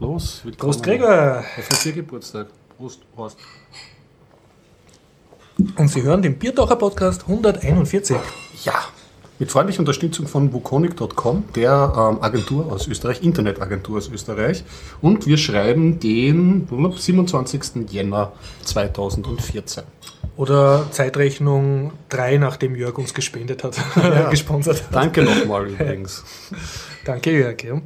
Los, Prost, Gregor! FM4 Geburtstag. Prost, Prost. Und Sie hören den Biertaucher Podcast 141. Ja, mit freundlicher Unterstützung von Bukonic.com, der ähm, Agentur aus Österreich, Internetagentur aus Österreich. Und wir schreiben den 27. Jänner 2014. Oder Zeitrechnung 3, nachdem Jörg uns gespendet hat, ja. gesponsert hat. Danke nochmal übrigens. Danke, Jörg. Ja.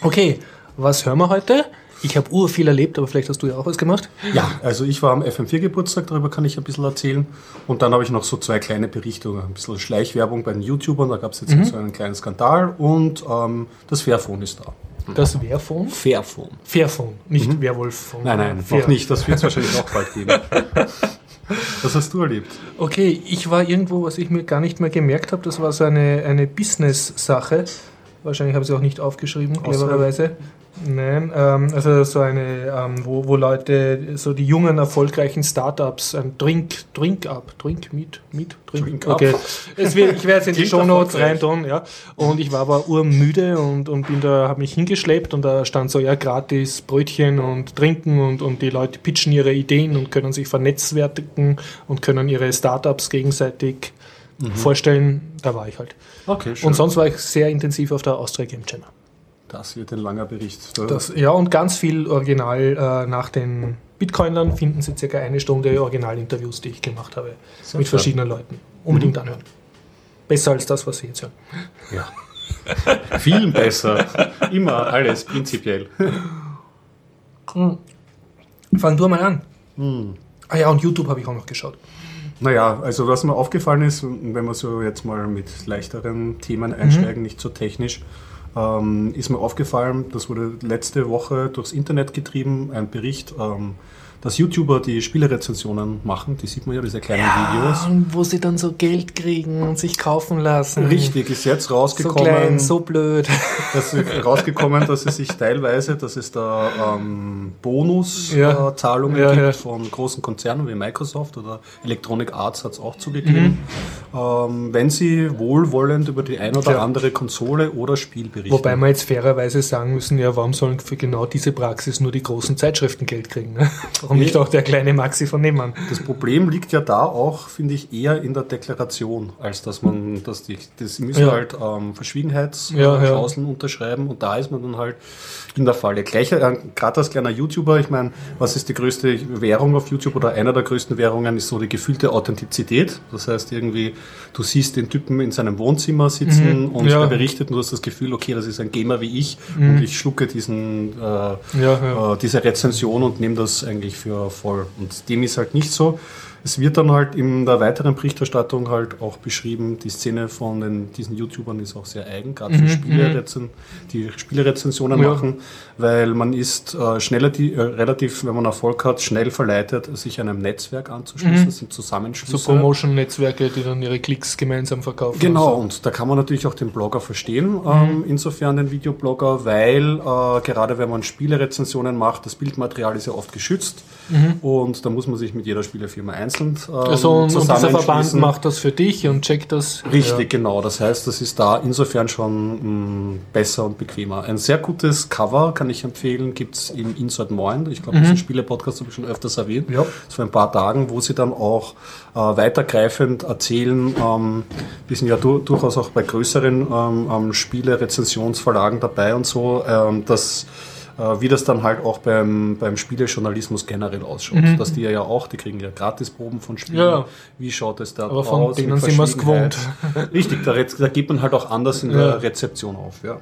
Okay, was hören wir heute? Ich habe ur viel erlebt, aber vielleicht hast du ja auch was gemacht. Ja, also ich war am FM4-Geburtstag, darüber kann ich ein bisschen erzählen. Und dann habe ich noch so zwei kleine Berichte, ein bisschen Schleichwerbung bei den YouTubern, da gab es jetzt mhm. so einen kleinen Skandal und ähm, das Fairphone ist da. Das Fairphone? Fairphone. Fairphone, nicht mhm. Werwolf. Nein, nein, Fair. noch nicht. Das wird es wahrscheinlich auch bald geben. Was hast du erlebt? Okay, ich war irgendwo, was ich mir gar nicht mehr gemerkt habe, das war so eine, eine Business-Sache. Wahrscheinlich habe ich sie auch nicht aufgeschrieben, clevererweise. Nein, ähm, also so eine, ähm, wo, wo Leute, so die jungen, erfolgreichen Startups, ein Drink, Drink Up, Drink, Meet, Meet, Drink, Drink okay. Up. Es wird, ich werde es in die Show Notes reintun, ja. Und ich war aber urmüde und, und bin da, habe mich hingeschleppt und da stand so, ja, gratis Brötchen und Trinken und, und die Leute pitchen ihre Ideen und können sich vernetzwertigen und können ihre Startups gegenseitig mhm. vorstellen. Da war ich halt. Okay, schön. Und sonst war ich sehr intensiv auf der Austria Game Jam. Das wird ein langer Bericht. Das, ja, und ganz viel Original äh, nach den Bitcoinern finden Sie circa eine Stunde Originalinterviews, die ich gemacht habe Sehr mit verschiedenen Leuten. Unbedingt mhm. anhören. Besser als das, was Sie jetzt hören. Ja. Viel besser. Immer alles, prinzipiell. Mhm. Fang du mal an. Mhm. Ah ja, und YouTube habe ich auch noch geschaut. Naja, also was mir aufgefallen ist, wenn wir so jetzt mal mit leichteren Themen einsteigen, mhm. nicht so technisch, ähm, ist mir aufgefallen, das wurde letzte Woche durchs Internet getrieben, ein Bericht, ähm, dass YouTuber die Spielerezensionen machen, die sieht man ja, diese kleinen ja, Videos. wo sie dann so Geld kriegen und sich kaufen lassen. Richtig, ist jetzt rausgekommen. So klein, so blöd. Das ist rausgekommen, dass es sich teilweise, dass es da ähm, Bonuszahlungen ja. äh, gibt ja, von großen Konzernen wie Microsoft oder Electronic Arts hat es auch zugegeben, mhm. ähm, wenn sie wohlwollend über die ein oder andere Konsole oder Spiel berichten. Wobei wir jetzt fairerweise sagen müssen, ja, warum sollen für genau diese Praxis nur die großen Zeitschriften Geld kriegen? Ne? Und nicht auch der kleine Maxi von nebenan. Das Problem liegt ja da auch, finde ich, eher in der Deklaration, als dass man, dass die, das müssen ja. halt ähm, Verschwiegenheitsklauseln ja, ja. unterschreiben und da ist man dann halt in der Falle. Gleich, äh, gerade als kleiner YouTuber, ich meine, was ist die größte Währung auf YouTube oder einer der größten Währungen ist so die gefühlte Authentizität. Das heißt irgendwie, du siehst den Typen in seinem Wohnzimmer sitzen mhm, und er berichtet und du hast das Gefühl, okay, das ist ein Gamer wie ich mhm. und ich schlucke diesen, äh. Äh, diese Rezension und nehme das eigentlich für voll. Und dem ist halt nicht so. Es wird dann halt in der weiteren Berichterstattung halt auch beschrieben, die Szene von den, diesen YouTubern ist auch sehr eigen, gerade für mhm, Spielerezen, die Spielerezensionen ja. machen, weil man ist äh, schneller, die, äh, relativ, wenn man Erfolg hat, schnell verleitet, sich einem Netzwerk anzuschließen, mhm. das sind Zusammenschlüsse. So Promotion-Netzwerke, die dann ihre Klicks gemeinsam verkaufen. Genau, und, da kann man natürlich auch den Blogger verstehen, ähm, mhm. insofern den Videoblogger, weil äh, gerade wenn man Spielerezensionen macht, das Bildmaterial ist ja oft geschützt mhm. und da muss man sich mit jeder Spielefirma einzeln einzeln ähm, also, und, und dieser Verband macht das für dich und checkt das. Richtig, ja. genau. Das heißt, das ist da insofern schon mh, mm, besser und bequemer. Ein sehr gutes Cover kann ich empfehlen, gibt es im Inside Moin. Ich glaube, mhm. diesen Spiele-Podcast habe ich schon öfters erwähnt. Ja. Das vor ein paar Tagen, wo sie dann auch äh, weitergreifend erzählen. Ähm, wir sind ja du durchaus auch bei größeren ähm, ähm Spiele-Rezensionsverlagen dabei und so, ähm, dass wie das dann halt auch beim, beim Spielejournalismus generell ausschaut. Mhm. Dass die ja auch, die kriegen ja Gratisproben von Spielen. Ja. Wie schaut es da Aber von aus? denen sind wir es gewohnt. Richtig, da, da, geht man halt auch anders in ja. der Rezeption auf. Ja.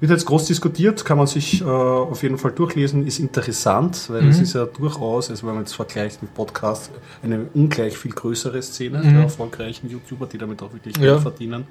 Wird jetzt groß diskutiert, kann man sich äh, auf jeden Fall durchlesen, ist interessant, weil es mhm. ist ja durchaus, also wenn man jetzt vergleicht mit Podcasts, eine ungleich viel größere Szene mhm. der erfolgreichen YouTuber, die damit auch wirklich Geld verdienen.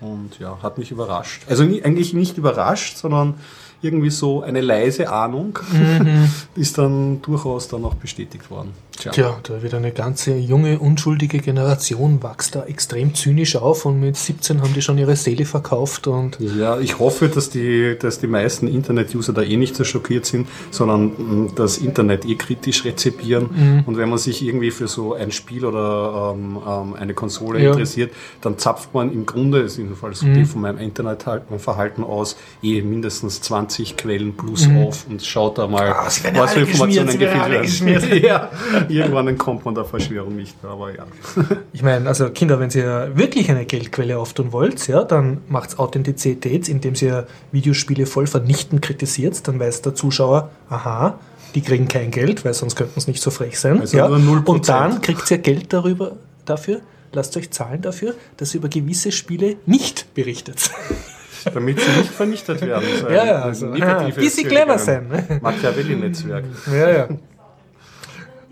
Und ja, hat mich überrascht. Also nie, eigentlich nicht überrascht, sondern irgendwie so eine leise Ahnung mhm. ist dann durchaus dann auch bestätigt worden. Tja. Tja, da wird eine ganze junge, unschuldige Generation wächst da extrem zynisch auf und mit 17 haben die schon ihre Seele verkauft und. Ja, ich hoffe, dass die, dass die meisten Internet-User da eh nicht so schockiert sind, sondern mm, das Internet eh kritisch rezipieren. Mhm. Und wenn man sich irgendwie für so ein Spiel oder ähm, ähm eine Konsole ja. interessiert, dann zapft man im Grunde, ist jedenfalls mhm. von meinem Internetverhalten aus, eh mindestens 20 20 Quellen plus mhm. auf und schaut da mal, ah, was für Informationen gefehlt werden. ja, irgendwann kommt man der Verschwörung nicht mehr, aber ja. ich meine, also Kinder, wenn ihr wirklich eine Geldquelle auftun wollt, ja, dann macht Authentizität, indem ihr Videospiele voll vernichtend kritisiert, dann weiß der Zuschauer, aha, die kriegen kein Geld, weil sonst könnten es nicht so frech sein. Also ja. Und dann kriegt ihr Geld darüber, dafür, lasst euch zahlen dafür, dass ihr über gewisse Spiele nicht berichtet. Damit sie nicht vernichtet werden. ja, ja, also, wie sie clever sein. Ne? Machiavelli-Netzwerk. Ja, ja.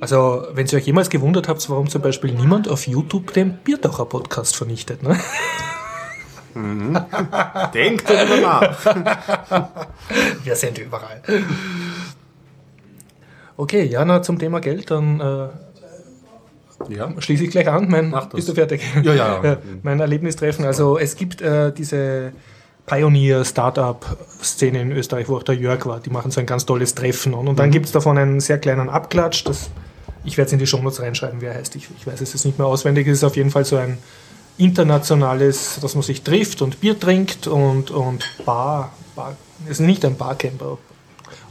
Also, wenn ihr euch jemals gewundert habt, warum zum Beispiel niemand auf YouTube den Biertaucher Podcast vernichtet, ne? Mhm. Denkt darüber nach. Wir sind überall. Okay, Jana, zum Thema Geld, dann äh, ja. schließe ich gleich an. Mein, bist du fertig? Ja, ja. ja. mein Erlebnistreffen. Also es gibt äh, diese Pioneer-Startup-Szene in Österreich, wo auch der Jörg war. Die machen so ein ganz tolles Treffen. Und, und dann mhm. gibt es davon einen sehr kleinen Abklatsch. Das, ich werde es in die Shownotes reinschreiben, wie er heißt. Ich, ich weiß es jetzt nicht mehr auswendig. Es ist auf jeden Fall so ein internationales, dass man sich trifft und Bier trinkt und, und Bar, Bar ist nicht ein Barcamper.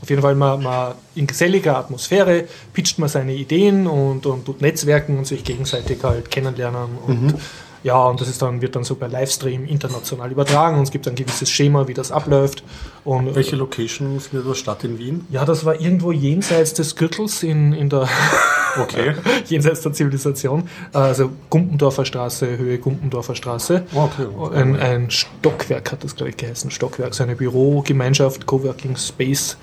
Auf jeden Fall mal, mal in geselliger Atmosphäre pitcht man seine Ideen und, und tut Netzwerken und sich gegenseitig halt kennenlernen und mhm ja, und das ist dann, wird dann so per Livestream international übertragen und es gibt ein gewisses Schema, wie das abläuft. Und, Welche Location findet das statt in Wien? Ja, das war irgendwo jenseits des Gürtels in, in der okay. jenseits der Zivilisation. Also Gumpendorfer Straße, Höhe Gumpendorfer Straße. Okay, okay. Ein, ein Stockwerk hat das, glaube ich, geheißen. Stockwerk, so eine Bürogemeinschaft, Coworking Space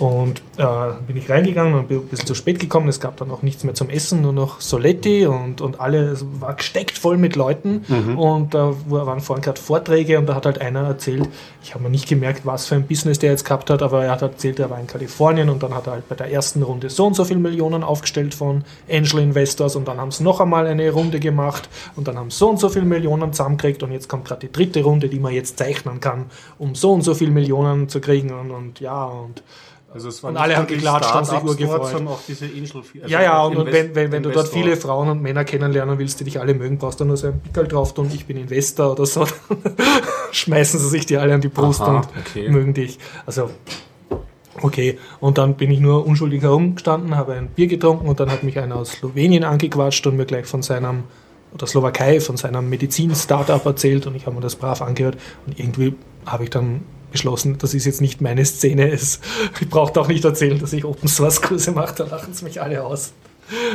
und äh, bin ich reingegangen und bin ein bisschen zu spät gekommen. Es gab dann auch nichts mehr zum Essen, nur noch Soletti und, und alles war gesteckt voll mit Leuten. Mhm. Und da äh, waren vorhin gerade Vorträge und da hat halt einer erzählt, ich habe mir nicht gemerkt, was für ein Business der jetzt gehabt hat, aber er hat erzählt, er war in Kalifornien und dann hat er halt bei der ersten Runde so und so viele Millionen aufgestellt von Angel Investors und dann haben sie noch einmal eine Runde gemacht und dann haben sie so und so viele Millionen zusammengekriegt und jetzt kommt gerade die dritte Runde, die man jetzt zeichnen kann, um so und so viele Millionen zu kriegen und, und ja und also es und alle haben geklatscht und sich urgefreut. Auch diese Angel, also ja, ja, und, und wenn, wenn, wenn du dort viele Frauen und Männer kennenlernen willst, die dich alle mögen, brauchst du nur so ein Pickel drauf tun, ich bin Investor oder so. schmeißen sie sich die alle an die Brust Aha, und okay. mögen dich. Also, okay. Und dann bin ich nur unschuldig herumgestanden, habe ein Bier getrunken und dann hat mich einer aus Slowenien angequatscht und mir gleich von seinem oder Slowakei von seinem Medizin-Startup erzählt und ich habe mir das brav angehört und irgendwie habe ich dann beschlossen, das ist jetzt nicht meine Szene. Es, ich brauche auch nicht erzählen, dass ich Open Source Kurse mache, da lachen es mich alle aus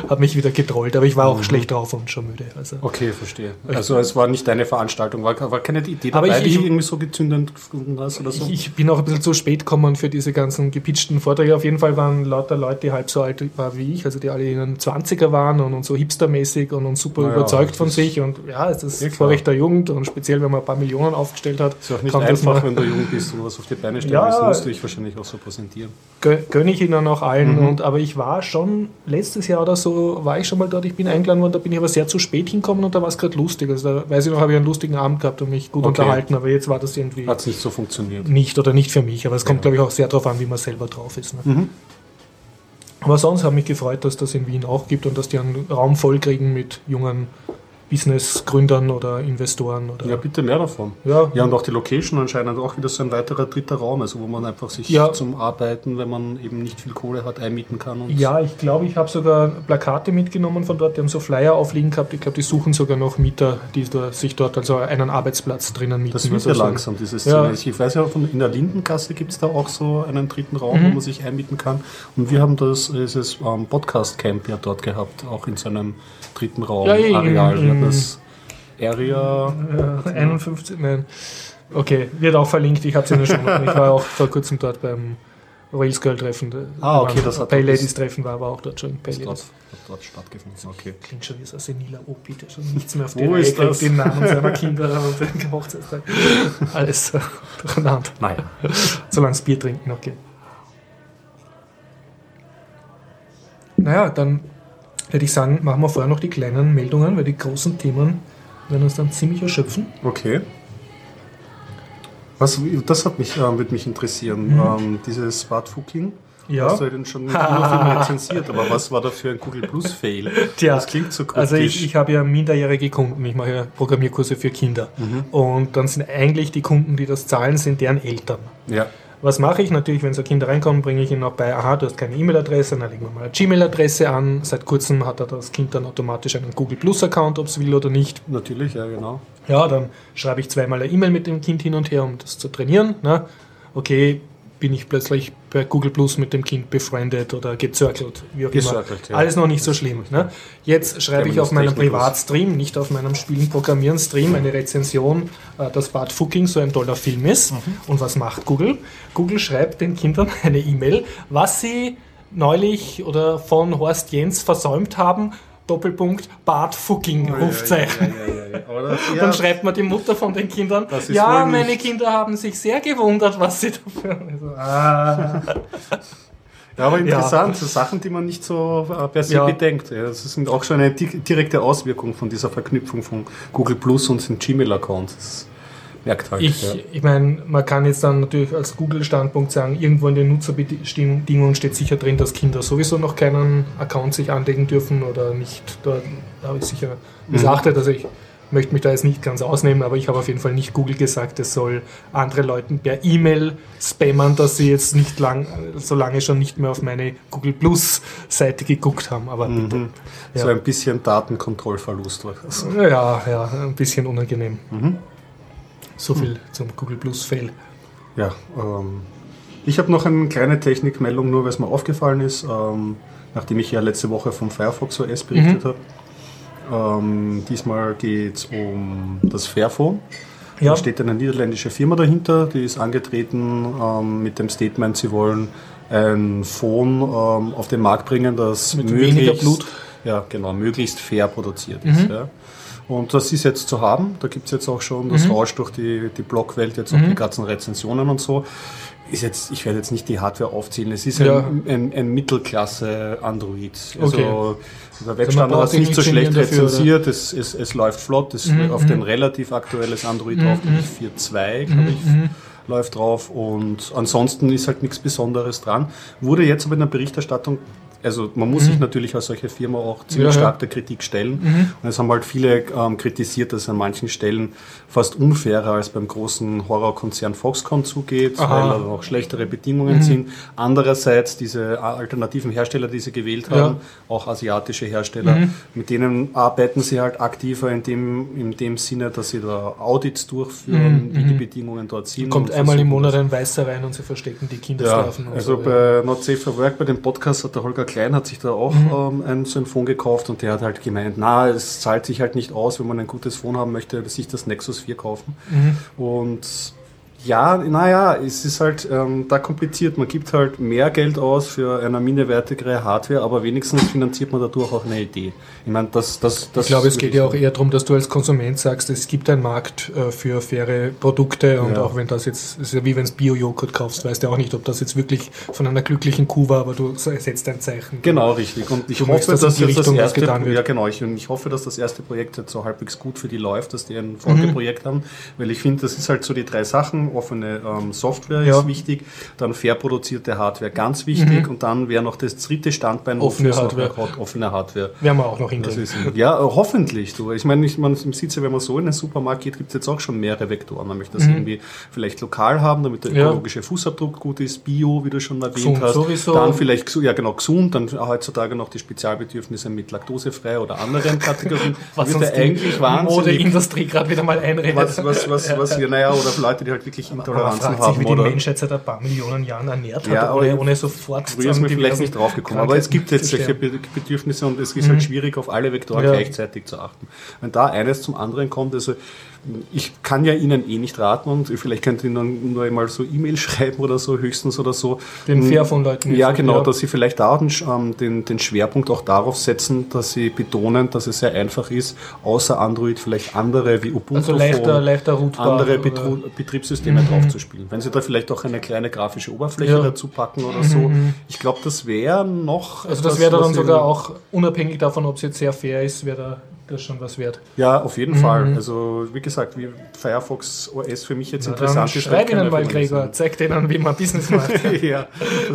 habe mich wieder getrollt, aber ich war auch mhm. schlecht drauf und schon müde. Also okay, verstehe. Also es war nicht deine Veranstaltung, war, war keine Idee dabei, aber ich, die irgendwie so gezündet gefunden hast oder so? Ich, bin auch ein bisschen zu spät gekommen für diese ganzen gepitchten Vorträge. Auf jeden Fall waren lauter Leute, die halb so alt waren wie ich, also die alle in den 20er waren und, und so hipstermäßig und, und super naja, überzeugt von sich und ja, es ist ja, Vorrecht der Jugend und speziell, wenn man ein paar Millionen aufgestellt hat. Ist auch nicht einfach, wenn du jung bist und was auf die Beine stellen ja, willst, musst du dich wahrscheinlich auch so präsentieren. Gönne ich ihnen auch allen, mhm. und, aber ich war schon letztes Jahr oder so, war ich schon mal dort, ich bin eingeladen worden, da bin ich aber sehr zu spät hinkommen und da war es gerade lustig. Also da weiß ich noch, habe ich einen lustigen Abend gehabt und mich gut okay. unterhalten, aber jetzt war das irgendwie. Hat es nicht so funktioniert. Nicht oder nicht für mich, aber es kommt, ja. glaube ich, auch sehr darauf an, wie man selber drauf ist. Ne? Mhm. Aber sonst habe ich mich gefreut, dass das in Wien auch gibt und dass die einen Raum voll kriegen mit jungen Business-Gründern oder Investoren. Oder ja, bitte mehr davon. Ja. ja, und auch die Location anscheinend auch wieder so ein weiterer dritter Raum, also wo man einfach sich ja. zum Arbeiten, wenn man eben nicht viel Kohle hat, einmieten kann. ja, ich glaube, ich habe sogar Plakate mitgenommen von dort, die haben so Flyer aufliegen gehabt. Ich glaube, die suchen sogar noch Mieter, die sich dort also einen Arbeitsplatz drinnen mieten. Das wird also ja langsam, diese Szene. Ja. Ich weiß ja, von, in der Lindengasse gibt es da auch so einen dritten Raum, mhm. wo man sich einmieten kann. Und wir haben das, dieses ähm, Podcast-Camp ja dort gehabt, auch in so einem dritten Raum, ja, Areal. In, in, das Area ja, 51, nein. Okay, wird auch verlinkt, ich habe es ja schon. ich war auch vor kurzem dort beim Rails Girl Treffen. Ah, okay, das hat Pay Ladies Treffen war aber auch dort schon. Pay Ladies. Dort, dort stattgefunden. Okay. Klingt schon wie so ein seniler Opi, der schon nichts mehr auf die Wo Reihe kriegt, den Namen seiner Kinder und den Hochzeitstag. Alles durcheinander. Naja. Solange es Bier trinken noch geht. Naja, dann würde ich sagen, machen wir vorher noch die kleinen Meldungen, weil die großen Themen werden uns dann ziemlich erschöpfen. Okay. Was, das hat mich, äh, wird mich interessieren, mhm. ähm, dieses Smartfucking. Ja. Hast du den schon rezensiert, aber was war da für ein Google Plus Fail? Tja, das klingt so kryptisch. Also ich, ich habe ja minderjährige Kunden, ich mache ja Programmierkurse für Kinder. Mhm. Und dann sind eigentlich die Kunden, die das zahlen, sind deren Eltern. Ja. Was mache ich? Natürlich, wenn so Kinder reinkommen, bringe ich ihn auch bei, aha, du hast keine E-Mail-Adresse, dann legen wir mal eine Gmail-Adresse an. Seit kurzem hat er das Kind dann automatisch einen Google Plus-Account, ob es will oder nicht. Natürlich, ja, genau. Ja, dann schreibe ich zweimal eine E-Mail mit dem Kind hin und her, um das zu trainieren. Ne? Okay, bin ich plötzlich bei Google Plus mit dem Kind befreundet oder gezirkelt, wie auch gezirkelt, immer. Ja. Alles noch nicht so schlimm. Ne? Jetzt schreibe ich auf meinem Privatstream, nicht auf meinem Spielen Programmieren Stream, eine Rezension, äh, dass Bad Fucking so ein toller Film ist. Mhm. Und was macht Google? Google schreibt den Kindern eine E-Mail, was sie neulich oder von Horst Jens versäumt haben, Doppelpunkt Bart Fucking Rufzeichen. Ja, ja, ja, Dann schreibt man die Mutter von den Kindern, ja, meine Kinder haben sich sehr gewundert, was sie dafür. Also, ah. Ja, aber interessant, so Sachen, die man nicht so äh, per se bedenkt. Das sind auch schon eine direkte Auswirkung von dieser Verknüpfung von Google Plus und dem Gmail-Account halt. Ich, ja. ich meine, man kann jetzt dann natürlich als Google-Standpunkt sagen, irgendwo in den Nutzerbedingungen steht sicher drin, dass Kinder sowieso noch keinen Account sich anlegen dürfen oder nicht. Da habe ich sicher missachtet. Mhm. Also ich möchte mich da jetzt nicht ganz ausnehmen, aber ich habe auf jeden Fall nicht Google gesagt, es soll andere Leuten per E-Mail spammen, dass sie jetzt nicht lang, so lange schon nicht mehr auf meine Google Plus Seite geguckt haben. Aber mhm. bitte, ja. So ein bisschen Datenkontrollverlust war das. Ja, ja, ein bisschen unangenehm. Mhm. So viel hm. zum Google Plus Fail. Ja, ähm, ich habe noch eine kleine Technikmeldung, nur weil es mir aufgefallen ist, ähm, nachdem ich ja letzte Woche vom Firefox OS berichtet mhm. habe. Ähm, diesmal geht es um das Fairphone. Ja. Da steht eine niederländische Firma dahinter, die ist angetreten ähm, mit dem Statement, sie wollen ein Phone ähm, auf den Markt bringen, das mit weniger Blut. Ja, genau, möglichst fair produziert mhm. ist. Ja. Und das ist jetzt zu haben. Da gibt es jetzt auch schon, das mhm. rauscht durch die, die Blogwelt, jetzt auch mhm. die ganzen Rezensionen und so. Ist jetzt, ich werde jetzt nicht die Hardware aufzählen, es ist ja. ein, ein, ein Mittelklasse Android. Also okay. der Webstandard also ist nicht so schlecht dafür, rezensiert, es, es, es läuft flott, es mhm. auf den mhm. relativ aktuelles Android mhm. drauf, mhm. 4.2, glaube ich mhm. läuft drauf und ansonsten ist halt nichts Besonderes dran. Wurde jetzt aber in der Berichterstattung also man muss mhm. sich natürlich als solche Firma auch ziemlich ja, stark der Kritik stellen. Mhm. Und es haben halt viele ähm, kritisiert, dass es an manchen Stellen fast unfairer als beim großen Horrorkonzern Foxconn zugeht, Aha. weil da auch schlechtere Bedingungen mhm. sind. Andererseits diese alternativen Hersteller, die sie gewählt haben, ja. auch asiatische Hersteller, mhm. mit denen arbeiten sie halt aktiver in dem, in dem Sinne, dass sie da Audits durchführen, mhm. wie die mhm. Bedingungen dort sind. Kommt einmal im Monat ein Weißer rein und sie verstecken die Kindersklaven. Ja, also so, bei Not Safe for Work, bei dem Podcast hat der Holger Klein hat sich da auch mhm. ähm, ein, so ein Phone gekauft und der hat halt gemeint, na, es zahlt sich halt nicht aus, wenn man ein gutes Phone haben möchte, sich das Nexus 4 kaufen. Mhm. Und ja, naja, es ist halt ähm, da kompliziert. Man gibt halt mehr Geld aus für eine minderwertigere Hardware, aber wenigstens finanziert man dadurch auch eine Idee. Ich meine, das, das, das. Ich glaube, es geht ja auch eher darum, dass du als Konsument sagst, es gibt einen Markt äh, für faire Produkte und ja. auch wenn das jetzt, ist ja wie wenn du Bio-Joghurt kaufst, weißt du auch nicht, ob das jetzt wirklich von einer glücklichen Kuh war, aber du setzt ein Zeichen. Genau, richtig. Und ich du hoffe, dass, dass jetzt das erste, getan wird. Ja, genau. Ich, und ich hoffe, dass das erste Projekt jetzt so halbwegs gut für die läuft, dass die ein Folgeprojekt mhm. haben, weil ich finde, das ist halt so die drei Sachen offene ähm, Software ja. ist wichtig, dann fair produzierte Hardware ganz wichtig mhm. und dann wäre noch das dritte Standbein offene Hardware. Hat, offene Hardware. Werden wir auch noch hinkriegen. ja, hoffentlich. Du. Ich meine, ich, man sieht ja, wenn man so in den Supermarkt geht, gibt es jetzt auch schon mehrere Vektoren. Man möchte das mhm. irgendwie vielleicht lokal haben, damit der ökologische ja. Fußabdruck gut ist, Bio, wie du schon erwähnt gesund hast. Sowieso. Dann vielleicht, ja genau, gesund, dann heutzutage noch die Spezialbedürfnisse mit laktosefrei oder anderen Kategorien. was uns eigentlich wahnsinnig... Modeindustrie gerade wieder mal einredet. Was, was, was, was, ja, naja, oder Leute, die halt wirklich intolerant Intoleranzen haben. Sich, wie die Menschheit seit ein paar Millionen Jahren ernährt hat, ja, ohne, ohne sofort Früher ist mir vielleicht nicht draufgekommen, aber es gibt jetzt solche Bedürfnisse und es ist halt mhm. halt schwierig, auf alle Vektoren ja. gleichzeitig zu achten. Wenn da eines zum anderen kommt, also ich kann ja Ihnen eh nicht raten und vielleicht könnt ihr Ihnen nur einmal so E-Mail schreiben oder so, höchstens oder so. Den Fairphone-Leuten. Ja, genau, ja. dass Sie vielleicht da den, ähm, den, den Schwerpunkt auch darauf setzen, dass Sie betonen, dass es sehr einfach ist, außer Android vielleicht andere wie Ubuntu, also leichter, leichter andere Betru Betriebssysteme mhm. draufzuspielen. Wenn Sie da vielleicht auch eine kleine grafische Oberfläche ja. dazu packen oder so. Mhm. Ich glaube, das wäre noch. Also das wäre dann sogar auch unabhängig davon, ob es jetzt sehr fair ist, wäre da das schon was wert. Ja, auf jeden mhm. Fall. Also wie gesagt, wie Firefox OS für mich jetzt Na, interessant ist. Schreib ihnen mal, Gregor, zeig denen, wie man Business macht. ja,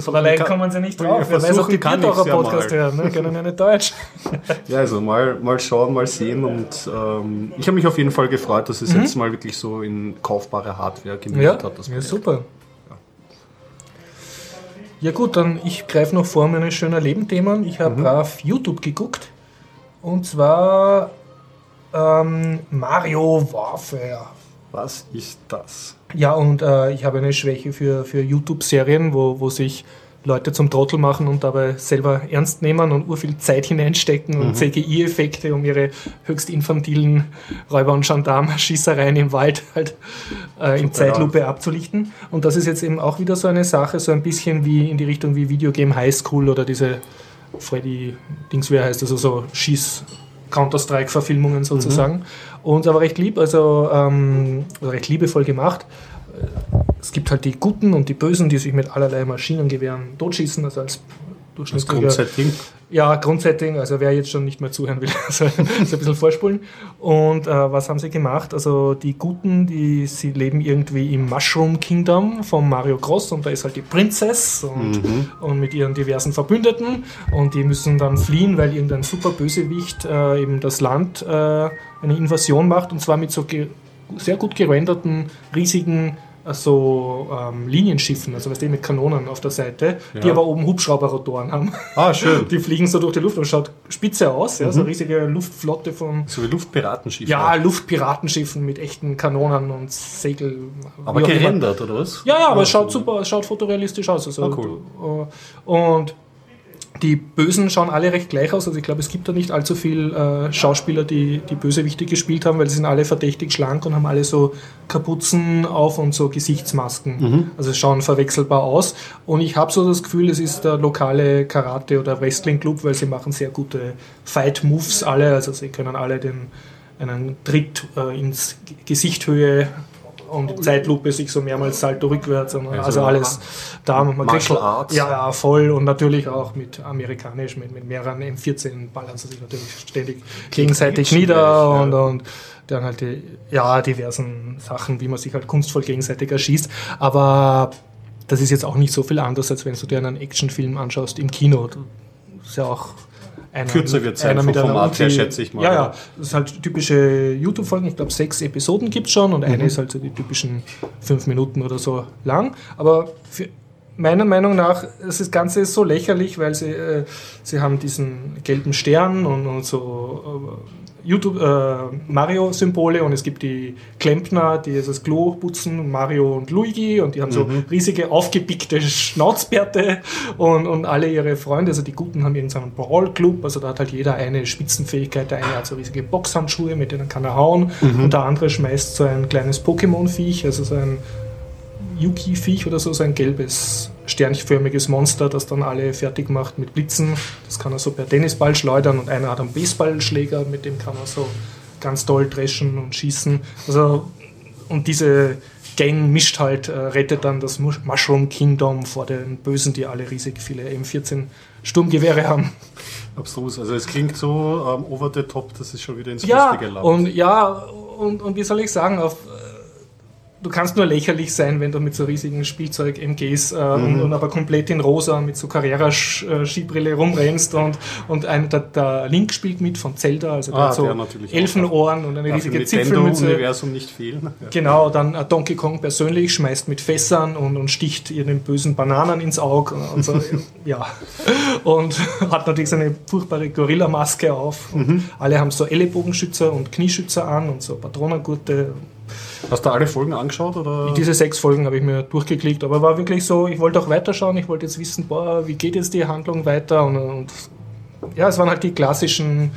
Aber allein kommen sie nicht drauf. Wer weiß, ob die Biertaucher Podcast ja hören, ne? können ja nicht Deutsch. ja, also mal, mal schauen, mal sehen. Und ähm, ich habe mich auf jeden Fall gefreut, dass es mhm. jetzt mal wirklich so in kaufbare Hardware gemietet ja, hat. Das ja, super. Ja gut, dann ich greife noch vor meine schönen Lebenthemen. Ich habe mhm. brav YouTube geguckt. Und zwar ähm, Mario Warfare. Was ist das? Ja, und äh, ich habe eine Schwäche für, für YouTube-Serien, wo, wo sich Leute zum Trottel machen und dabei selber ernst nehmen und urviel Zeit hineinstecken und mhm. CGI-Effekte, um ihre höchst infantilen Räuber- und Gendarm-Schießereien im Wald halt äh, in Zeitlupe abzulichten. Und das ist jetzt eben auch wieder so eine Sache, so ein bisschen wie in die Richtung wie Videogame High School oder diese Freddy Dings, wie er heißt, also so Schieß- Counter-Strike-Verfilmungen sozusagen. Mhm. Und aber recht lieb, also ähm, recht liebevoll gemacht es gibt halt die Guten und die Bösen, die sich mit allerlei Maschinengewehren totschießen, also als durchschnittlicher... Das Grundsetting? Ja, Grundsetting, also wer jetzt schon nicht mehr zuhören will, also so ein bisschen vorspulen. Und äh, was haben sie gemacht? Also die Guten, die sie leben irgendwie im Mushroom Kingdom von Mario Cross und da ist halt die Princess und, mhm. und mit ihren diversen Verbündeten und die müssen dann fliehen, weil irgendein super Bösewicht äh, eben das Land äh, eine Invasion macht und zwar mit so sehr gut gerenderten, riesigen so ähm, Linienschiffen, also weißt du, mit Kanonen auf der Seite, ja. die aber oben Hubschrauberrotoren haben. Ah, schön. Die fliegen so durch die Luft und schaut spitze aus, mhm. ja, so eine riesige Luftflotte von. So wie Luftpiratenschiffen. Ja, Luftpiratenschiffen mit echten Kanonen und Segel. Aber gerendert, oder was? Ja, ja, aber ah, es schaut super, es schaut fotorealistisch aus. Also, ah, cool. Und die Bösen schauen alle recht gleich aus. Also ich glaube, es gibt da nicht allzu viele äh, Schauspieler, die die Bösewichte gespielt haben, weil sie sind alle verdächtig schlank und haben alle so Kapuzen auf und so Gesichtsmasken. Mhm. Also schauen verwechselbar aus. Und ich habe so das Gefühl, es ist der lokale Karate- oder Wrestling-Club, weil sie machen sehr gute Fight-Moves alle. Also sie können alle den einen Tritt äh, ins Gesichthöhe und Zeitlupe sich so mehrmals Salto rückwärts. Und, also, also alles da. Man Martial kriegt, Arts. Ja, ja, voll. Und natürlich auch mit amerikanisch, mit, mit mehreren M14 ballern sie sich natürlich ständig gegenseitig nieder ja. und, und dann halt die ja, diversen Sachen, wie man sich halt kunstvoll gegenseitig erschießt. Aber das ist jetzt auch nicht so viel anders, als wenn du dir einen Actionfilm anschaust im Kino. Das ist ja auch einer, Kürzer wird sein vom Format her, schätze ich mal. Ja, ja, das ist halt typische YouTube-Folgen. Ich glaube, sechs Episoden gibt es schon und mhm. eine ist halt so die typischen fünf Minuten oder so lang. Aber für, meiner Meinung nach, das Ganze ist so lächerlich, weil sie, äh, sie haben diesen gelben Stern und, und so äh, YouTube äh, Mario-Symbole und es gibt die Klempner, die das Klo putzen, Mario und Luigi und die haben so mhm. riesige aufgepickte Schnauzbärte und, und alle ihre Freunde, also die Guten haben irgendeinen Brawl-Club, also da hat halt jeder eine Spitzenfähigkeit, der eine hat so riesige Boxhandschuhe, mit denen kann er hauen mhm. und der andere schmeißt so ein kleines Pokémon-Viech, also so ein Yuki-Viech oder so, so ein gelbes sternförmiges Monster, das dann alle fertig macht mit Blitzen. Das kann er so per Tennisball schleudern und einer hat einen Baseballschläger, mit dem kann er so ganz toll dreschen und schießen. Also, und diese Gang mischt halt, äh, rettet dann das Mushroom Kingdom vor den Bösen, die alle riesig viele M14 Sturmgewehre haben. Abstrus, also es klingt so ähm, over the top, dass es schon wieder ins ja, Lustige. Und ja, und, und wie soll ich sagen, auf du kannst nur lächerlich sein, wenn du mit so riesigen Spielzeug-MGs äh, mhm. und, und, aber komplett in rosa mit so Carrera-Skibrille rumrennst und, und ein, der, der, Link spielt mit von Zelda, also ah, so Elfenohren und eine riesige Zipfelmütze. Universum nicht fehlen. Ja. Genau, dann äh, Donkey Kong persönlich schmeißt mit Fässern und, und sticht ihr den bösen Bananen ins Auge und so, ja. Und hat natürlich so eine furchtbare Gorilla-Maske auf. Mhm. Alle haben so Ellenbogenschützer und Knieschützer an und so Patronengurte Hast du alle Folgen angeschaut? Oder? Diese sechs Folgen habe ich mir durchgeklickt, aber war wirklich so, ich wollte auch weiterschauen, ich wollte jetzt wissen, boah, wie geht jetzt die Handlung weiter und, und ja, es waren halt die klassischen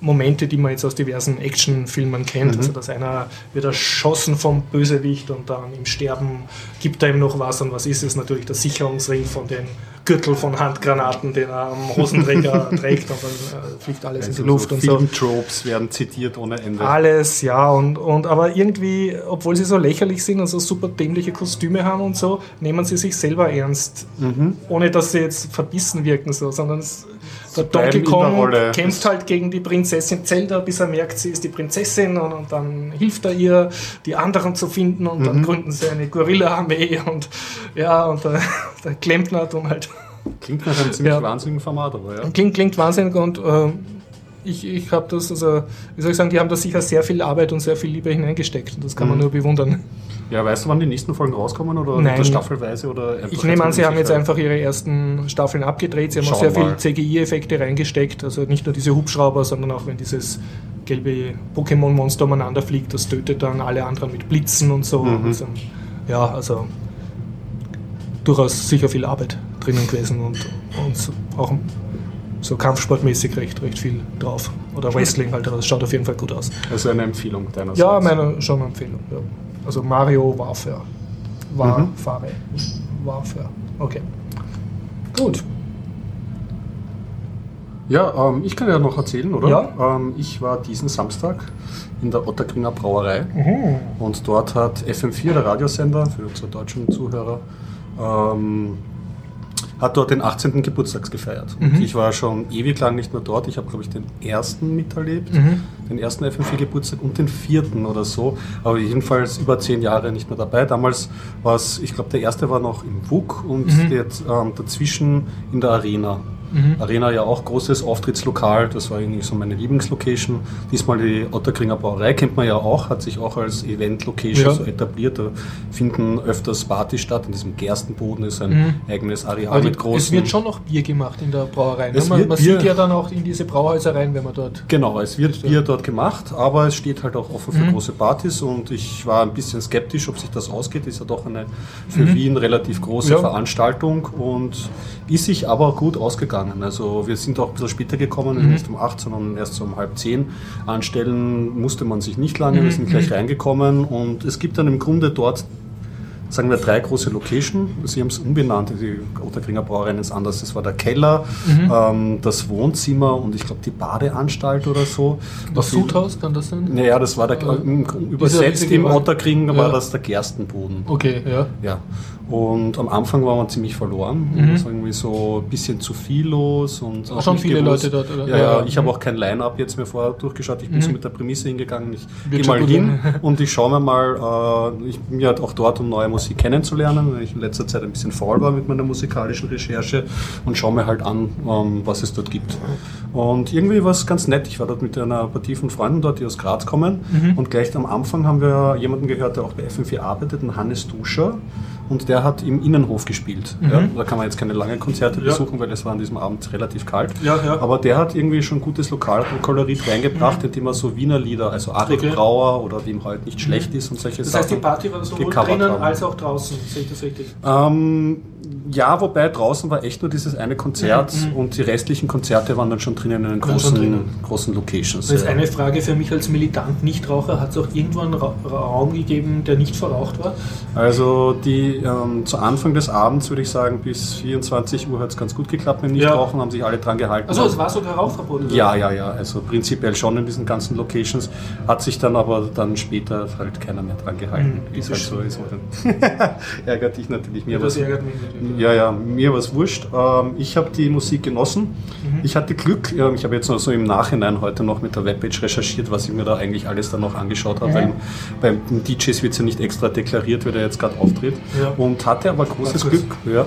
Momente, die man jetzt aus diversen Actionfilmen kennt. Mhm. Also, dass einer wird erschossen vom Bösewicht und dann im Sterben gibt er ihm noch was. Und was ist es? Natürlich der Sicherungsring von den Gürtel von Handgranaten, den er am Hosenträger trägt und dann äh, fliegt alles also in die Luft so und so. Tropes werden zitiert ohne Ende. Alles, ja. Und, und aber irgendwie, obwohl sie so lächerlich sind und so super dämliche Kostüme haben und so, nehmen sie sich selber ernst. Mhm. Ohne dass sie jetzt verbissen wirken, so, sondern es der Donkey Kong kämpft halt gegen die Prinzessin Zelda, bis er merkt, sie ist die Prinzessin und, und dann hilft er ihr, die anderen zu finden und mhm. dann gründen sie eine Gorilla-Armee und ja, und der, der Klempner tun halt. Klingt nach einem ziemlich ja. wahnsinnigen Format, aber ja. Klingt, klingt wahnsinnig und äh, ich, ich habe das, also, wie soll ich sagen, die haben da sicher sehr viel Arbeit und sehr viel Liebe hineingesteckt und das kann mhm. man nur bewundern. Ja, weißt du, wann die nächsten Folgen rauskommen oder Nein. staffelweise? Oder ich nehme an, sie haben jetzt einfach ihre ersten Staffeln abgedreht. Sie haben Schauen auch sehr mal. viel CGI-Effekte reingesteckt. Also nicht nur diese Hubschrauber, sondern auch wenn dieses gelbe Pokémon-Monster umeinander fliegt, das tötet dann alle anderen mit Blitzen und so. Mhm. Also, ja, also durchaus sicher viel Arbeit drinnen gewesen und, und auch so kampfsportmäßig recht, recht viel drauf. Oder Wrestling halt, das schaut auf jeden Fall gut aus. Also eine Empfehlung deiner Ja, meine, schon eine Empfehlung. Ja. Also Mario Warfare. Warfare. Mhm. Warfare. Okay. Gut. Ja, ähm, ich kann ja noch erzählen, oder? Ja. Ähm, ich war diesen Samstag in der Otterkringer Brauerei mhm. und dort hat FM4, der Radiosender, für unsere deutschen Zuhörer, ähm, hat dort den 18. Geburtstag gefeiert. Mhm. Und ich war schon ewig lang nicht mehr dort. Ich habe, glaube ich, den ersten miterlebt, mhm. den ersten FM4-Geburtstag und den vierten oder so. Aber jedenfalls über zehn Jahre nicht mehr dabei. Damals war es, ich glaube, der erste war noch im WUK und mhm. jetzt, ähm, dazwischen in der Arena. Mhm. Arena ja auch großes Auftrittslokal, das war irgendwie so meine Lieblingslocation. Diesmal die Otterkringer Brauerei kennt man ja auch, hat sich auch als Event-Location ja. so etabliert. Da finden öfters Partys statt. In diesem Gerstenboden ist ein mhm. eigenes Areal Aber mit großen. Es wird schon noch Bier gemacht in der Brauerei. Ne? Man, man sieht ja dann auch in diese Brauhäuser rein, wenn man dort. Genau, es wird Bier dort gemacht, aber es steht halt auch offen für mhm. große Partys und ich war ein bisschen skeptisch, ob sich das ausgeht. Ist ja doch eine für mhm. Wien relativ große ja. Veranstaltung und ist sich aber gut ausgegangen. Also wir sind auch ein bisschen später gekommen, mhm. nicht um 8, sondern erst so um halb 10. Anstellen musste man sich nicht lange, wir sind gleich mhm. reingekommen und es gibt dann im Grunde dort sagen wir, drei große Location. Sie haben es umbenannt, die Otterkringer Brauerei ist anders. Das war der Keller, mhm. ähm, das Wohnzimmer und ich glaube die Badeanstalt oder so. Das Sudhaus kann das sein? Naja, das war der, äh, übersetzt im Otterkring ja. war das der Gerstenboden. Okay, ja. Ja. Und am Anfang war man ziemlich verloren. Mhm. Es war irgendwie so ein bisschen zu viel los. Und auch schon viele gewusst. Leute dort, oder? Ja, ja, ich mhm. habe auch kein Line-Up jetzt mir vorher durchgeschaut. Ich bin mhm. so mit der Prämisse hingegangen. Ich gehe mal hin und ich schaue mir mal, äh, ich bin ja auch dort, um neue Musik kennenzulernen, weil ich in letzter Zeit ein bisschen faul war mit meiner musikalischen Recherche und schaue mir halt an, ähm, was es dort gibt. Und irgendwie war es ganz nett. Ich war dort mit einer Partie von Freunden dort, die aus Graz kommen. Mhm. Und gleich am Anfang haben wir jemanden gehört, der auch bei FM4 arbeitet, einen Hannes Duscher und der hat im Innenhof gespielt. Mhm. Ja, da kann man jetzt keine langen Konzerte ja. besuchen, weil es war an diesem Abend relativ kalt. Ja, Aber der hat irgendwie schon gutes Lokalkolorit reingebracht, mhm. indem er so Wiener Lieder, also Arik okay. Brauer oder dem halt nicht schlecht mhm. ist und solche das Sachen. Das heißt, die Party war sowohl drinnen haben. als auch draußen, sehe ich das richtig? Ähm, ja, wobei draußen war echt nur dieses eine Konzert mhm. und die restlichen Konzerte waren dann schon drinnen in den großen, großen Locations. Das ist eine Frage für mich als Militant Nichtraucher. Hat es auch irgendwo einen Ra Raum gegeben, der nicht verraucht war? Also die ähm, zu Anfang des Abends würde ich sagen, bis 24 Uhr hat es ganz gut geklappt mit dem Nichtrauchen, ja. haben sich alle dran gehalten. Also es war sogar Rauchverbot? Oder? Ja, ja, ja. Also prinzipiell schon in diesen ganzen Locations. Hat sich dann aber dann später halt keiner mehr dran gehalten. Mhm, ist halt so ist. ärgert dich natürlich. Mir ja, das ärgert mich natürlich. Ja, ja, mir war es wurscht. Ähm, ich habe die Musik genossen. Mhm. Ich hatte Glück. Ich habe jetzt noch so im Nachhinein heute noch mit der Webpage recherchiert, was ich mir da eigentlich alles dann noch angeschaut habe, mhm. weil beim DJs wird es ja nicht extra deklariert, wer da jetzt gerade auftritt. Ja. Und hatte aber großes Glück. Ja.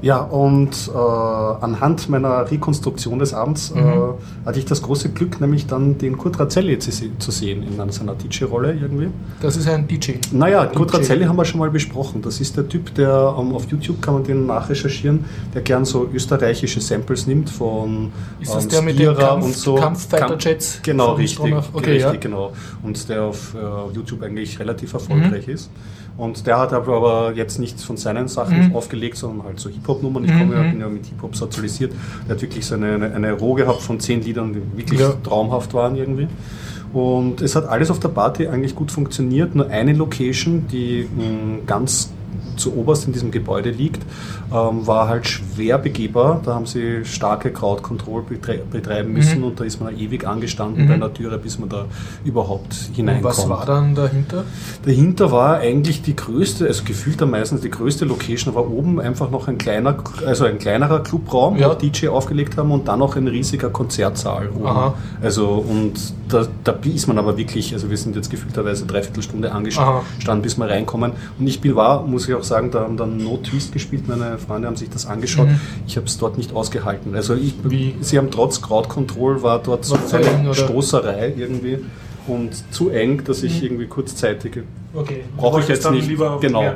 Ja, und äh, anhand meiner Rekonstruktion des Abends äh, mhm. äh, hatte ich das große Glück, nämlich dann den Kurt Razzelli zu, zu sehen in seiner DJ-Rolle irgendwie. Das ist ein DJ. Naja, DJ. Kurt Razzelli haben wir schon mal besprochen. Das ist der Typ, der um, ähm, auf YouTube kann man den nachrecherchieren, der gern so österreichische Samples nimmt von Ist das ähm, der mit den Kampf, und so. Kampffighter-Jets? Genau, richtig. Okay, richtig, ja. genau. Und der auf uh, YouTube eigentlich relativ erfolgreich mhm. ist. Und der hat aber jetzt nichts von seinen Sachen mhm. aufgelegt, sondern halt so Hip-Hop-Nummern. Ich komme ja, mhm. bin ja mit Hip-Hop sozialisiert. Der hat wirklich so eine, eine, eine Roh gehabt von zehn Liedern, die wirklich ja. traumhaft waren irgendwie. Und es hat alles auf der Party eigentlich gut funktioniert. Nur eine Location, die mh, mm, ganz zu oberst in diesem Gebäude liegt, ähm, war halt schwer begehbar. Da haben sie starke Crowd-Control betreiben müssen mhm. und da ist man ewig angestanden mhm. bei einer Türe, bis man da überhaupt hineinkommt. Und was war dann dahinter? Dahinter war eigentlich die größte, also gefühlt meistens die größte Location, war oben einfach noch ein kleiner, also ein kleinerer Clubraum, ja. wo DJ aufgelegt haben und dann noch ein riesiger Konzertsaal. Oben. Also und da, da ist man aber wirklich, also wir sind jetzt gefühlterweise dreiviertel Stunde angestanden, bis wir reinkommen. Und ich bin war, muss muss ich auch sagen, da haben dann No Twist gespielt, meine Freunde haben sich das angeschaut. Mhm. Ich habe es dort nicht ausgehalten. Also ich, Wie? sie haben trotz Crowd Control war dort so eine Stoßerei irgendwie und zu eng, dass ich mhm. irgendwie kurzzeitig okay. brauche ich jetzt nicht. Lieber genau.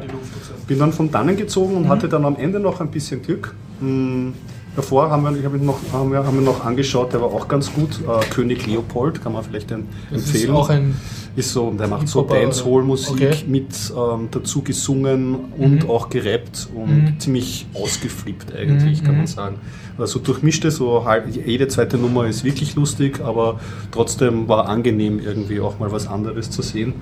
Bin dann von dannen gezogen und mhm. hatte dann am Ende noch ein bisschen Glück. Hm, davor haben wir, ich hab noch, haben, wir, haben wir noch angeschaut, der war auch ganz gut. Äh, König Leopold kann man vielleicht empfehlen. Das ist auch ein ist so, der macht so Dancehall-Musik okay. mit ähm, dazu gesungen und mhm. auch gerappt und mhm. ziemlich ausgeflippt eigentlich, mhm. kann man sagen. Also durchmischte, so jede zweite Nummer ist wirklich lustig, aber trotzdem war angenehm irgendwie auch mal was anderes zu sehen.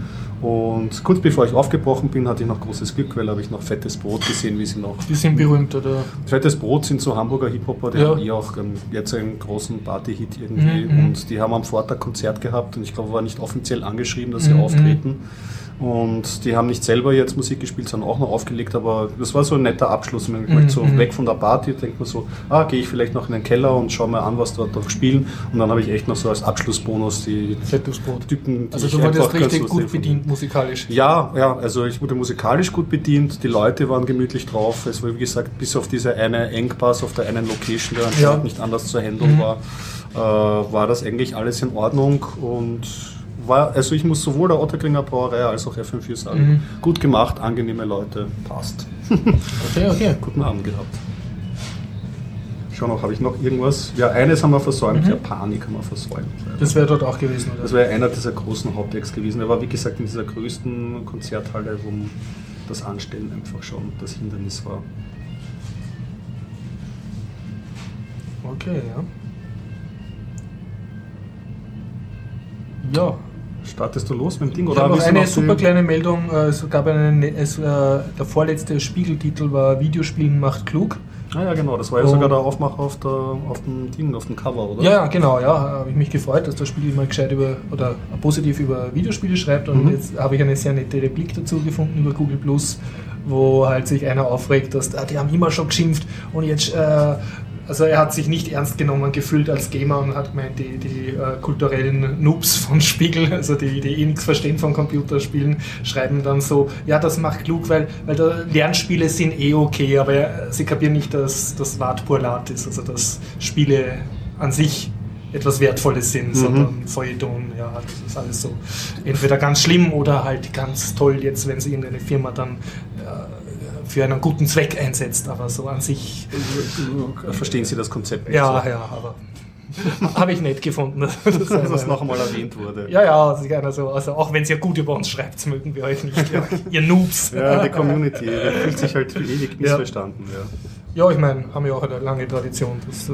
Und kurz bevor ich aufgebrochen bin, hatte ich noch großes Glück, weil habe ich noch Fettes Brot gesehen, wie sie noch. Die sind berühmt, oder? Fettes Brot sind so Hamburger Hip-Hopper, die ja. haben eh auch jetzt einen großen Party-Hit irgendwie. Mhm. Und die haben am Vortag Konzert gehabt und ich glaube, war nicht offiziell angeschrieben, dass sie mhm. auftreten. Und die haben nicht selber jetzt Musik gespielt, sondern auch noch aufgelegt, aber das war so ein netter Abschluss. Man mhm. so mhm. weg von der Party, denkt man so, ah, gehe ich vielleicht noch in den Keller und schaue mir an, was dort noch spielen. Und dann habe ich echt noch so als Abschlussbonus die Typen. Die also du wurdest richtig gut bedient musikalisch. Ja, ja, also ich wurde musikalisch gut bedient, die Leute waren gemütlich drauf. Es war wie gesagt, bis auf diese eine Engpass auf der einen Location, der anscheinend ja. nicht anders zu handeln mhm. war, äh, war das eigentlich alles in Ordnung und war, also ich muss sowohl der Otterkringer Brauerei als auch FM4 sagen, mhm. gut gemacht, angenehme Leute, passt. okay, okay. Guten Abend gehabt. Schau noch, habe ich noch irgendwas? Ja, eines haben wir versäumt, mhm. Panik haben wir versäumt. Das wäre dort auch gewesen, oder? Das wäre einer dieser großen Hauptacts gewesen. Er war, wie gesagt, in dieser größten Konzerthalle, wo das Anstellen einfach schon das Hindernis war. Okay, ja. Ja, Startest du los mit dem Ding? Oder ich habe noch eine super kleine Meldung. Äh, es gab einen, es, äh, der vorletzte Spiegeltitel war Videospielen macht klug. Ah ja, genau, das war ja sogar der Aufmacher auf, der, auf dem Ding, auf dem Cover, oder? Ja, genau, ja, habe ich mich gefreut, dass das Spiel mal gescheit über oder positiv über Videospiele schreibt und mhm. jetzt habe ich eine sehr nette Replik dazu gefunden über Google Plus, wo halt sich einer aufregt, dass ah, die haben immer schon geschimpft und jetzt äh, also er hat sich nicht ernst genommen gefühlt als Gamer und hat gemeint, die, die äh, kulturellen Noobs von Spiegel, also die, die eh nichts verstehen von Computerspielen, schreiben dann so, ja, das macht klug, weil, weil da Lernspiele sind eh okay, aber sie kapieren nicht, dass das Wart Purlat ist, also dass Spiele an sich etwas Wertvolles sind, mhm. sondern Feuilleton, ja, das ist alles so entweder ganz schlimm oder halt ganz toll jetzt, wenn sie irgendeine Firma dann äh, für einen guten Zweck einsetzt, aber so an sich. Verstehen Sie das Konzept nicht? Ja, so? ja, aber. Habe ich nett gefunden, dass das noch einmal erwähnt wurde. Ja, ja, also, also auch wenn es ja gut über uns schreibt, mögen wir euch nicht, ja, ihr Noobs. Ja, die Community fühlt sich halt ewig missverstanden. Ja. ja. Ja, ich meine, haben ja auch eine lange Tradition. Das, äh,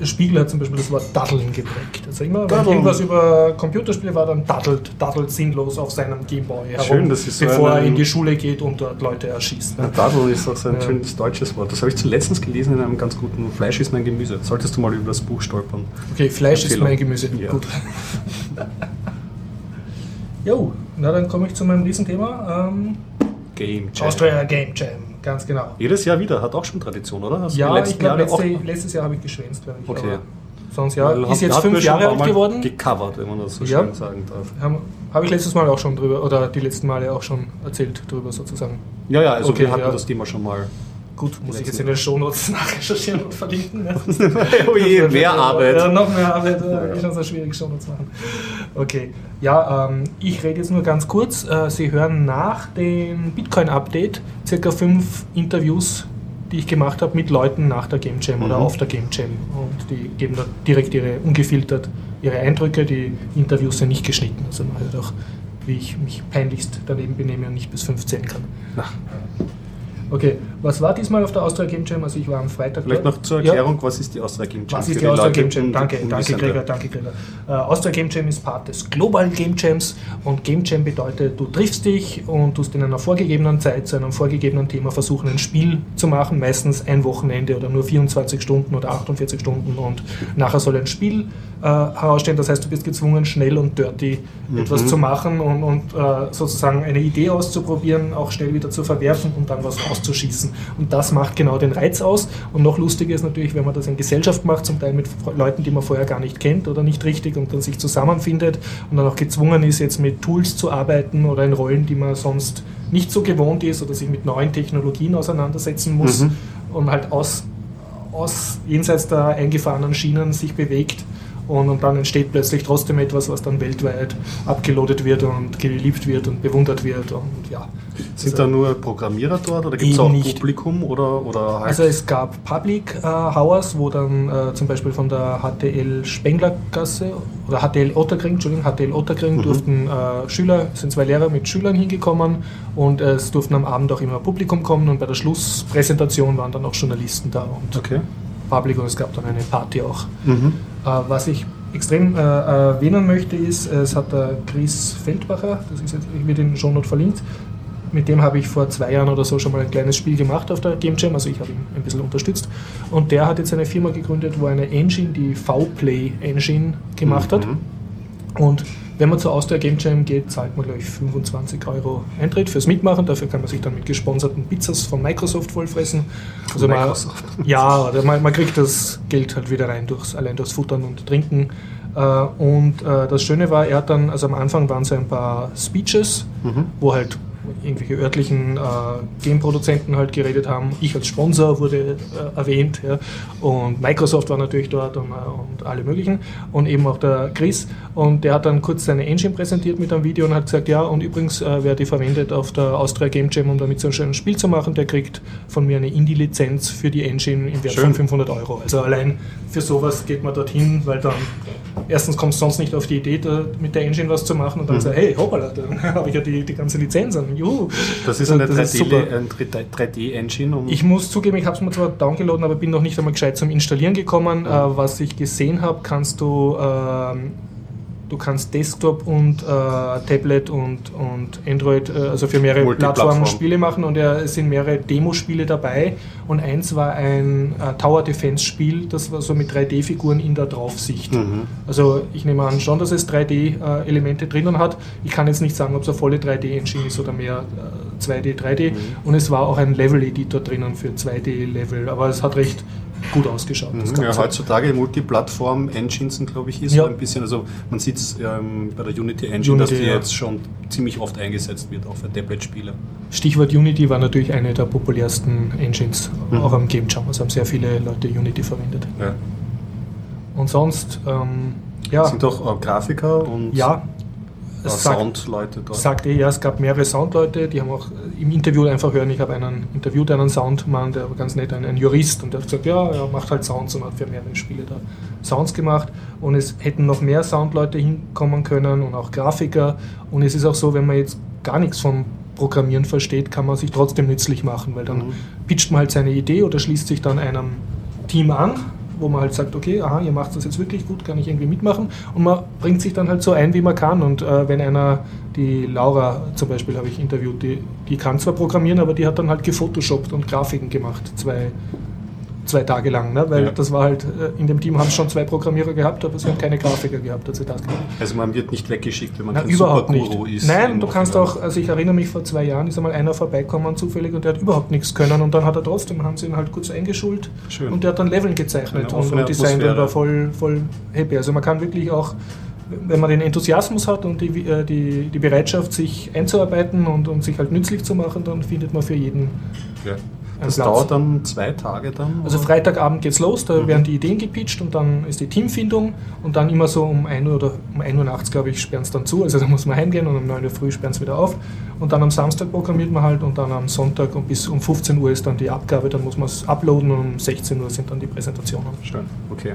der Spiegel hat zum Beispiel das Wort Daddeln geprägt. Also immer, wenn irgendwas über Computerspiele war, dann daddelt, daddelt sinnlos auf seinem Gameboy herum, Schön, das ist bevor so er in die Schule geht und dort Leute erschießt. Ne? Ja, Daddel ist auch so ein ja. schönes deutsches Wort. Das habe ich zuletzt gelesen in einem ganz guten Fleisch ist mein Gemüse. Solltest du mal über das Buch stolpern. Okay, Fleisch Empfehlung. ist mein Gemüse. Ja. Gut. jo, na dann komme ich zu meinem Riesenthema. Ähm, Game Jam. Austria Game Jam. Ganz genau. Jedes Jahr wieder, hat auch schon Tradition, oder? Hast ja, ich glaube, letzte, letztes Jahr habe ich geschwänzt, glaube ich. Okay. sonst ja, Weil ist jetzt fünf Jahre alt geworden. Gecovert, wenn man das so ja. schön sagen darf. Habe hab ich letztes Mal auch schon drüber, oder die letzten Male auch schon erzählt drüber sozusagen. Ja, ja, also okay, wir hatten ja. das Thema schon mal Gut, muss ich jetzt in den Shownotes nachrecherchieren und verlinken. Ne? oh je, mehr Arbeit. Ja, noch mehr Arbeit, ja. ich schon so schwierig Shownotes machen. Okay, ja, ähm, ich rede jetzt nur ganz kurz. Äh, Sie hören nach dem Bitcoin-Update circa fünf Interviews, die ich gemacht habe mit Leuten nach der Game Jam mhm. oder auf der Game Jam. Und die geben da direkt ihre, ungefiltert ihre Eindrücke. Die Interviews sind nicht geschnitten, also man hört auch, wie ich mich peinlichst daneben benehme und nicht bis 15 kann. Ach. Okay, was war diesmal auf der Austria Game Jam? Also ich war am Freitag Vielleicht dort. noch zur Erklärung, ja. was ist die Austria Game Jam? Was ist die Austria Game Jam? Danke, danke Gregor, danke Gregor. Äh, Austria Game Jam ist Part des Global Game Jams und Game Jam bedeutet, du triffst dich und tust in einer vorgegebenen Zeit zu einem vorgegebenen Thema versuchen, ein Spiel zu machen, meistens ein Wochenende oder nur 24 Stunden oder 48 Stunden und nachher soll ein Spiel äh, herausstehen. Das heißt, du bist gezwungen, schnell und dirty mhm. etwas zu machen und, und äh, sozusagen eine Idee auszuprobieren, auch schnell wieder zu verwerfen und dann was raus rauszuschießen. Und das macht genau den Reiz aus. Und noch lustiger ist natürlich, wenn man das in Gesellschaft macht, zum Teil mit Leuten, die man vorher gar nicht kennt oder nicht richtig und dann sich zusammenfindet und dann auch gezwungen ist, jetzt mit Tools zu arbeiten oder in Rollen, die man sonst nicht so gewohnt ist oder sich mit neuen Technologien auseinandersetzen muss mhm. und halt aus, aus jenseits der eingefahrenen Schienen sich bewegt und, und dann entsteht plötzlich trotzdem etwas, was dann weltweit abgeloadet wird und geliebt wird und bewundert wird. Und ja. Sind also, da nur Programmierer dort oder gibt es auch nicht. Publikum? Oder, oder halt? Also es gab Public äh, Hours, wo dann äh, zum Beispiel von der HTL Spenglergasse oder HTL Otterkring, Entschuldigung, HTL Otterkring mhm. durften äh, Schüler, sind zwei Lehrer mit Schülern hingekommen und es durften am Abend auch immer Publikum kommen und bei der Schlusspräsentation waren dann auch Journalisten da und okay. Public und es gab dann eine Party auch. Mhm. Äh, was ich extrem äh, erwähnen möchte, ist, es hat der Chris Feldbacher, das ist jetzt, ich werde den Show Note verlinkt, mit dem habe ich vor zwei Jahren oder so schon mal ein kleines Spiel gemacht auf der Game Jam, also ich habe ihn ein bisschen unterstützt. Und der hat jetzt eine Firma gegründet, wo eine Engine, die V-Play Engine gemacht mhm. hat. Und wenn man zur Austria Game Jam geht, zahlt man, glaube ich, 25 Euro Eintritt fürs Mitmachen. Dafür kann man sich dann mit gesponserten Pizzas von Microsoft vollfressen. Also man, ja, man, man, kriegt das Geld halt wieder rein, durchs, allein durchs Futtern und Trinken. Äh, und äh, das Schöne war, er hat dann, also am Anfang waren es ein paar Speeches, mhm. wo halt irgendwelche örtlichen äh, Gameproduzenten halt geredet haben. Ich als Sponsor wurde äh, erwähnt ja. und Microsoft war natürlich dort und, äh, und, alle möglichen und eben auch der Chris und der hat dann kurz seine Engine präsentiert mit einem Video und hat gesagt, ja und übrigens äh, wer die verwendet auf der Austria Game Jam, um damit so ein schönes Spiel zu machen, der kriegt von mir eine Indie-Lizenz für die Engine im Wert Schön. von 500 Euro. Also allein für sowas geht man dorthin, weil dann erstens kommst du sonst nicht auf die Idee, da, mit der Engine was zu machen und dann mhm. sagst hey, hoppala, dann habe ich ja die, die ganze Lizenz an. Juhu. Das ist eine 3D-Engine. Um ich muss zugeben, ich habe es mir zwar downgeloaden, aber bin noch nicht einmal gescheit zum Installieren gekommen. Mhm. Äh, was ich gesehen habe, kannst du ähm, du kannst Desktop und äh, Tablet und, und Android, äh, also für mehrere Plattformen Spiele machen und ja, es sind mehrere Demospiele dabei und eins war ein äh, Tower Defense Spiel, das war so mit 3D-Figuren in der Draufsicht. Mhm. Also ich nehme an schon, dass es 3D-Elemente drinnen hat. Ich kann jetzt nicht sagen, ob es eine volle 3D-Engine ist oder mehr 2D, äh, 3D mhm. und es war auch ein Level-Editor drinnen für 2D-Level, aber es hat recht gut ausgeschaut. Mhm, ja, heutzutage Multiplattform-Engines sind, glaube ich, ist ja. ein bisschen, also man sieht es ähm, bei der Unity Engine, Unity, dass die ja. jetzt schon ziemlich oft eingesetzt wird, auch für Tablet-Spiele. Stichwort Unity war natürlich eine der populärsten Engines, mhm. auch am Game Jam. Also haben sehr viele Leute Unity verwendet. Ja. Und sonst, ähm, ja. Sind doch äh, Grafiker und ja, Soundleute dort. Sagt ja, es gab mehrere Soundleute, die haben auch im Interview einfach hören, ich habe einen interviewt, einen Soundmann, der war ganz nett, ein, ein Jurist und der hat gesagt, ja, er macht halt Sounds und hat für mehrere Spiele da Sounds gemacht und es hätten noch mehr Soundleute hinkommen können und auch Grafiker und es ist auch so, wenn man jetzt gar nichts vom Programmieren versteht, kann man sich trotzdem nützlich machen, weil dann mhm. pitcht man halt seine Idee oder schließt sich dann einem Team an wo man halt sagt, okay, aha, ihr macht das jetzt wirklich gut, kann ich irgendwie mitmachen. Und man bringt sich dann halt so ein, wie man kann. Und äh, wenn einer, die Laura zum Beispiel habe ich interviewt, die, die kann zwar programmieren, aber die hat dann halt gefotoshoppt und Grafiken gemacht, zwei zwei Tage lang, ne? weil ja. das war halt, äh, in dem Team haben es schon zwei Programmierer gehabt, aber sie haben keine Grafiker gehabt, als sie das gemacht Also man wird nicht weggeschickt, wenn man Na, kein überhaupt nicht. ist. Nein, du kannst auch, also ich erinnere mich, vor zwei Jahren ist einmal einer vorbeikommen zufällig und der hat überhaupt nichts können und dann hat er trotzdem, haben sie ihn halt kurz eingeschult Schön. und der hat dann Leveln gezeichnet und, und designt und war voll, voll happy. Also man kann wirklich auch wenn man den Enthusiasmus hat und die, äh, die, die Bereitschaft, sich einzuarbeiten und, und sich halt nützlich zu machen, dann findet man für jeden ja. Das Platz. dauert dann zwei Tage dann? Also Freitagabend geht's los, da mhm. werden die Ideen gepitcht und dann ist die Teamfindung und dann immer so um 1 Uhr oder um 1 Uhr nachts, glaube ich, sperren es dann zu. Also da muss man heimgehen und um 9 Uhr früh sperren es wieder auf. Und dann am Samstag programmiert man halt und dann am Sonntag und bis um 15 Uhr ist dann die Abgabe, dann muss man es uploaden und um 16 Uhr sind dann die Präsentationen. Schön, okay.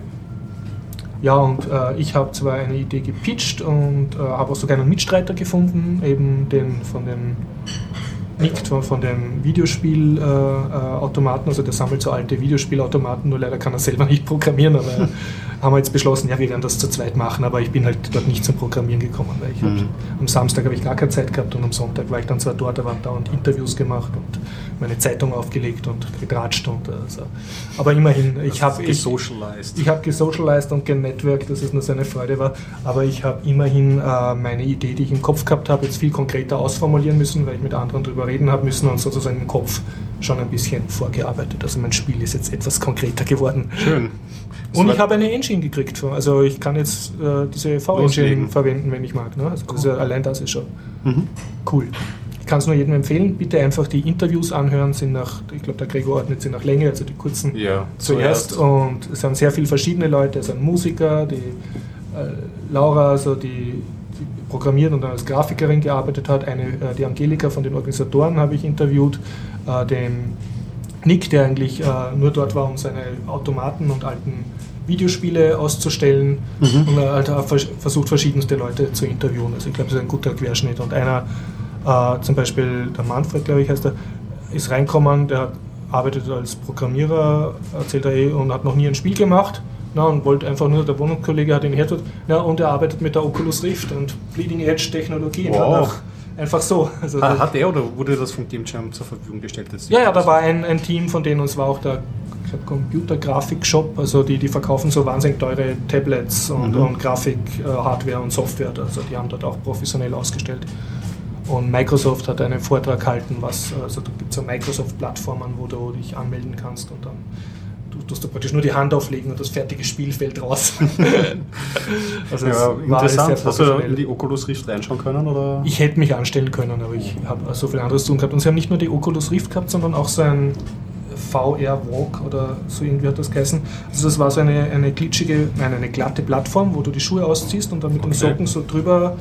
Ja, und äh, ich habe zwar eine Idee gepitcht und äh, habe auch sogar einen Mitstreiter gefunden, eben den von dem nickt von, von dem Videospielautomaten, also der sammelt so alte Videospielautomaten, nur leider kann er selber nicht programmieren, aber haben wir jetzt beschlossen, ja, wir werden das zu zweit machen, aber ich bin halt dort nicht zum Programmieren gekommen, weil ich mhm. am Samstag habe ich gar keine Zeit gehabt und am Sonntag war ich dann zwar dort, aber dauernd Interviews gemacht und meine Zeitung aufgelegt und getratscht und also. aber immerhin, ich habe gesocialized. Ich, ich habe gesocialized und genetworked, dass es nur seine Freude war, aber ich habe immerhin äh, meine Idee, die ich im Kopf gehabt habe, jetzt viel konkreter ausformulieren müssen, weil ich mit anderen darüber reden habe müssen und sozusagen im Kopf schon ein bisschen vorgearbeitet. Also mein Spiel ist jetzt etwas konkreter geworden. Schön. Und ich habe eine Engine gekriegt. Also ich kann jetzt äh, diese V-Engine verwenden, wenn ich mag. Ne? Also cool. das, allein das ist schon mhm. cool. Ich kann es nur jedem empfehlen. Bitte einfach die Interviews anhören. Sind nach, ich glaube, der Gregor ordnet sie nach Länge, also die kurzen ja, zuerst. zuerst. Und es sind sehr viele verschiedene Leute. Es sind Musiker, die äh, Laura, also die programmiert und dann als Grafikerin gearbeitet hat. Eine, äh, die Angelika von den Organisatoren habe ich interviewt. Äh, den Nick, der eigentlich äh, nur dort war, um seine Automaten und alten Videospiele auszustellen mhm. und er halt versucht, verschiedenste Leute zu interviewen. Also ich glaube, das ist ein guter Querschnitt. Und einer, äh, zum Beispiel der Manfred, glaube ich, heißt er, ist reinkommen, der arbeitet als Programmierer, erzählt er eh, und hat noch nie ein Spiel gemacht. Na, und wollte einfach nur, der Wohnungskollege hat ihn hertut, ja, und er arbeitet mit der Oculus Rift und Bleeding Edge Technologien. Wow. Einfach so. Also hat, hat er oder wurde das vom Game Jam zur Verfügung gestellt? Ja, ja, da war ein, ein Team von denen, und es war auch der Computer-Grafik-Shop, also die, die verkaufen so wahnsinnig teure Tablets und, mhm. und Grafik-Hardware und Software, also die haben dort auch professionell ausgestellt. Und Microsoft hat einen Vortrag gehalten, was, also da gibt es so Microsoft-Plattformen, wo du dich anmelden kannst und dann tust du praktisch nur die Hand auflegen und das fertige Spiel fällt raus. also ja, interessant. Hast du in die Oculus Rift reinschauen können? Oder? Ich hätte mich anstellen können, aber ich habe so viel anderes zu tun gehabt. Und sie haben nicht nur die Oculus Rift gehabt, sondern auch so ein VR Walk oder so irgendwie hat das geheißen. Also das war so eine, eine glitschige, nein, eine glatte Plattform, wo du die Schuhe ausziehst und dann mit okay. den Socken so drüber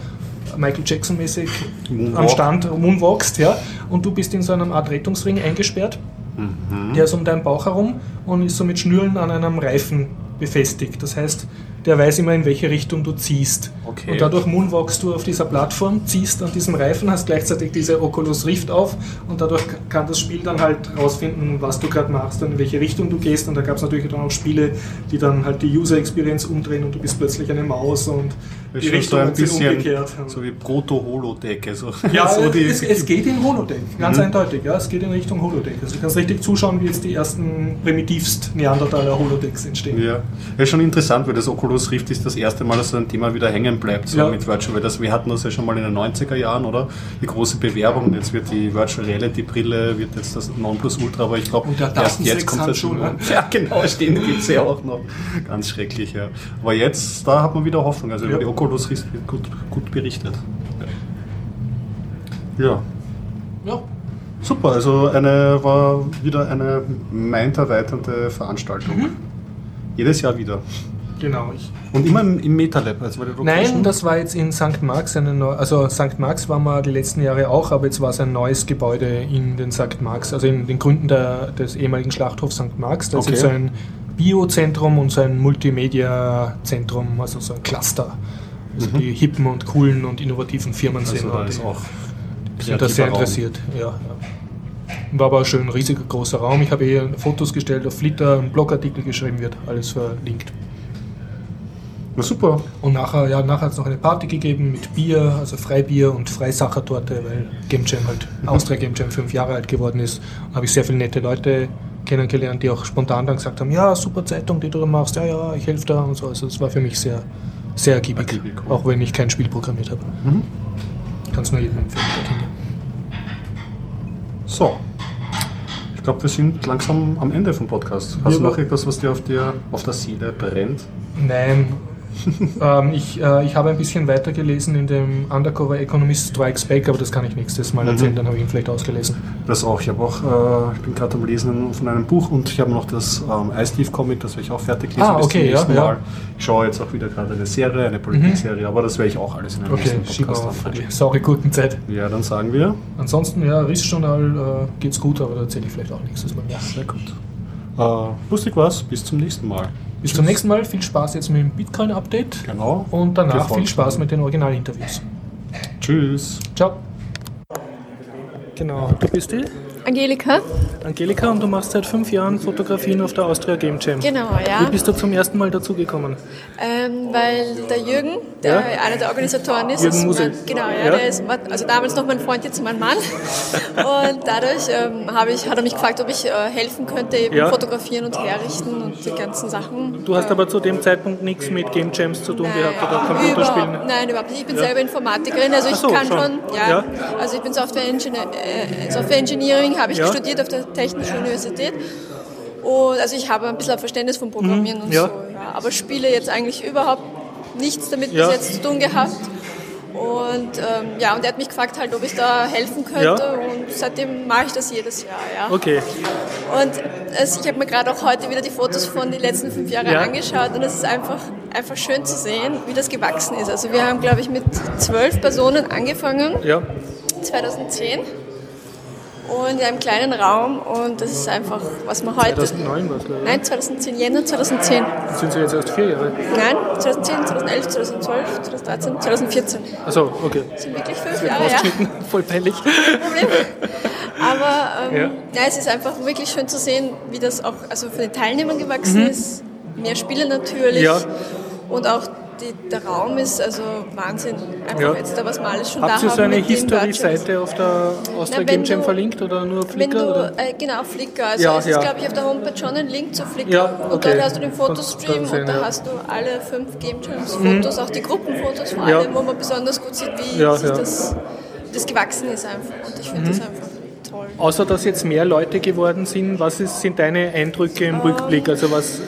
Michael Jackson mäßig am Stand moonwalkst, ja, und du bist in so einem Art Rettungsring eingesperrt. Mhm. Der ist um deinen Bauch herum und ist so mit Schnüren an einem Reifen befestigt. Das heißt, der weiß immer, in welche Richtung du ziehst. Okay. Und dadurch moonwalkst du auf dieser Plattform, ziehst an diesem Reifen, hast gleichzeitig diese Oculus Rift auf und dadurch kann das Spiel dann halt rausfinden, was du gerade machst und in welche Richtung du gehst. Und da gab es natürlich dann auch Spiele, die dann halt die User Experience umdrehen und du bist plötzlich eine Maus und die Richtung so ein bisschen umgekehrt. So wie Proto-Holodeck. Also ja, so es, es, geht in Holodeck, ganz mhm. eindeutig. Ja, es geht in Richtung Holodeck. Also du kannst richtig zuschauen, wie jetzt die ersten primitivst Neandertaler Holodecks entstehen. Ja, ja schon interessant, weil das Oculus Rift ist das erste Mal, dass so ein Thema wieder hängen bleibt so ja. mit Virtual. Weil das, wir hatten das ja schon mal in den 90er Jahren, oder? Die große Bewerbung. Jetzt wird die Virtual Reality Brille, wird jetzt das Nonplusultra, aber ich glaube, erst jetzt kommt das schon. Ne? Ja, genau, stehen gibt es ja auch noch. Ganz schrecklich, ja. Aber jetzt, da hat man wieder Hoffnung. Also ja. über die Oculus wird gut, gut berichtet. Ja. Ja. Super, also eine war wieder eine meint-erweiternde Veranstaltung. Mhm. Jedes Jahr wieder. Genau. Ich und immer im, im MetaLab? Also Nein, das war jetzt in St. Marx. Eine also St. Marx waren wir die letzten Jahre auch, aber jetzt war es ein neues Gebäude in den St. Marx, also in den Gründen der, des ehemaligen Schlachthofs St. Marx. Das okay. ist so ein Biozentrum und so ein Multimedia-Zentrum, also so ein Cluster. Also mhm. die hippen und coolen und innovativen Firmen also sind. Da ist auch sind da sehr interessiert. Ja, ja. War aber ein schön riesiger großer Raum. Ich habe hier Fotos gestellt, auf Flitter, ein Blogartikel geschrieben wird, alles verlinkt. Na super. Und nachher, ja, nachher hat es noch eine Party gegeben mit Bier, also Freibier und Freisachertorte, weil Game Jam halt, Austria Game Jam fünf Jahre alt geworden ist. Da habe ich sehr viele nette Leute kennengelernt, die auch spontan dann gesagt haben, ja, super Zeitung, die du machst, ja, ja, ich helfe da und so. Also das war für mich sehr, sehr ergiebig, ergiebig cool. auch wenn ich kein Spiel programmiert habe. Mhm. Kann es nur jedem empfehlen. So. Ich glaube, wir sind langsam am Ende vom Podcast. Hast du noch etwas, was dir auf, dir auf der Seele brennt? Nein, ähm, ich, äh, ich habe ein bisschen weitergelesen in dem Undercover Economist Strikes Back, aber das kann ich nächstes Mal erzählen, mhm. dann habe ich ihn vielleicht ausgelesen. Das auch. Ich habe auch, äh, ich bin gerade am Lesen von einem Buch und ich habe noch das ähm, Ice Thief Comic, das werde ich auch fertig lesen ah, bis okay, zum nächsten ja, Mal. Ja. Ich schaue jetzt auch wieder gerade eine Serie, eine Politikserie, mhm. aber das werde ich auch alles in einem okay, nächsten Podcast auf die saure guten Zeit. Ja, dann sagen wir. Ansonsten, ja, Rissjournal äh, geht's gut, aber da erzähle ich vielleicht auch nächstes Mal. Ja, sehr gut. Äh, lustig was, bis zum nächsten Mal. Bis zum nächsten Mal. Viel Spaß jetzt mit dem Bitcoin-Update. Genau. Und danach viel Spaß mit den Originalinterviews. Tschüss. Ciao. Genau, du bist die? Angelika. Angelika, und du machst seit fünf Jahren Fotografien auf der Austria Game Jam. Genau, ja. Wie bist du zum ersten Mal dazugekommen? Ähm, weil der Jürgen, der ja? einer der Organisatoren ist, Jürgen Muse. genau, ja, ja, der ist also damals noch mein Freund, jetzt mein Mann. und dadurch ähm, ich, hat er mich gefragt, ob ich äh, helfen könnte, eben ja. fotografieren und herrichten und die ganzen Sachen. Du hast aber zu dem Zeitpunkt nichts mit Game Jams zu tun nein, gehabt oder Computerspielen? Nein, überhaupt nicht. Ich bin selber Informatikerin, also ich so, kann schon, schon ja, Also ich bin Software, Engineer, äh, Software Engineering, habe ich studiert auf der Technischen Universität. Und also ich habe ein bisschen Verständnis vom Programmieren mhm, und ja. so, ja. aber spiele jetzt eigentlich überhaupt nichts damit ja. bis jetzt zu tun gehabt. Und ähm, ja, und er hat mich gefragt, halt, ob ich da helfen könnte ja. und seitdem mache ich das jedes Jahr. Ja. Okay. Und also ich habe mir gerade auch heute wieder die Fotos von den letzten fünf Jahren ja. angeschaut und es ist einfach, einfach schön zu sehen, wie das gewachsen ist. Also wir haben, glaube ich, mit zwölf Personen angefangen, ja. 2010 und in einem kleinen Raum und das ist einfach, was man heute... 2009 war es, glaube ich. Nein, 2010, Jänner 2010. Sind Sie jetzt erst vier Jahre? Nein, 2010, 2011, 2012, 2013, 2014. Achso, okay. Das sind wirklich fünf Jahre, ja. Voll peinlich. Problem. Aber ähm, ja. ja. es ist einfach wirklich schön zu sehen, wie das auch also von den Teilnehmern gewachsen mhm. ist. Mehr Spiele natürlich. Ja. Und auch die, der Raum ist also Wahnsinn. Einfach ja. jetzt da, was wir alles schon Habt da ihr so eine History-Seite auf der Austria Game Jam verlinkt oder nur Flickr? Du, äh, genau, Flickr. Also ja, es ist, glaube ich, auf der Homepage schon ein Link zu Flickr. Ja, okay. Und dort hast du den Fotostream und da hast du alle fünf Game Jams Fotos, mhm. auch die Gruppenfotos vor allem, wo man besonders gut sieht, wie sich das, das gewachsen ist einfach. Und ich finde mhm. das einfach toll. Außer dass jetzt mehr Leute geworden sind, was ist, sind deine Eindrücke im um, Rückblick? Also was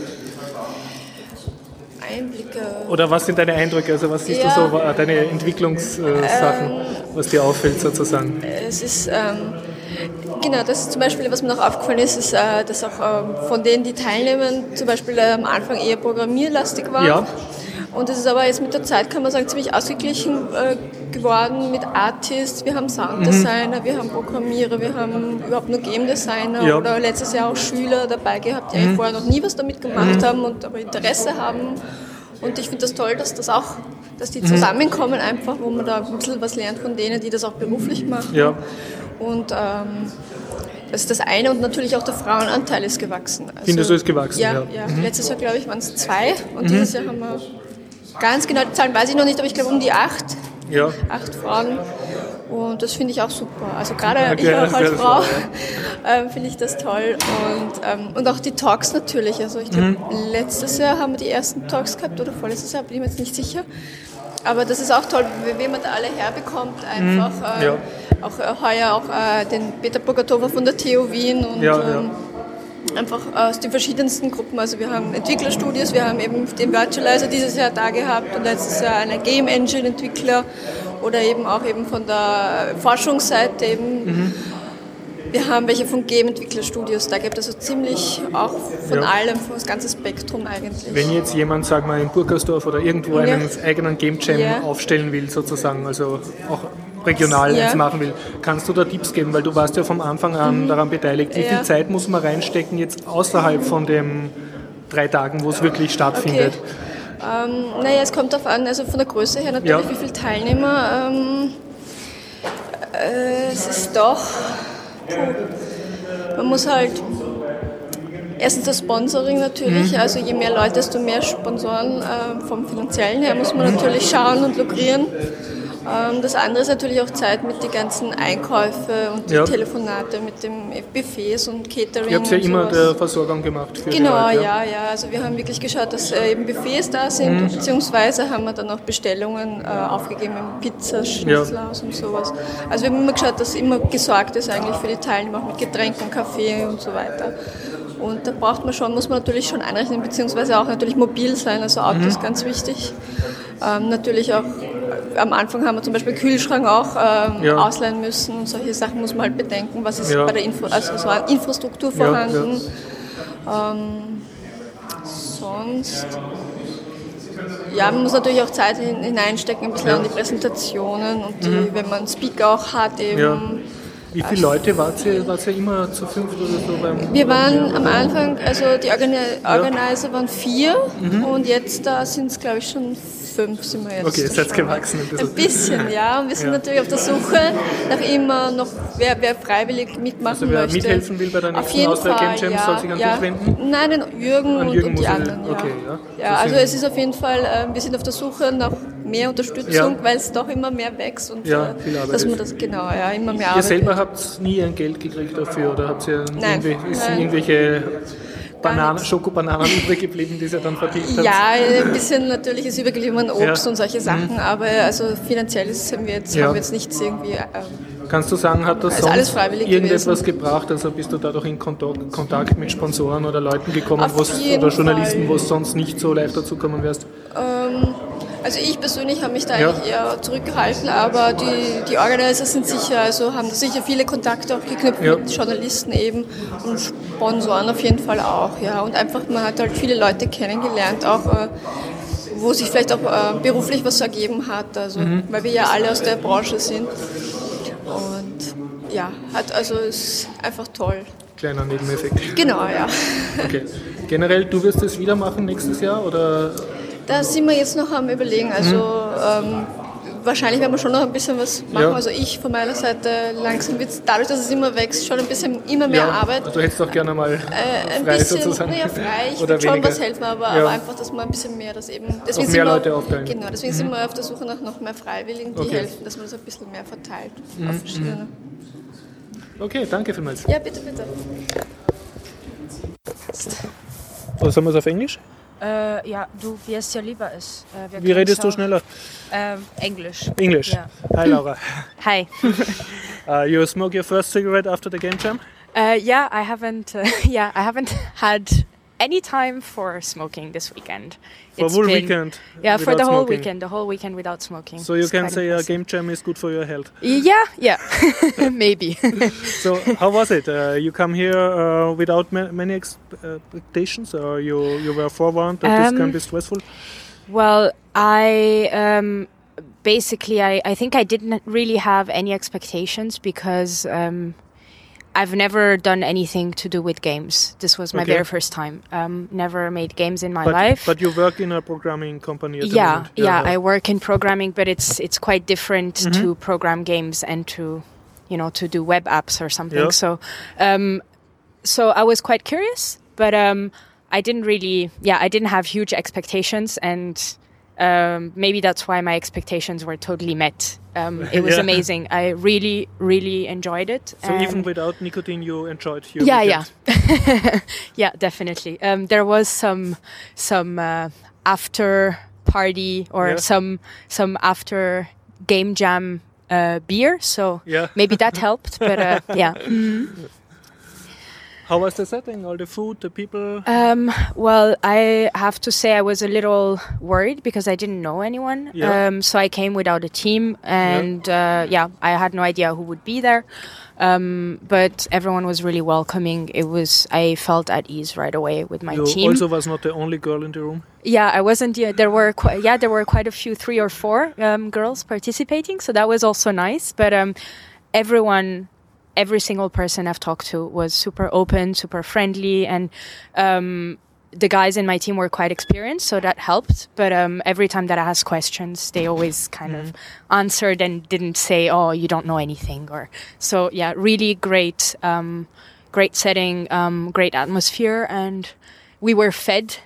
oder was sind deine Eindrücke? Also was siehst ja. du so, äh, deine Entwicklungssachen, ähm, was dir auffällt sozusagen? Es ist, ähm, genau, das ist zum Beispiel, was mir noch aufgefallen ist, ist, äh, dass auch ähm, von denen, die teilnehmen, zum Beispiel am Anfang eher programmierlastig war. Ja. Und es ist aber jetzt mit der Zeit, kann man sagen, ziemlich ausgeglichen äh, geworden mit Artists. Wir haben Sounddesigner, mhm. wir haben Programmierer, wir haben überhaupt nur Game Designer ja. oder letztes Jahr auch Schüler dabei gehabt, die mhm. vorher noch nie was damit gemacht mhm. haben und aber Interesse haben. Und ich finde das toll, dass das auch, dass die mhm. zusammenkommen einfach, wo man da ein bisschen was lernt von denen, die das auch beruflich machen. Ja. Und ähm, das ist das eine und natürlich auch der Frauenanteil ist gewachsen. Also, Findest du, ist gewachsen? Ja, ja. ja. Mhm. letztes Jahr glaube ich waren es zwei und mhm. dieses Jahr haben wir ganz genau die Zahlen weiß ich noch nicht, aber ich glaube um die acht. Ja. Acht Frauen. Und das finde ich auch super. Also gerade okay, ich auch als Frau ähm, finde ich das toll. Und, ähm, und auch die Talks natürlich. Also ich glaube, mhm. letztes Jahr haben wir die ersten Talks gehabt oder vorletztes Jahr, bin ich mir jetzt nicht sicher. Aber das ist auch toll, wie man da alle herbekommt. Einfach mhm. ja. auch äh, heuer auch äh, den Peter Bogatova von der TU Wien und ja, ja. Ähm, einfach aus den verschiedensten Gruppen. Also wir haben Entwicklerstudios, wir haben eben den Virtualizer dieses Jahr da gehabt und letztes Jahr einen Game Engine Entwickler oder eben auch eben von der Forschungsseite eben. Mhm. Wir haben welche von Game-Entwicklerstudios, da gibt es also ziemlich auch von ja. allem, das ganze Spektrum eigentlich. Wenn jetzt jemand, sag mal, in Burgersdorf oder irgendwo ja. einen eigenen Game Jam ja. aufstellen will, sozusagen, also auch regional ja. machen will, kannst du da Tipps geben, weil du warst ja vom Anfang an mhm. daran beteiligt. Wie viel Zeit muss man reinstecken jetzt außerhalb von den drei Tagen, wo es wirklich stattfindet? Okay. Ähm, naja, es kommt darauf an, also von der Größe her natürlich, ja. wie viele Teilnehmer. Ähm, äh, es ist doch, puh, man muss halt, erstens das Sponsoring natürlich, mhm. also je mehr Leute, desto mehr Sponsoren äh, vom finanziellen her muss man natürlich schauen und lukrieren. Ähm, das andere ist natürlich auch Zeit mit den ganzen Einkäufe und die ja. Telefonate mit dem Buffets und Catering. Ihr habt ja immer der Versorgung gemacht für Genau, Leute, ja. ja, ja. Also wir haben wirklich geschaut, dass äh, eben Buffets da sind, mhm. beziehungsweise haben wir dann auch Bestellungen äh, aufgegeben Pizza, Schnitzelhaus ja. und sowas. Also wir haben immer geschaut, dass immer gesorgt ist eigentlich für die Teilnehmer, auch mit Getränken, Kaffee und so weiter. Und da braucht man schon, muss man natürlich schon einrechnen, beziehungsweise auch natürlich mobil sein, also Auto mhm. ist ganz wichtig. Ähm, natürlich auch, am Anfang haben wir zum Beispiel Kühlschrank auch ähm, ja. ausleihen müssen und solche Sachen muss man halt bedenken, was ist ja. bei der Info also so Infrastruktur vorhanden. Ja, ähm, sonst ja, man muss natürlich auch Zeit hineinstecken, ein bisschen ja. an die Präsentationen und die, mhm. wenn man Speaker auch hat, eben wie viele Leute wart ihr? Wart ihr immer zu fünf oder so beim Wir waren am Anfang, also die Organi Organizer ja. waren vier mhm. und jetzt da sind es glaube ich schon fünf sind wir jetzt. Okay, seid gewachsen ein bisschen. Ein bisschen, ja. Und wir sind ja. natürlich auf der Suche nach immer noch, wer, wer freiwillig mitmachen also wer möchte. mithelfen will bei der nächsten Austria Game Jam, ja, soll sich an ja. dich wenden? Nein, an Jürgen, an Jürgen und, und die anderen. Ja. Okay, ja. ja also es ist auf jeden Fall, äh, wir sind auf der Suche nach mehr Unterstützung, weil es doch immer mehr wächst und ja, äh, viel Arbeit dass man das genau, ja, immer mehr Arbeit. Ihr selber habt nie ein Geld gekriegt dafür oder habt ihr Nein, irgendwelche, irgendwelche Bananen, Schokobananen übrig geblieben, die sie dann verdient hat? Ja, ein bisschen natürlich ist übergeblieben Obst ja. und solche Sachen, mhm. aber also finanziell haben wir jetzt, ja. haben wir jetzt nichts irgendwie. Ähm, Kannst du sagen, hat das sonst irgendetwas gewesen. gebracht? Also bist du dadurch in Kontakt mit Sponsoren oder Leuten gekommen oder Journalisten, wo es sonst nicht so leicht dazu kommen wärst? Ähm, also ich persönlich habe mich da ja. eigentlich eher zurückgehalten, aber die, die Organizer sind sicher, also haben sicher viele Kontakte auch geknüpft ja. mit Journalisten eben und Sponsoren auf jeden Fall auch, ja. Und einfach, man hat halt viele Leute kennengelernt, auch äh, wo sich vielleicht auch äh, beruflich was ergeben hat, also mhm. weil wir ja alle aus der Branche sind. Und ja, hat also ist einfach toll. Kleiner Nebeneffekt. Genau, ja. Okay. Generell, du wirst es wieder machen nächstes Jahr oder da sind wir jetzt noch am Überlegen. Also ähm, wahrscheinlich werden wir schon noch ein bisschen was machen. Ja. Also ich von meiner Seite langsam wird es, dadurch, dass es immer wächst, schon ein bisschen immer mehr ja, Arbeit. Du hättest doch gerne mal äh, ein frei bisschen, sozusagen. Naja, frei, ich würde schon was helfen, aber, ja. aber, einfach, dass man ein bisschen mehr das eben... Deswegen mehr wir, Leute aufteilen. Genau, deswegen mhm. sind wir auf der Suche nach noch mehr Freiwilligen, die okay. helfen, dass man das ein bisschen mehr verteilt mhm. auf verschiedene... Okay, danke vielmals. Ja, bitte, bitte. Oder sagen wir es auf Englisch? Äh, ja, du, wie es dir lieber ist. Äh, Wie redest du schneller? Äh, Englisch. English. Yeah. Hi, Laura. Hi. uh, you smoke your first cigarette after the game jam? Uh, yeah, I haven't. Uh, yeah, I haven't had any time for smoking this weekend. For it's whole been, weekend? Yeah, for the whole smoking. weekend, the whole weekend without smoking. So you it's can say a game jam is good for your health? Yeah, yeah, maybe. so how was it? Uh, you come here uh, without ma many expectations or you, you were forewarned that um, this can be stressful? Well, I... Um, basically, I, I think I didn't really have any expectations because um, I've never done anything to do with games. This was my okay. very first time. Um, never made games in my but, life. But you work in a programming company. yeah, yeah, I work in programming, but it's it's quite different mm -hmm. to program games and to, you know, to do web apps or something. Yeah. So, um, so I was quite curious, but um, I didn't really, yeah, I didn't have huge expectations and um, maybe that's why my expectations were totally met. Um, it was yeah. amazing. I really, really enjoyed it. So even without nicotine, you enjoyed your yeah, yeah, yeah, definitely. Um, there was some some uh, after party or yeah. some some after game jam uh, beer. So yeah. maybe that helped. But uh, yeah. Mm -hmm. How was the setting? All the food, the people? Um, well, I have to say I was a little worried because I didn't know anyone. Yeah. Um, so I came without a team, and yeah. Uh, yeah, I had no idea who would be there. Um, but everyone was really welcoming. It was I felt at ease right away with my you team. Also, was not the only girl in the room. Yeah, I wasn't. Yeah, there were quite, yeah there were quite a few, three or four um, girls participating. So that was also nice. But um, everyone every single person I've talked to was super open, super friendly, and um, the guys in my team were quite experienced, so that helped. But um, every time that I asked questions, they always kind mm. of answered and didn't say, "Oh, you don't know anything," or so. Yeah, really great, um, great setting, um, great atmosphere, and we were fed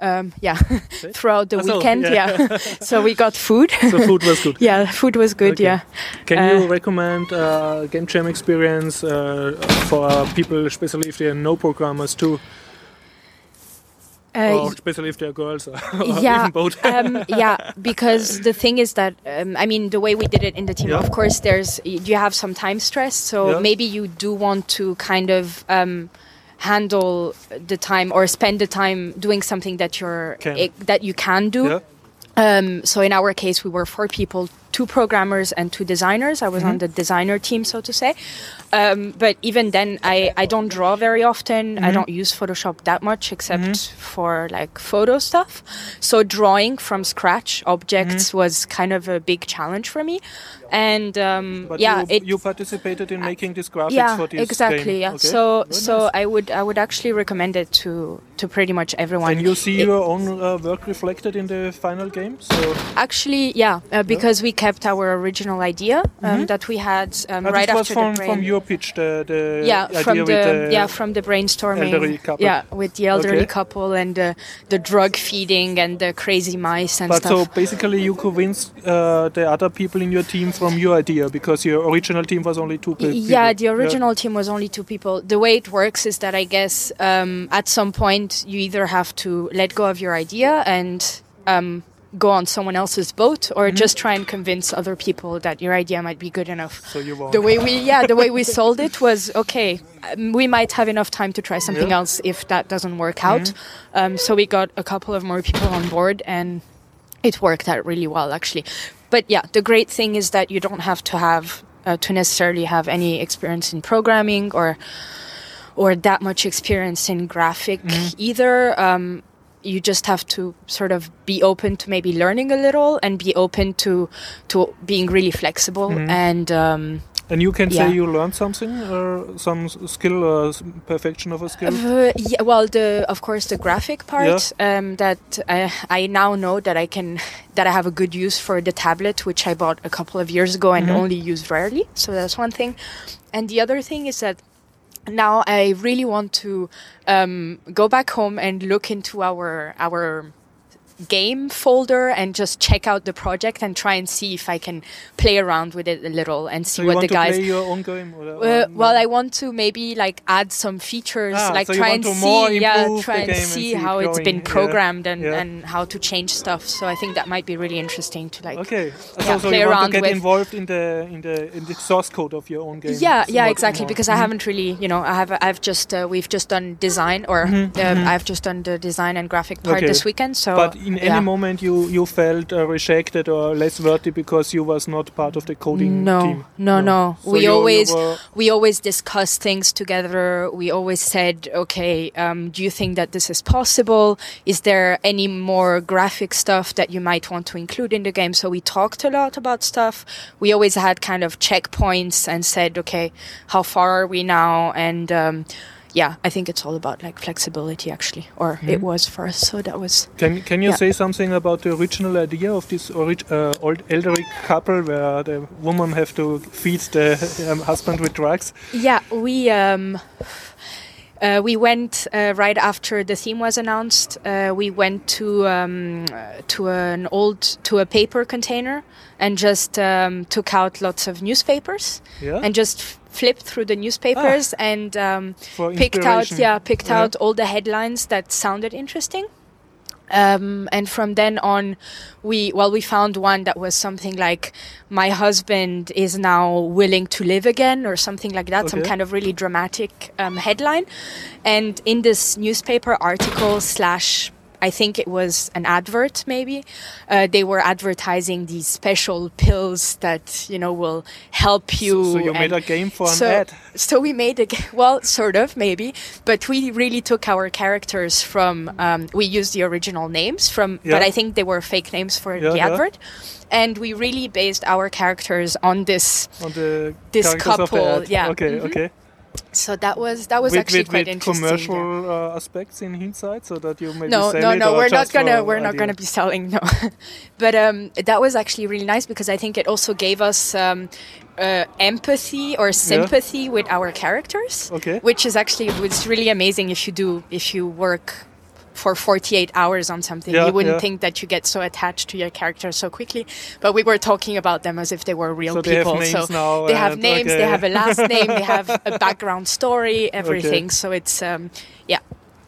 um, yeah, throughout the weekend. Yeah, yeah. so we got food. so food was good. yeah, food was good. Okay. Yeah. Can uh, you recommend uh, game jam experience uh, for people, especially if they are no programmers, too? Uh, or especially if they're girls, or yeah, both. um, yeah, because the thing is that um, I mean, the way we did it in the team, yeah. of course, there's you have some time stress, so yeah. maybe you do want to kind of. Um, handle the time or spend the time doing something that you're that you can do. Yeah. Um, so in our case, we were four people, two programmers and two designers. I was mm -hmm. on the designer team, so to say. Um, but even then, I, I don't draw very often. Mm-hmm. I don't use Photoshop that much except mm-hmm. for like photo stuff. So drawing from scratch objects mm-hmm. was kind of a big challenge for me and um, but yeah, you, it, you participated in making this graphics yeah, for this exactly. Game. Yeah, okay. so Very so nice. I would I would actually recommend it to to pretty much everyone. And you see it, your own uh, work reflected in the final game. So actually, yeah, uh, because yeah. we kept our original idea um, mm -hmm. that we had um, right after the brain. Your pitch, the, the yeah, from the, the, yeah from the brainstorming. Yeah, with the elderly okay. couple and the the drug feeding and the crazy mice and but stuff. so basically, you convinced uh, the other people in your team from your idea because your original team was only two people. Yeah, the original yeah. team was only two people. The way it works is that I guess um, at some point you either have to let go of your idea and um, go on someone else's boat, or mm-hmm. just try and convince other people that your idea might be good enough. So you won't. The way we, yeah, the way we sold it was okay. Um, we might have enough time to try something yeah. else if that doesn't work out. Mm-hmm. Um, so we got a couple of more people on board and it worked out really well actually but yeah the great thing is that you don't have to have uh, to necessarily have any experience in programming or or that much experience in graphic Mm-hmm. either um, you just have to sort of be open to maybe learning a little and be open to to being really flexible Mhm. and um, And you can Yeah. say you learned something, or some skill, or perfection of a skill. Uh, yeah, well, the of course the graphic part um, that I, I now know that I can that I have a good use for the tablet, which I bought a couple of years ago and Mhm. only use rarely. So that's one thing, and the other thing is that now I really want to um, go back home and look into our our game folder and just check out the project and try and see if I can play around with it a little and see so what the guys play your own game? Or, or uh, well, I want to maybe like add some features, Ah, like so try and see, yeah, try and game and see see it how it's been going, yeah, programmed and, yeah. and how to change stuff. So I think that might be really interesting to like. Okay, yeah, so, so play around get with- involved in the in the in the source code of your own game. Yeah, yeah, exactly. more. Because I Mhm. haven't really, you know, I have, I've just, uh, we've just done design, or Mhm, um, mhm. I've just done the design and graphic part Okay. this weekend. So, But in yeah. any moment you you felt uh, rejected or less worthy because you was not part of the coding no, team. no, no, So We you- you always, were- we always discuss things together. We always said, okay, um, do you think that this is possible? Is there any more graphic stuff that you might want to include in the game? So we talked a lot about stuff. We always had kind of checkpoints and said, okay, how far are we now? And um, yeah, I think it's all about like flexibility, actually, or it was for us. So that was Can can you Yeah. say something about the original idea of this orig- uh, old elderly couple where the woman have to feed the um, husband with drugs? Yeah, we um, uh, we went uh, right after the theme was announced. Uh, we went to um, to an old to a paper container and just um, took out lots of newspapers Yeah. and just flipped through the newspapers and um, picked out yeah picked Yeah. out all the headlines that sounded interesting. Um, and from then on, we well we found one that was something like my husband is now willing to live again or something like that, some kind of really dramatic um, headline. And in this newspaper article slash. I think it was an advert, maybe. Uh, they were advertising these special pills that you know will help you. So you and- made a game for an so, ad. so we made a well, sort of maybe, but we really took our characters from. Um, we used the original names from, but I think they were fake names for Yeah, the yeah. advert, and we really based our characters on this. on the This characters of the couple, ad. yeah. Okay, Mhm. okay. So that was that was with actually with, quite with interesting. commercial uh, aspects in hindsight, so that you maybe No, no, no. We're not gonna we're not gonna be selling no. but um, that was actually really nice because I think it also gave us um, uh, empathy or sympathy with our characters. Okay. which is actually it's really amazing if you do if you work for 48 hours on something Yeah, you wouldn't yeah. think that you get so attached to your character so quickly but we were talking about them as if they were real So they people names so now they have names okay. they have a last name they have a background story everything so it's um yeah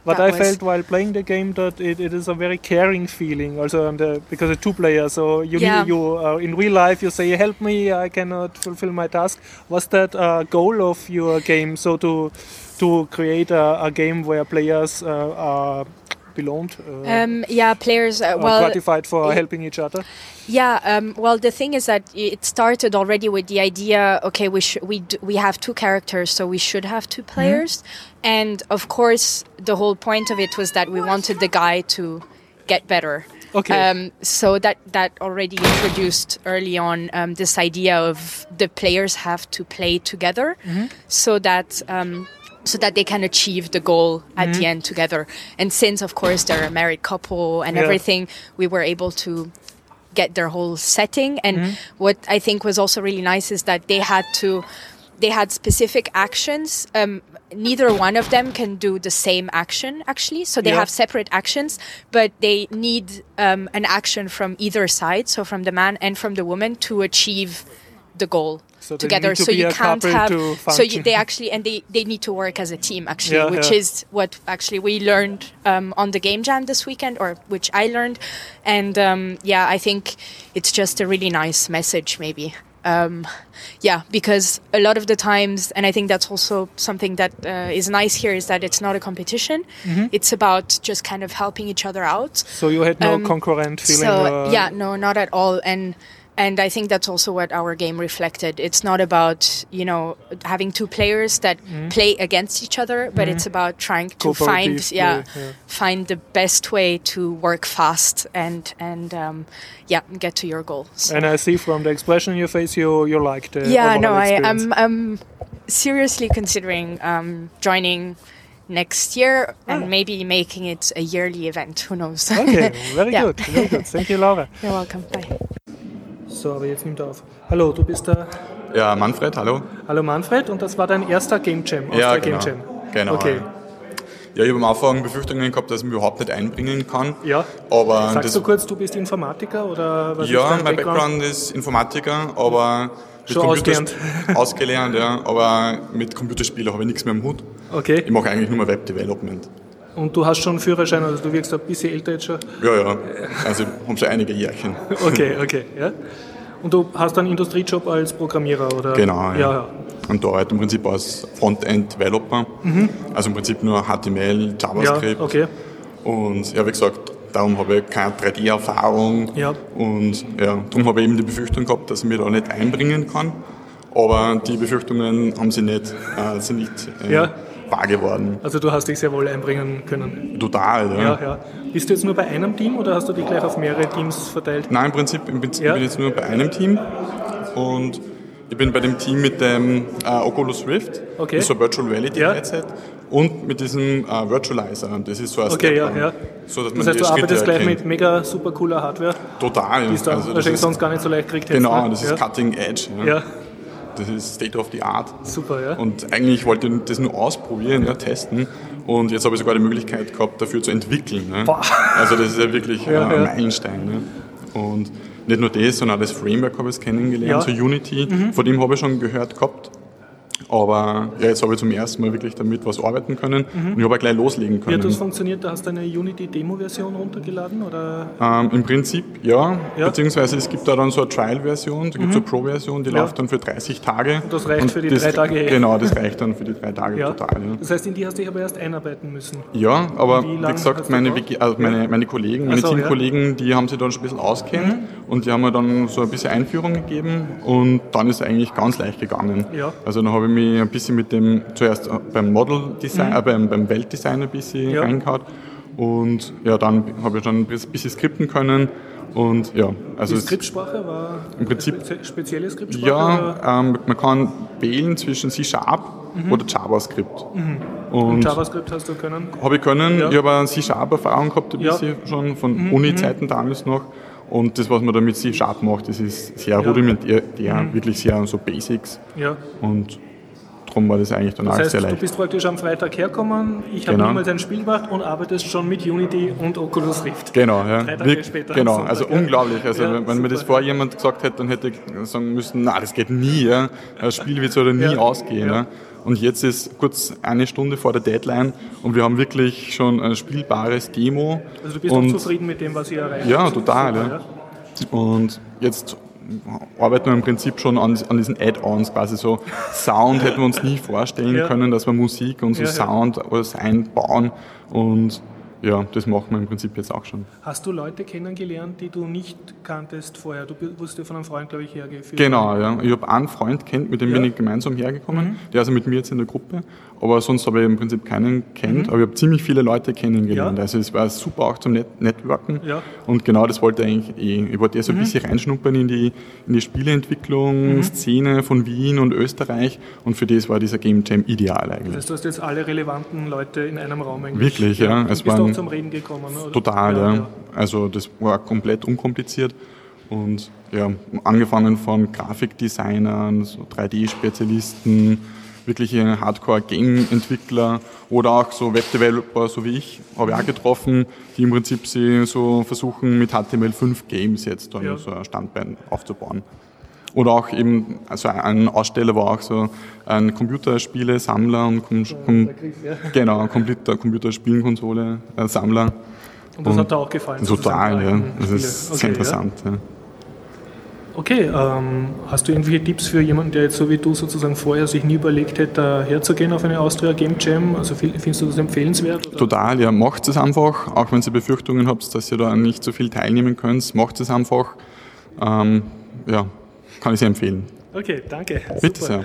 But I felt while playing the game that it, it is a very caring feeling, also on the, because it's two players. So you Yeah. you uh, in real life you say, "Help me, I cannot fulfill my task." Was that a goal of your game? So to to create a, a game where players uh, are belohnt? Uh, um, yeah, players uh, well gratified for helping each other. Yeah, um, well, the thing is that it started already with the idea. Okay, we sh- we d- we have two characters, so we should have two players, mm-hmm. and of course, the whole point of it was that we wanted the guy to get better. Okay. Um, so that that already introduced early on um, this idea of the players have to play together, mm-hmm. so that. Um, so that they can achieve the goal at mm-hmm. the end together. And since, of course, they're a married couple and yeah. everything, we were able to get their whole setting. And mm-hmm. what I think was also really nice is that they had to they had specific actions. Um, neither one of them can do the same action actually so they yeah. have separate actions but they need um, an action from either side so from the man and from the woman to achieve the goal so together to so you can't have so you, they actually and they, they need to work as a team actually yeah, which yeah. is what actually we learned um, on the game jam this weekend or which i learned and um, yeah i think it's just a really nice message maybe um, yeah, because a lot of the times, and I think that's also something that uh, is nice here, is that it's not a competition. Mm-hmm. It's about just kind of helping each other out. So you had no um, concurrent feeling. So uh, yeah, no, not at all, and and I think that's also what our game reflected. It's not about you know having two players that mm. play against each other, but mm. it's about trying to find yeah, yeah, find the best way to work fast and and um, yeah get to your goal. So. And I see from the expression in your face you you liked it. Yeah, no, I, am I'm, I'm seriously considering um, joining next year and ah. maybe making it a yearly event. Who knows? Okay, very yeah. good, very good. Thank you, Laura. You're welcome. Bye. So, aber jetzt nimmt er auf. Hallo, du bist der. Ja, Manfred, hallo. Hallo Manfred, und das war dein erster Game Jam aus ja, der genau, Game Jam. Genau. Okay. Ja, ich habe am Anfang Befürchtungen gehabt, dass ich mich überhaupt nicht einbringen kann. Ja. Aber Sagst du kurz, du bist Informatiker oder was Ja, mein Background? Background ist Informatiker, aber Schon ausgelernt. ausgelernt, ja. Aber mit Computerspielen habe ich nichts mehr im Hut. Okay. Ich mache eigentlich nur mehr Web-Development. Und du hast schon einen Führerschein, also du wirkst ein bisschen älter jetzt schon? Ja, ja. Also ich habe schon einige Jährchen. okay, okay. Ja. Und du hast einen Industriejob als Programmierer, oder? Genau, ja. ja, ja. Und da arbeite im Prinzip als Frontend-Developer. Mhm. Also im Prinzip nur HTML, JavaScript. Ja, okay. Und ja, wie gesagt, darum habe ich keine 3D-Erfahrung. Ja. Und ja, darum habe ich eben die Befürchtung gehabt, dass ich mich da nicht einbringen kann. Aber die Befürchtungen haben sie nicht, äh, sind nicht äh, ja wahr geworden. Also du hast dich sehr wohl einbringen können. Total, ja. ja, ja. Bist du jetzt nur bei einem Team oder hast du dich gleich auf mehrere Teams verteilt? Nein, im Prinzip, im Prinzip ja. bin ich jetzt nur bei einem Team und ich bin bei dem Team mit dem äh, Oculus Rift, okay. das ist so Virtual Reality ja. Headset und mit diesem äh, Virtualizer, das ist so ein okay, ja, ja. So, dass das heißt, du arbeitest gleich mit mega super cooler Hardware? Total. Die du also wahrscheinlich sonst gar nicht so leicht kriegt. Genau, ne? das ist Cutting Edge. ja das ist State of the Art. Super, ja. Und eigentlich wollte ich das nur ausprobieren, ja, testen. Und jetzt habe ich sogar die Möglichkeit gehabt, dafür zu entwickeln. Ne? Also das ist ja wirklich ja, ein Meilenstein. Ne? Und nicht nur das, sondern auch das Framework habe ich kennengelernt, ja. so Unity. Mhm. Von dem habe ich schon gehört gehabt. Aber ja, jetzt habe ich zum ersten Mal wirklich damit was arbeiten können mhm. und ich habe auch gleich loslegen können. Wie hat das funktioniert? Da hast du eine Unity-Demo-Version runtergeladen? Oder? Ähm, Im Prinzip ja. ja. beziehungsweise es gibt da dann so eine Trial-Version, da gibt es mhm. so eine Pro-Version, die ja. läuft dann für 30 Tage. Und das reicht und für die das, drei Tage? Genau, das reicht dann für die drei Tage ja. total. Das heißt, in die hast du dich aber erst einarbeiten müssen? Ja, aber wie, wie gesagt, meine, also meine, meine Kollegen, meine so, Teamkollegen, die haben sich dann schon ein bisschen auskennt mhm. und die haben mir dann so ein bisschen Einführung gegeben und dann ist es eigentlich ganz leicht gegangen. Also dann habe ich mich ein bisschen mit dem, zuerst beim Model Design, mhm. äh, beim, beim Weltdesign ein bisschen ja. reingehauen und ja, dann habe ich dann ein bisschen skripten können und ja, also die Skriptsprache war im Prinzip eine spezielle Skriptsprache? Ja, ähm, man kann wählen zwischen C-Sharp mhm. oder JavaScript. Mhm. Und, und, JavaScript hast du können? Habe ich können. Ja. Ich habe eine C-Sharp-Erfahrung gehabt, ein bisschen ja. schon von mhm. Uni-Zeiten damals noch. Und das, was man da mit C-Sharp macht, das ist sehr ja. rudimentär, mhm. wirklich sehr so Basics. Ja. Und darum war das eigentlich dann das heißt, sehr leicht. Du bist praktisch am Freitag hergekommen, ich habe genau. niemals ein Spiel gemacht und arbeitest schon mit Unity und Oculus Rift. Genau, ja. Drei Tage später. Genau, also ja. unglaublich. Also ja, wenn super. mir das vorher jemand gesagt hätte, dann hätte ich sagen müssen, na, das geht nie. Ja. Das Spiel wird so oder nie ja. ausgehen. Ja. Und jetzt ist kurz eine Stunde vor der Deadline und wir haben wirklich schon ein spielbares Demo. Also du bist und, auch zufrieden mit dem, was ihr erreicht habt? Ja, total. Super, ja. Und jetzt arbeiten wir im Prinzip schon an, an diesen Add-ons, quasi so Sound hätten wir uns nie vorstellen ja. können, dass wir Musik und so ja, Sound alles einbauen und ja, das machen wir im Prinzip jetzt auch schon. Hast du Leute kennengelernt, die du nicht kanntest vorher? Du wurdest ja von einem Freund, glaube ich, hergeführt. Genau, ja. Ich habe einen Freund kennt, mit dem ja. bin ich gemeinsam hergekommen. Mhm. Der ist also mit mir jetzt in der Gruppe. Aber sonst habe ich im Prinzip keinen kennt. Mhm. Aber ich habe ziemlich viele Leute kennengelernt. Ja. Also es war super auch zum Net Networken. Ja. Und genau das wollte ich eigentlich eh. Ich wollte eher so ein mhm. bisschen reinschnuppern in die, in die Spieleentwicklung, mhm. Szene von Wien und Österreich. Und für das war dieser Game Jam ideal eigentlich. Das heißt, du hast jetzt alle relevanten Leute in einem Raum eigentlich. Wirklich, ja. Es waren, auch zum Reden gekommen, oder? Total, ja, ja. Also das war komplett unkompliziert. Und ja, angefangen von Grafikdesignern, so 3D-Spezialisten, wirkliche Hardcore-Game-Entwickler oder auch so Webdeveloper, so wie ich, habe ich auch getroffen, die im Prinzip sie so versuchen, mit HTML5 Games jetzt dann ja. so ein Standbein aufzubauen. Oder auch eben, also ein Aussteller war auch so ein Computerspiele-Sammler und com, com, genau, Computer, Computerspielenkonsole, äh, Sammler. Und das und hat dir auch gefallen? Total, ja. Das ist okay, sehr interessant. Ja. Ja. Okay, ähm, hast du irgendwelche Tipps für jemanden, der jetzt so wie du sozusagen vorher sich nie überlegt hätte, herzugehen auf eine Austria Game Jam? Also findest du das empfehlenswert? Oder? Total, ja, macht es einfach, auch wenn ihr Befürchtungen habt, dass ihr da nicht so viel teilnehmen könnt, macht es einfach. Ähm, ja, kann ich sehr empfehlen. Okay, danke. Bitte Super. sehr.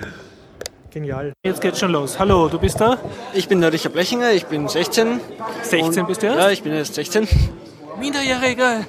Genial. Jetzt geht's schon los. Hallo, du bist da? Ich bin der Richard Blechinger, ich bin 16. 16 bist du jetzt? Ja, ich bin jetzt 16. Minderjähriger.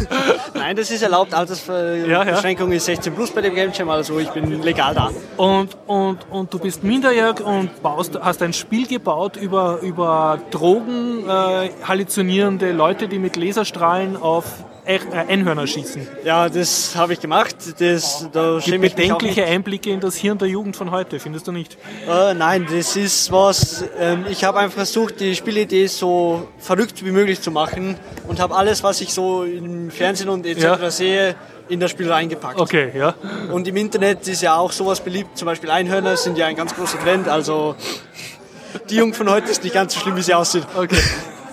Nein, das ist erlaubt. Altersbeschränkung ja, ja. ist 16 plus bei dem Game Jam, also ich bin legal da. Und, und, und du bist minderjährig und baust, hast ein Spiel gebaut über, über Drogen, äh, halluzinierende Leute, die mit Laserstrahlen auf Einhörner schießen. Ja, das habe ich gemacht. Das, da Gibt bedenkliche Einblicke in das Hirn der Jugend von heute, findest du nicht? Äh, nein, das ist was. Ähm, ich habe einfach versucht, die Spielidee so verrückt wie möglich zu machen und habe alles, was ich so im Fernsehen und etc. Ja. sehe, in das Spiel reingepackt. Okay, ja. Und im Internet ist ja auch sowas beliebt. Zum Beispiel Einhörner sind ja ein ganz großer Trend. Also die Jugend von heute ist nicht ganz so schlimm, wie sie aussieht. Okay.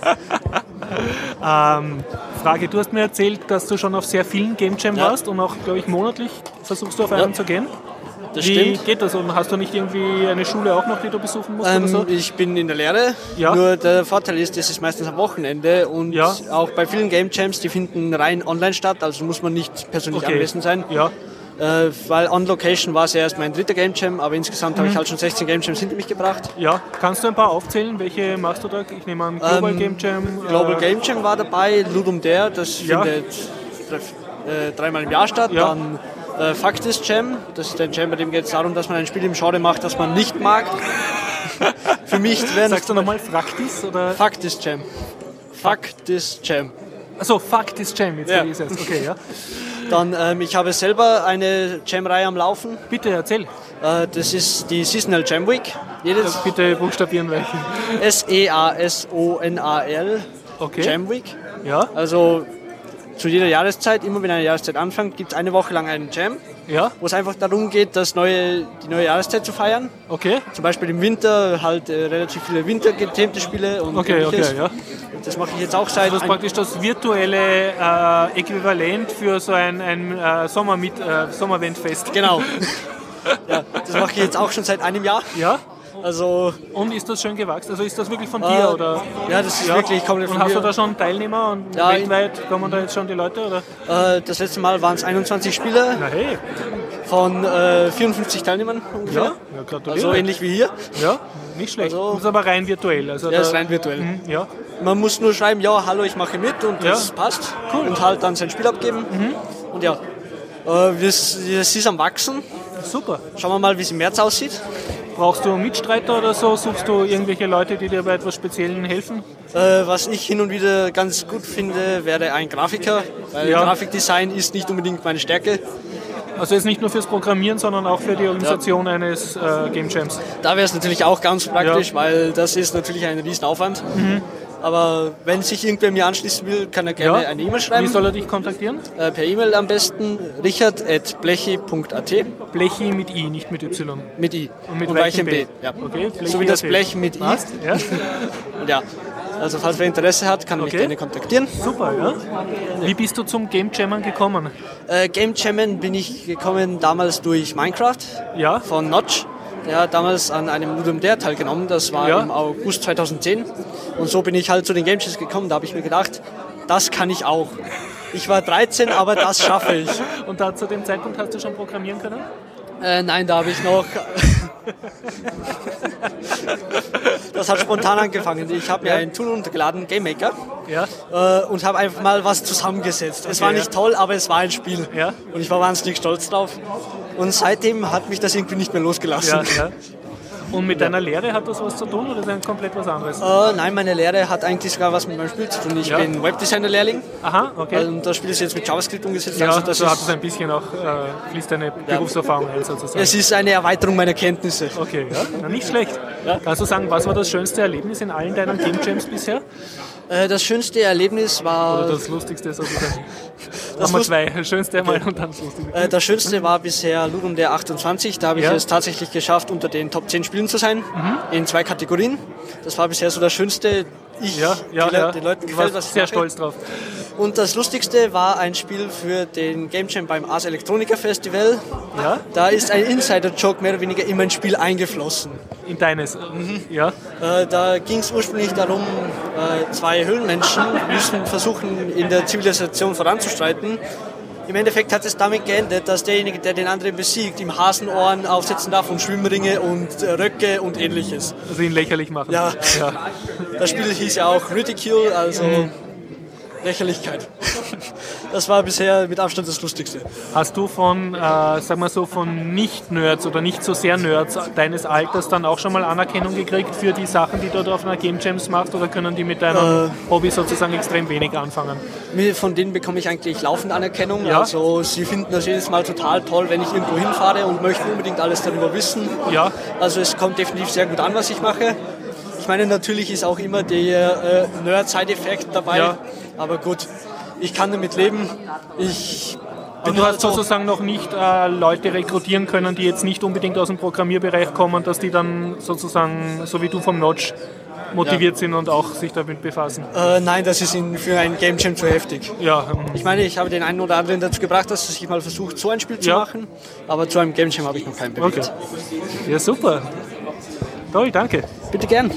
ähm, Frage, du hast mir erzählt, dass du schon auf sehr vielen Game Jam ja. warst und auch, glaube ich, monatlich versuchst du auf einen ja. zu gehen. Das Wie stimmt. geht das? Und hast du nicht irgendwie eine Schule auch noch, die du besuchen musst? Ähm, so? Ich bin in der Lehre. Ja. Nur der Vorteil ist, das ist meistens am Wochenende und ja. auch bei vielen Game Jams, die finden rein online statt, also muss man nicht persönlich okay. anwesend sein. Ja. Äh, weil on Location war es ja erst mein dritter Game Jam, aber insgesamt mhm. habe ich halt schon 16 Game Jams hinter mich gebracht. Ja, kannst du ein paar aufzählen? Welche machst du da? Ich nehme an Global ähm, Game Jam. Global äh, Game Jam war dabei, Ludum Dare, das ja. findet äh, dreimal im Jahr statt. Ja. Dann äh, Faktis Jam, das ist ein Jam, bei dem geht es darum, dass man ein Spiel im Genre macht, das man nicht mag. Für mich wäre Sagst du nochmal Faktis? Oder? Faktis Jam. Faktis Jam. Achso, Faktis Jam, jetzt ja. ich es Okay, ja. Dann, ähm, ich habe selber eine Jam-Reihe am Laufen. Bitte erzähl. Äh, das ist die Seasonal Jam Week. Jedes bitte buchstabieren welchen. S-E-A-S-O-N-A-L. Okay. Jam Week. Ja. Also zu jeder Jahreszeit, immer wenn eine Jahreszeit anfängt, gibt es eine Woche lang einen Jam. Ja. Wo es einfach darum geht, das neue, die neue Jahreszeit zu feiern. Okay. Zum Beispiel im Winter halt äh, relativ viele wintergethemte Spiele und okay, okay, ja. Das mache ich jetzt auch seit. Also das ist praktisch das virtuelle äh, Äquivalent für so ein, ein äh, Sommer mit, äh, Sommerwendfest. Genau. ja, das mache ich jetzt auch schon seit einem Jahr. Ja. Also und ist das schön gewachsen? Also ist das wirklich von dir? Äh, oder? Ja, das ist ja. wirklich komplett von Und hast du da schon Teilnehmer und ja, weltweit kommen da jetzt schon die Leute? Oder? Äh, das letzte Mal waren es 21 Spieler. Na hey. Von äh, 54 Teilnehmern ungefähr. Ja, ja gratuliere. Also ähnlich wie hier. Ja, nicht schlecht. Also, das ist aber rein virtuell. Also ja, da, ist rein virtuell. Mh, ja. Man muss nur schreiben, ja, hallo, ich mache mit und das ja. passt. Cool. Und halt dann sein Spiel abgeben. Mhm. Und ja, äh, es ist am Wachsen. Super. Schauen wir mal, wie es im März aussieht. Brauchst du Mitstreiter oder so? Suchst du irgendwelche Leute, die dir bei etwas Speziellen helfen? Äh, was ich hin und wieder ganz gut finde, wäre ein Grafiker, weil ja. Grafikdesign ist nicht unbedingt meine Stärke. Also jetzt nicht nur fürs Programmieren, sondern auch für die Organisation ja. eines äh, Game Jams. Da wäre es natürlich auch ganz praktisch, ja. weil das ist natürlich ein Riesenaufwand. Mhm. Aber wenn sich irgendwer mir anschließen will, kann er gerne ja. eine E-Mail schreiben. Wie soll er dich kontaktieren? Äh, per E-Mail am besten richard.blechi.at. Blechi mit I, nicht mit Y. Mit I. Und mit Und weichem B. B. Ja. Okay, so wie das Blech mit I. Passt, ja. ja. Also falls wer Interesse hat, kann okay. mich gerne kontaktieren. Super, ja. Wie bist du zum Game Jammen gekommen? Äh, Game Jammen bin ich gekommen damals durch Minecraft ja. von Notch. Hat damals an einem Ludum Dare teilgenommen, das war ja. im August 2010. Und so bin ich halt zu den Game gekommen, da habe ich mir gedacht, das kann ich auch. Ich war 13, aber das schaffe ich. Und da zu dem Zeitpunkt hast du schon programmieren können? Äh, nein, da habe ich noch. das hat spontan angefangen. Ich habe mir ja. ein Tool untergeladen, GameMaker, ja. äh, und habe einfach mal was zusammengesetzt. Okay, es war nicht ja. toll, aber es war ein Spiel. Ja. Und ich war wahnsinnig stolz drauf. Und seitdem hat mich das irgendwie nicht mehr losgelassen. Ja, und mit deiner Lehre hat das was zu tun oder ist das komplett was anderes? Äh, nein, meine Lehre hat eigentlich sogar was mit meinem Spiel zu tun. Ich ja. bin Webdesigner-Lehrling. Aha, okay. Und das Spiel ist jetzt mit JavaScript umgesetzt. Ja, also das so hat es ein bisschen auch, äh, fließt deine Berufserfahrung ein sozusagen. Es ist eine Erweiterung meiner Kenntnisse. Okay, ja, Na, nicht schlecht. Ja. Kannst du sagen, was war das schönste Erlebnis in allen deinen Game Jams bisher? Äh, das schönste Erlebnis war. Oder das lustigste sozusagen. Das haben wir zwei. Das schönste einmal und dann das lustigste. Äh, das schönste war bisher Ludum der 28. Da habe ich ja. es tatsächlich geschafft, unter den Top 10 Spielen zu sein. Mhm. In zwei Kategorien. Das war bisher so das schönste. Ich, ja, ja, die, ja. den Leuten gefällt, was ich sehr mache. stolz drauf. Und das Lustigste war ein Spiel für den Game Jam beim Ars Electronica Festival. Ja? Da ist ein Insider-Joke mehr oder weniger in mein Spiel eingeflossen. In deines? Mhm. Ja. Äh, da ging es ursprünglich darum, äh, zwei Höhlenmenschen müssen versuchen, in der Zivilisation voranzustreiten. Im Endeffekt hat es damit geendet, dass derjenige, der den anderen besiegt, ihm Hasenohren aufsetzen darf und Schwimmringe und äh, Röcke und ähnliches. Also ihn lächerlich machen. Ja. ja. Das Spiel hieß ja auch Ridicule, also mhm. Lächerlichkeit. Das war bisher mit Abstand das Lustigste. Hast du von, äh, sag mal so, von Nicht-Nerds oder nicht so sehr Nerds deines Alters dann auch schon mal Anerkennung gekriegt für die Sachen, die du da auf einer Game Jams machst oder können die mit deinem äh, Hobby sozusagen extrem wenig anfangen? Von denen bekomme ich eigentlich laufend Anerkennung. Ja? Also sie finden das jedes Mal total toll, wenn ich irgendwo hinfahre und möchten unbedingt alles darüber wissen. Ja. Also es kommt definitiv sehr gut an, was ich mache. Ich meine, natürlich ist auch immer der äh, Nerd-Side-Effekt dabei. Ja. Aber gut, ich kann damit leben. Ich und du hast sozusagen noch nicht äh, Leute rekrutieren können, die jetzt nicht unbedingt aus dem Programmierbereich kommen, dass die dann sozusagen, so wie du vom Notch, motiviert ja. sind und auch sich damit befassen? Äh, nein, das ist für ein Game Jam zu heftig. Ja. Ähm, ich meine, ich habe den einen oder anderen dazu gebracht, dass er sich mal versucht, so ein Spiel zu ja. machen, aber zu einem Game Jam habe ich noch keinen bewegt. Okay. Ja, super. Toll, danke. Bitte gern.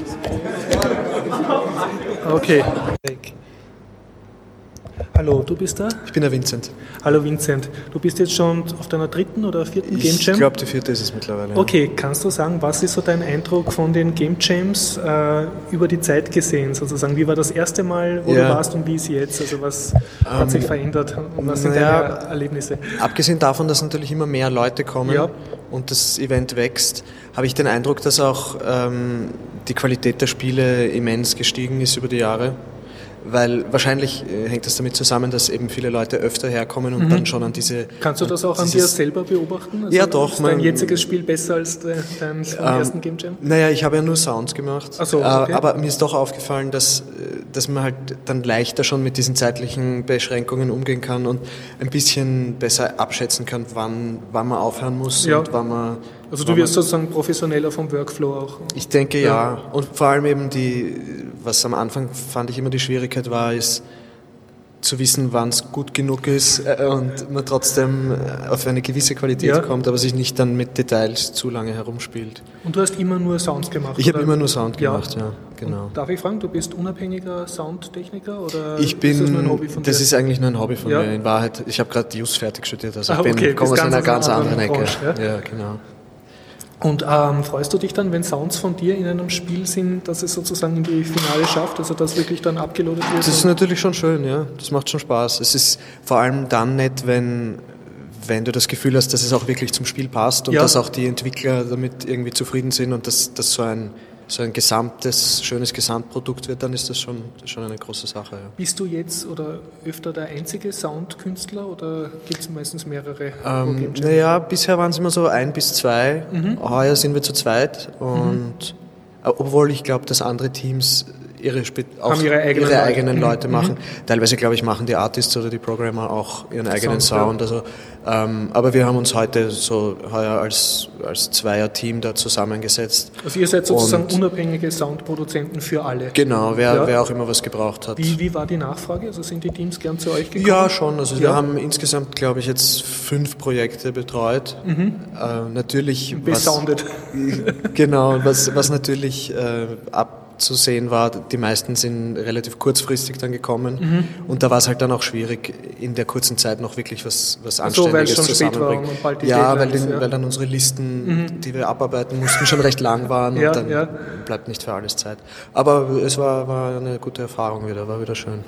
Okay. Hallo, du bist da? Ich bin der Vincent. Hallo Vincent, du bist jetzt schon auf deiner dritten oder vierten Game Jam? Ich glaube, die vierte ist es mittlerweile. Okay, kannst du sagen, was ist so dein Eindruck von den Game Jams äh, über die Zeit gesehen sozusagen? Wie war das erste Mal, wo ja. du warst und wie ist jetzt? Also was ähm, hat sich verändert und was sind ja, deine Erlebnisse? Abgesehen davon, dass natürlich immer mehr Leute kommen ja. und das Event wächst, habe ich den Eindruck, dass auch ähm, die Qualität der Spiele immens gestiegen ist über die Jahre weil wahrscheinlich äh, hängt das damit zusammen, dass eben viele Leute öfter herkommen und mhm. dann schon an diese. Kannst du das auch an dir selber beobachten? Also ja, doch. Ist dein jetziges Spiel besser als dein vom ähm, ersten Game Jam? Naja, ich habe ja nur Sounds gemacht. Ach so, äh, okay. aber mir ist doch aufgefallen, dass, äh, dass man halt dann leichter schon mit diesen zeitlichen Beschränkungen umgehen kann und ein bisschen besser abschätzen kann, wann, wann man aufhören muss ja. und wann man also du wirst sozusagen professioneller vom Workflow auch. Ich denke ja. ja. Und vor allem eben die, was am Anfang fand ich immer die Schwierigkeit war, ist zu wissen, wann es gut genug ist äh, und man trotzdem äh, auf eine gewisse Qualität ja. kommt, aber sich nicht dann mit Details zu lange herumspielt. Und du hast immer nur Sounds gemacht? Ich habe immer nur Sound gemacht, ja. ja genau. darf ich fragen, du bist unabhängiger Soundtechniker oder ich bin, ist das nur ein Hobby von dir? Das ist eigentlich nur ein Hobby von mir. In Wahrheit, ich habe gerade Jus fertig studiert, also ah, ich bin, komme aus einer ganz anderen Ecke. Branche, ja, genau. Und ähm, freust du dich dann, wenn Sounds von dir in einem Spiel sind, dass es sozusagen in die Finale schafft, also dass wirklich dann abgeloadet wird? Das ist natürlich schon schön, ja. Das macht schon Spaß. Es ist vor allem dann nett, wenn, wenn du das Gefühl hast, dass es auch wirklich zum Spiel passt und ja. dass auch die Entwickler damit irgendwie zufrieden sind und dass das so ein so ein gesamtes, schönes Gesamtprodukt wird, dann ist das schon, schon eine große Sache. Ja. Bist du jetzt oder öfter der einzige Soundkünstler oder gibt es meistens mehrere? Ähm, naja, bisher waren es immer so ein bis zwei. Mhm. Heuer sind wir zu zweit und mhm. obwohl ich glaube, dass andere Teams ihre, auch ihre eigenen, ihre eigenen Leute, Leute machen. Mhm. Teilweise, glaube ich, machen die Artists oder die Programmer auch ihren eigenen Sound. Sound. Also, ähm, aber wir haben uns heute so heuer als, als Zweier-Team da zusammengesetzt. Also ihr seid sozusagen Und unabhängige Soundproduzenten für alle. Genau, wer, ja. wer auch immer was gebraucht hat. Wie, wie war die Nachfrage? Also sind die Teams gern zu euch gekommen? Ja, schon. Also ja. wir haben insgesamt, glaube ich, jetzt fünf Projekte betreut. Mhm. Äh, natürlich... Besoundet. genau, was, was natürlich äh, ab zu sehen war, die meisten sind relativ kurzfristig dann gekommen mhm. und da war es halt dann auch schwierig, in der kurzen Zeit noch wirklich was, was Anständiges so, zusammenbringen. ja, weil, den, ja, weil dann unsere Listen, mhm. die wir abarbeiten mussten, schon recht lang waren ja, und dann ja. bleibt nicht für alles Zeit. Aber es war, war eine gute Erfahrung wieder, war wieder schön.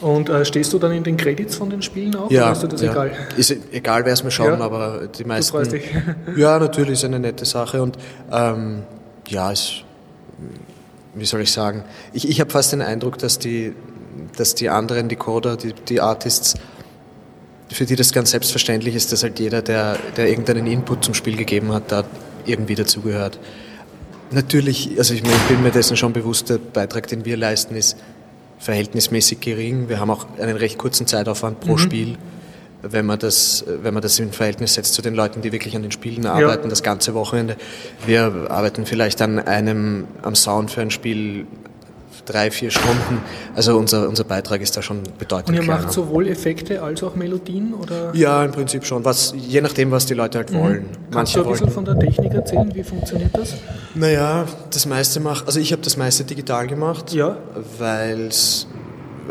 Und äh, stehst du dann in den Credits von den Spielen auch? Ja, ist dir das ja. egal? Ist egal, wer es mir schauen, ja. aber die meisten. Du freust dich. ja, natürlich ist eine nette Sache und ähm, ja, es wie soll ich sagen, ich, ich habe fast den Eindruck, dass die, dass die anderen, die Coder, die, die Artists, für die das ganz selbstverständlich ist, dass halt jeder, der, der irgendeinen Input zum Spiel gegeben hat, da irgendwie dazugehört. Natürlich, also ich bin mir dessen schon bewusst, der Beitrag, den wir leisten, ist verhältnismäßig gering. Wir haben auch einen recht kurzen Zeitaufwand pro mhm. Spiel wenn man das, wenn man das in Verhältnis setzt zu den Leuten, die wirklich an den Spielen arbeiten, ja. das ganze Wochenende. Wir arbeiten vielleicht an einem, am Sound für ein Spiel drei, vier Stunden. Also unser, unser Beitrag ist da schon bedeutend Und ihr kleiner. macht sowohl Effekte als auch Melodien? Oder? Ja, im Prinzip schon. Was, je nachdem, was die Leute halt mhm. wollen. Mhm. Kannst Manche du ein bisschen von der Technik erzählen? Wie funktioniert das? Naja, das meiste macht, also ich habe das meiste digital gemacht, ja. weil es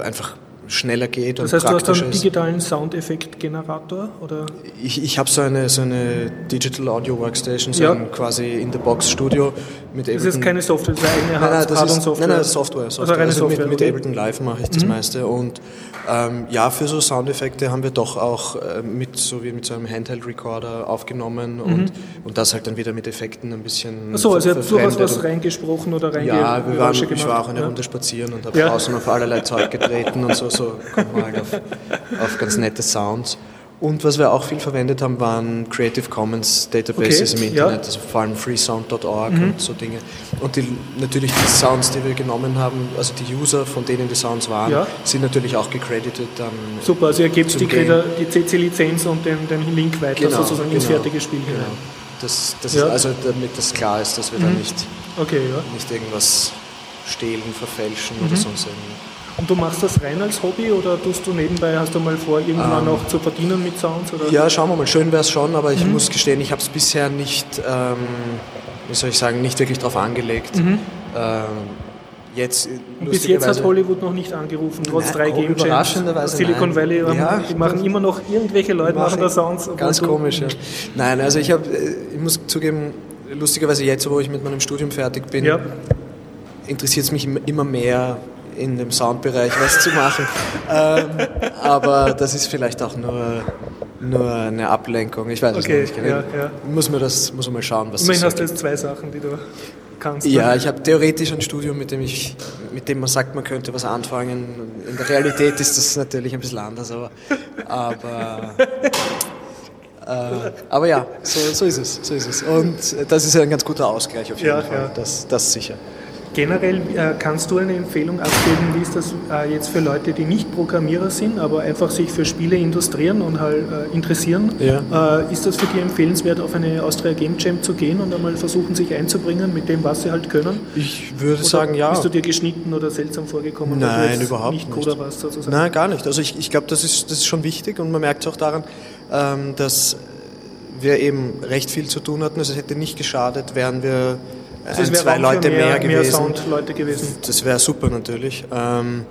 einfach schneller geht das heißt, du hast einen digitalen Soundeffektgenerator? Oder? Ich, ich habe so eine, so eine Digital Audio Workstation, so ja. ein quasi In-the-Box-Studio mit Ableton. Das ist keine Software, das ist eine eigene Hard nein, nein, Hard ist, Software? Nein, nein, Software. Software. Also, also Software, mit, mit okay. Ableton Live mache ich das mhm. meiste und ähm, ja, für so Soundeffekte haben wir doch auch äh, mit, so wie mit so einem Handheld-Recorder aufgenommen mhm. und, und das halt dann wieder mit Effekten ein bisschen. Achso, also ihr habt durchaus was reingesprochen oder reingesprochen? Ja, wir waren, ich war auch eine ja. Runde spazieren und habe ja. draußen auf allerlei Zeug getreten und so, so kommt man halt auf, auf ganz nette Sounds. Und was wir auch viel verwendet haben, waren Creative Commons Databases okay, im Internet, ja. also vor allem freesound.org mhm. und so Dinge. Und die, natürlich die Sounds, die wir genommen haben, also die User, von denen die Sounds waren, ja. sind natürlich auch gecredited. Dann Super, also ihr gebt die, die CC-Lizenz und den, den Link weiter genau, sozusagen genau, ins fertige Spiel hinein. Genau. Das, das ja. ist also damit das klar ist, dass wir mhm. da nicht, okay, nicht irgendwas stehlen, verfälschen mhm. oder sonst irgendwas. Und du machst das rein als Hobby oder tust du nebenbei, hast du mal vor, irgendwann ähm, noch zu verdienen mit Sounds? Oder? Ja, schauen wir mal. Schön wäre es schon, aber ich mhm. muss gestehen, ich habe es bisher nicht, ähm, wie soll ich sagen, nicht wirklich darauf angelegt. Mhm. Ähm, jetzt, bis jetzt hat Hollywood noch nicht angerufen, trotz drei Game Jams. Silicon nein. Valley, ähm, ja, die machen immer noch, irgendwelche Leute machen da Sounds. Ganz komisch, ja. Nein, also ich, hab, äh, ich muss zugeben, lustigerweise jetzt, wo ich mit meinem Studium fertig bin, ja. interessiert es mich immer mehr, in dem Soundbereich was zu machen. ähm, aber das ist vielleicht auch nur, nur eine Ablenkung. Ich weiß okay, es nicht. Ja, ja. Muss man das muss man mal schauen, was Immerhin hast du jetzt zwei Sachen, die du kannst. Ja, ne? ich habe theoretisch ein Studium, mit dem, ich, mit dem man sagt, man könnte was anfangen. In der Realität ist das natürlich ein bisschen anders, aber, aber äh, aber ja, so, so, ist es, so ist es. Und das ist ein ganz guter Ausgleich auf jeden ja, Fall, ja. Das, das sicher. Generell äh, kannst du eine Empfehlung abgeben, wie ist das äh, jetzt für Leute, die nicht Programmierer sind, aber einfach sich für Spiele industrieren und halt äh, interessieren? Ja. Äh, ist das für dich empfehlenswert, auf eine Austria Game Jam zu gehen und einmal versuchen, sich einzubringen mit dem, was sie halt können? Ich würde oder sagen, ja. Bist du dir geschnitten oder seltsam vorgekommen? Nein, überhaupt nicht. Coder warst, sozusagen? Nein, gar nicht. Also ich, ich glaube, das ist, das ist schon wichtig und man merkt es auch daran, ähm, dass wir eben recht viel zu tun hatten. Also es hätte nicht geschadet, wären wir also ein, zwei Leute mehr, mehr, gewesen. Mehr gewesen. Das wäre super natürlich. Ähm,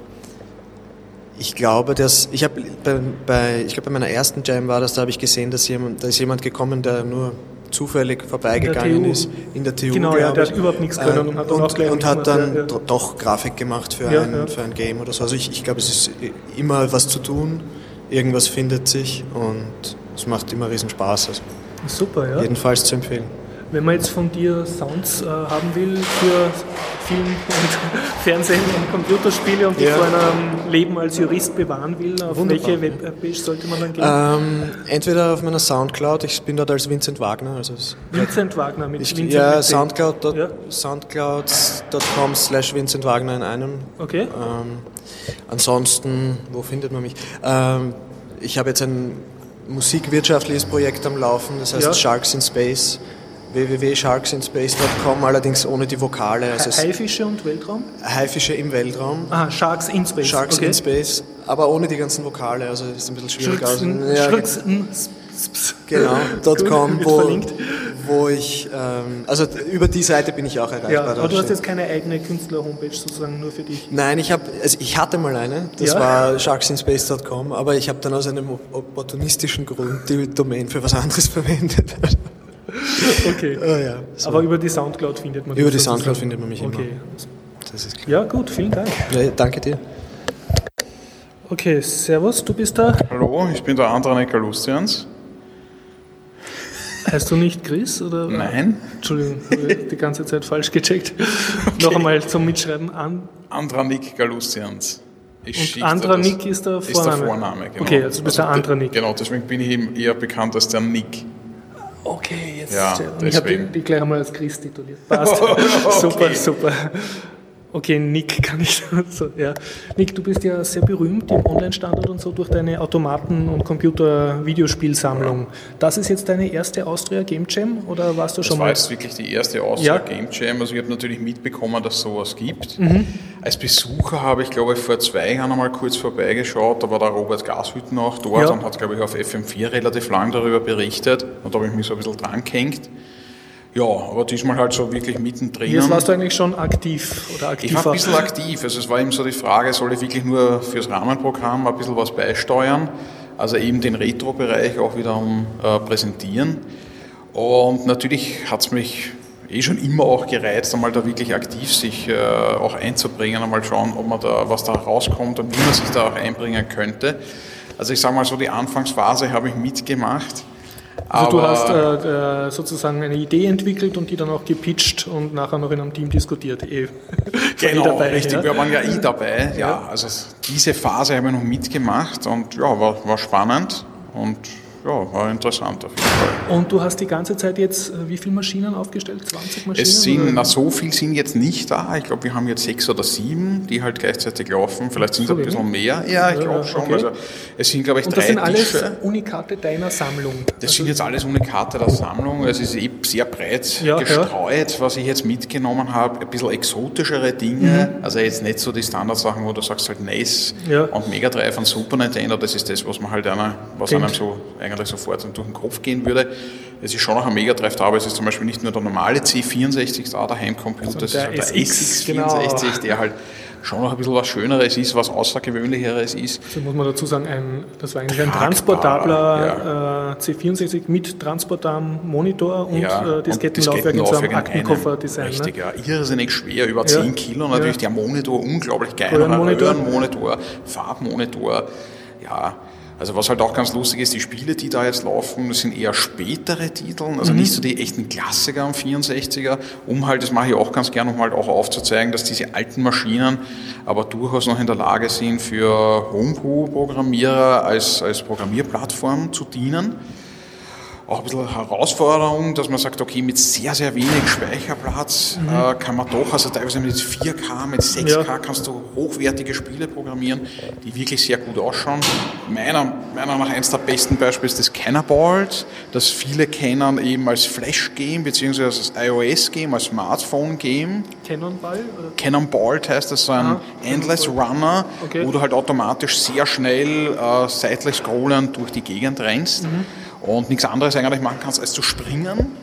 ich glaube, dass ich habe bei, bei, ich glaube bei meiner ersten Jam war das, da habe ich gesehen, dass jemand, da ist jemand gekommen, der nur zufällig vorbeigegangen in ist in der TU. Genau, ja, der hat überhaupt nichts können und hat, und, und, und hat dann ja, ja. doch Grafik gemacht für, ja, ein, für ein Game oder so. Also ich, ich glaube, es ist immer was zu tun, irgendwas findet sich und es macht immer riesen Spaß. Also Super, ja. Jedenfalls zu empfehlen. Wenn man jetzt von dir Sounds äh, haben will für Film und Fernsehen und Computerspiele und dich ja. vor einem Leben als Jurist bewahren will, auf Wunderbar. welche Webpage sollte man dann gehen? Ähm, entweder auf meiner Soundcloud, ich bin dort als Vincent Wagner. Also Vincent Wagner mit ich, Vincent Ja, Soundcloud, ja. soundcloud.com slash Vincent Wagner in einem. Okay. Ähm, ansonsten, wo findet man mich? Ähm, ich habe jetzt ein musikwirtschaftliches Projekt am Laufen, das heißt ja. Sharks in Space www.sharksinspace.com, allerdings ohne die Vokale. Also Haifische und Weltraum? Haifische im Weltraum. Aha, Sharks in Space. Sharks okay. in Space, aber ohne die ganzen Vokale, also ist ein bisschen schwierig aus. Ja, genau, .com, wo, wo ich, ähm, also über die Seite bin ich auch erreichbar. Ja, aber du hast jetzt keine eigene Künstler-Homepage sozusagen nur für dich? Nein, ich habe, also ich hatte mal eine, das ja? war sharksinspace.com, aber ich habe dann aus einem opportunistischen Grund die Domain für was anderes verwendet. okay. Oh, ja, so. Aber über die Soundcloud findet man Über die Soundcloud findet man mich immer. Okay. Das ist klar. Ja, gut, vielen Dank. Ja, danke dir. Okay, Servus, du bist da. Hallo, ich bin der Andranik Lustians. Heißt du nicht Chris? Oder? Nein. Entschuldigung, die ganze Zeit falsch gecheckt. Okay. Noch einmal zum Mitschreiben an. Andranik Galustians. Ich Und Andranik ist der Vorname? Ist der Vorname, genau. Okay, also du bist also der Andranik. Genau, deswegen bin ich eben eher bekannt als der Nick. Okay, jetzt. Ja, ich habe die, die, gleich einmal als Chris tituliert. Passt. okay. Super, super. Okay, Nick kann ich so, ja. Nick, du bist ja sehr berühmt im Online-Standard und so durch deine Automaten- und Computer-Videospielsammlung. Das ist jetzt deine erste Austria Game Jam oder warst du das schon mal? Das war jetzt wirklich die erste Austria ja. Game Jam. Also ich habe natürlich mitbekommen, dass es sowas gibt. Mhm. Als Besucher habe ich, glaube ich, vor zwei Jahren einmal kurz vorbeigeschaut. Da war der Robert Gashütten auch dort ja. und hat, glaube ich, auf FM4 relativ lang darüber berichtet. Und da habe ich mich so ein bisschen dran gehängt. Ja, aber diesmal halt so wirklich mittendrin. Jetzt warst du eigentlich schon aktiv oder aktiver? Ich war ein bisschen aktiv. Also es war eben so die Frage, soll ich wirklich nur fürs Rahmenprogramm ein bisschen was beisteuern? Also eben den Retro-Bereich auch wieder um, äh, präsentieren. Und natürlich hat es mich eh schon immer auch gereizt, einmal da wirklich aktiv sich äh, auch einzubringen, einmal schauen, ob man da, was da rauskommt und wie man sich da auch einbringen könnte. Also ich sage mal so, die Anfangsphase habe ich mitgemacht. Also du hast äh, äh, sozusagen eine Idee entwickelt und die dann auch gepitcht und nachher noch in einem Team diskutiert. Eh. genau, dabei, richtig. Ja? Wir waren ja eh dabei. Ja. ja. also diese Phase haben wir noch mitgemacht und ja, war, war spannend und ja, war interessant auf jeden Fall. Und du hast die ganze Zeit jetzt äh, wie viele Maschinen aufgestellt? 20 Maschinen? Es sind, na, so viel sind jetzt nicht da. Ich glaube, wir haben jetzt sechs oder sieben, die halt gleichzeitig laufen. Vielleicht sind es ein bisschen mehr. Ja, ich glaube schon. Okay. Also, es sind, glaube ich, Und drei das sind alles Tische. Unikate deiner Sammlung? Das also sind jetzt alles Unikate der Sammlung. Es ist eben sehr breit ja, gestreut, ja. was ich jetzt mitgenommen habe. Ein bisschen exotischere Dinge. Mhm. Also jetzt nicht so die Standardsachen, wo du sagst halt NES ja. und Mega Drive und Super Nintendo. Das ist das, was man halt einer, was einem so eigentlich eigentlich sofort durch den Kopf gehen würde. Es ist schon noch ein Megadrive da, aber es ist zum Beispiel nicht nur der normale C64 da, der Heimcomputer, also der, es ist halt der SX64, genau. der halt schon noch ein bisschen was Schöneres ist, was Außergewöhnlicheres ist. So muss man dazu sagen, ein, das war eigentlich ein transportabler ja. äh, C64 mit transportablem Monitor und ja, äh, Diskettenlaufwerk in so einem Aktenkoffer-Design. Richtig, ne? ja. Irrsinnig schwer, über 10 ja. Kilo natürlich, der Monitor unglaublich geil, Röhrenmonitor, Farbmonitor, ja, also was halt auch ganz lustig ist, die Spiele, die da jetzt laufen, sind eher spätere Titel, also mhm. nicht so die echten Klassiker am 64er, um halt, das mache ich auch ganz gerne, um halt auch aufzuzeigen, dass diese alten Maschinen aber durchaus noch in der Lage sind, für Homebrew-Programmierer als, als Programmierplattform zu dienen auch ein bisschen Herausforderung, dass man sagt, okay, mit sehr, sehr wenig Speicherplatz mhm. äh, kann man doch, also teilweise mit 4K, mit 6K ja. kannst du hochwertige Spiele programmieren, die wirklich sehr gut ausschauen. Meiner, meiner nach eins der besten Beispiele ist das Cannonball, das viele kennen eben als Flash-Game, beziehungsweise als iOS-Game, als Smartphone-Game. Cannonball? Cannonball heißt das, so ein Aha. Endless Runner, okay. wo du halt automatisch sehr schnell äh, seitlich scrollend durch die Gegend rennst. Mhm und nichts anderes eigentlich machen kannst, als zu springen.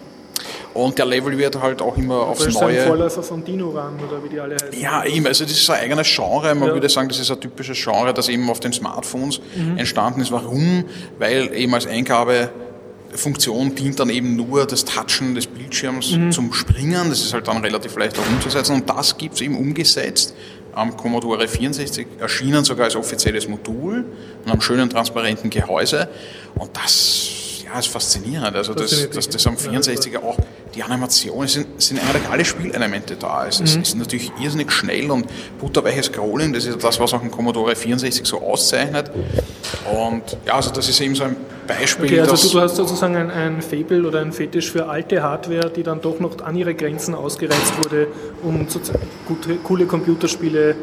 Und der Level wird halt auch immer aufs das Neue. Das ist ein Vorläufer von Dino Run oder wie die alle heißen. Ja, eben. Also das ist ein eigenes Genre. Man ja. würde sagen, das ist ein typisches Genre, das eben auf den Smartphones mhm. entstanden ist. Warum? Weil eben als Eingabefunktion dient dann eben nur das Touchen des Bildschirms mhm. zum Springen. Das ist halt dann relativ leicht auch umzusetzen. Und das gibt es eben umgesetzt am Commodore 64 erschienen sogar als offizielles Modul und am schönen transparenten Gehäuse. Und das ja, ist faszinierend. Also, das, dass das am 64er auch die Animationen sind, sind eigentlich alle Spielelemente da. Es ist, mhm. ist natürlich irrsinnig schnell und butterweiches Scrolling, das ist das, was auch ein Commodore 64 so auszeichnet. Und ja, also das ist eben so ein Beispiel. Okay, also du, du hast sozusagen ein, ein Fable oder ein Fetisch für alte Hardware, die dann doch noch an ihre Grenzen ausgereizt wurde, um gute, coole Computerspiele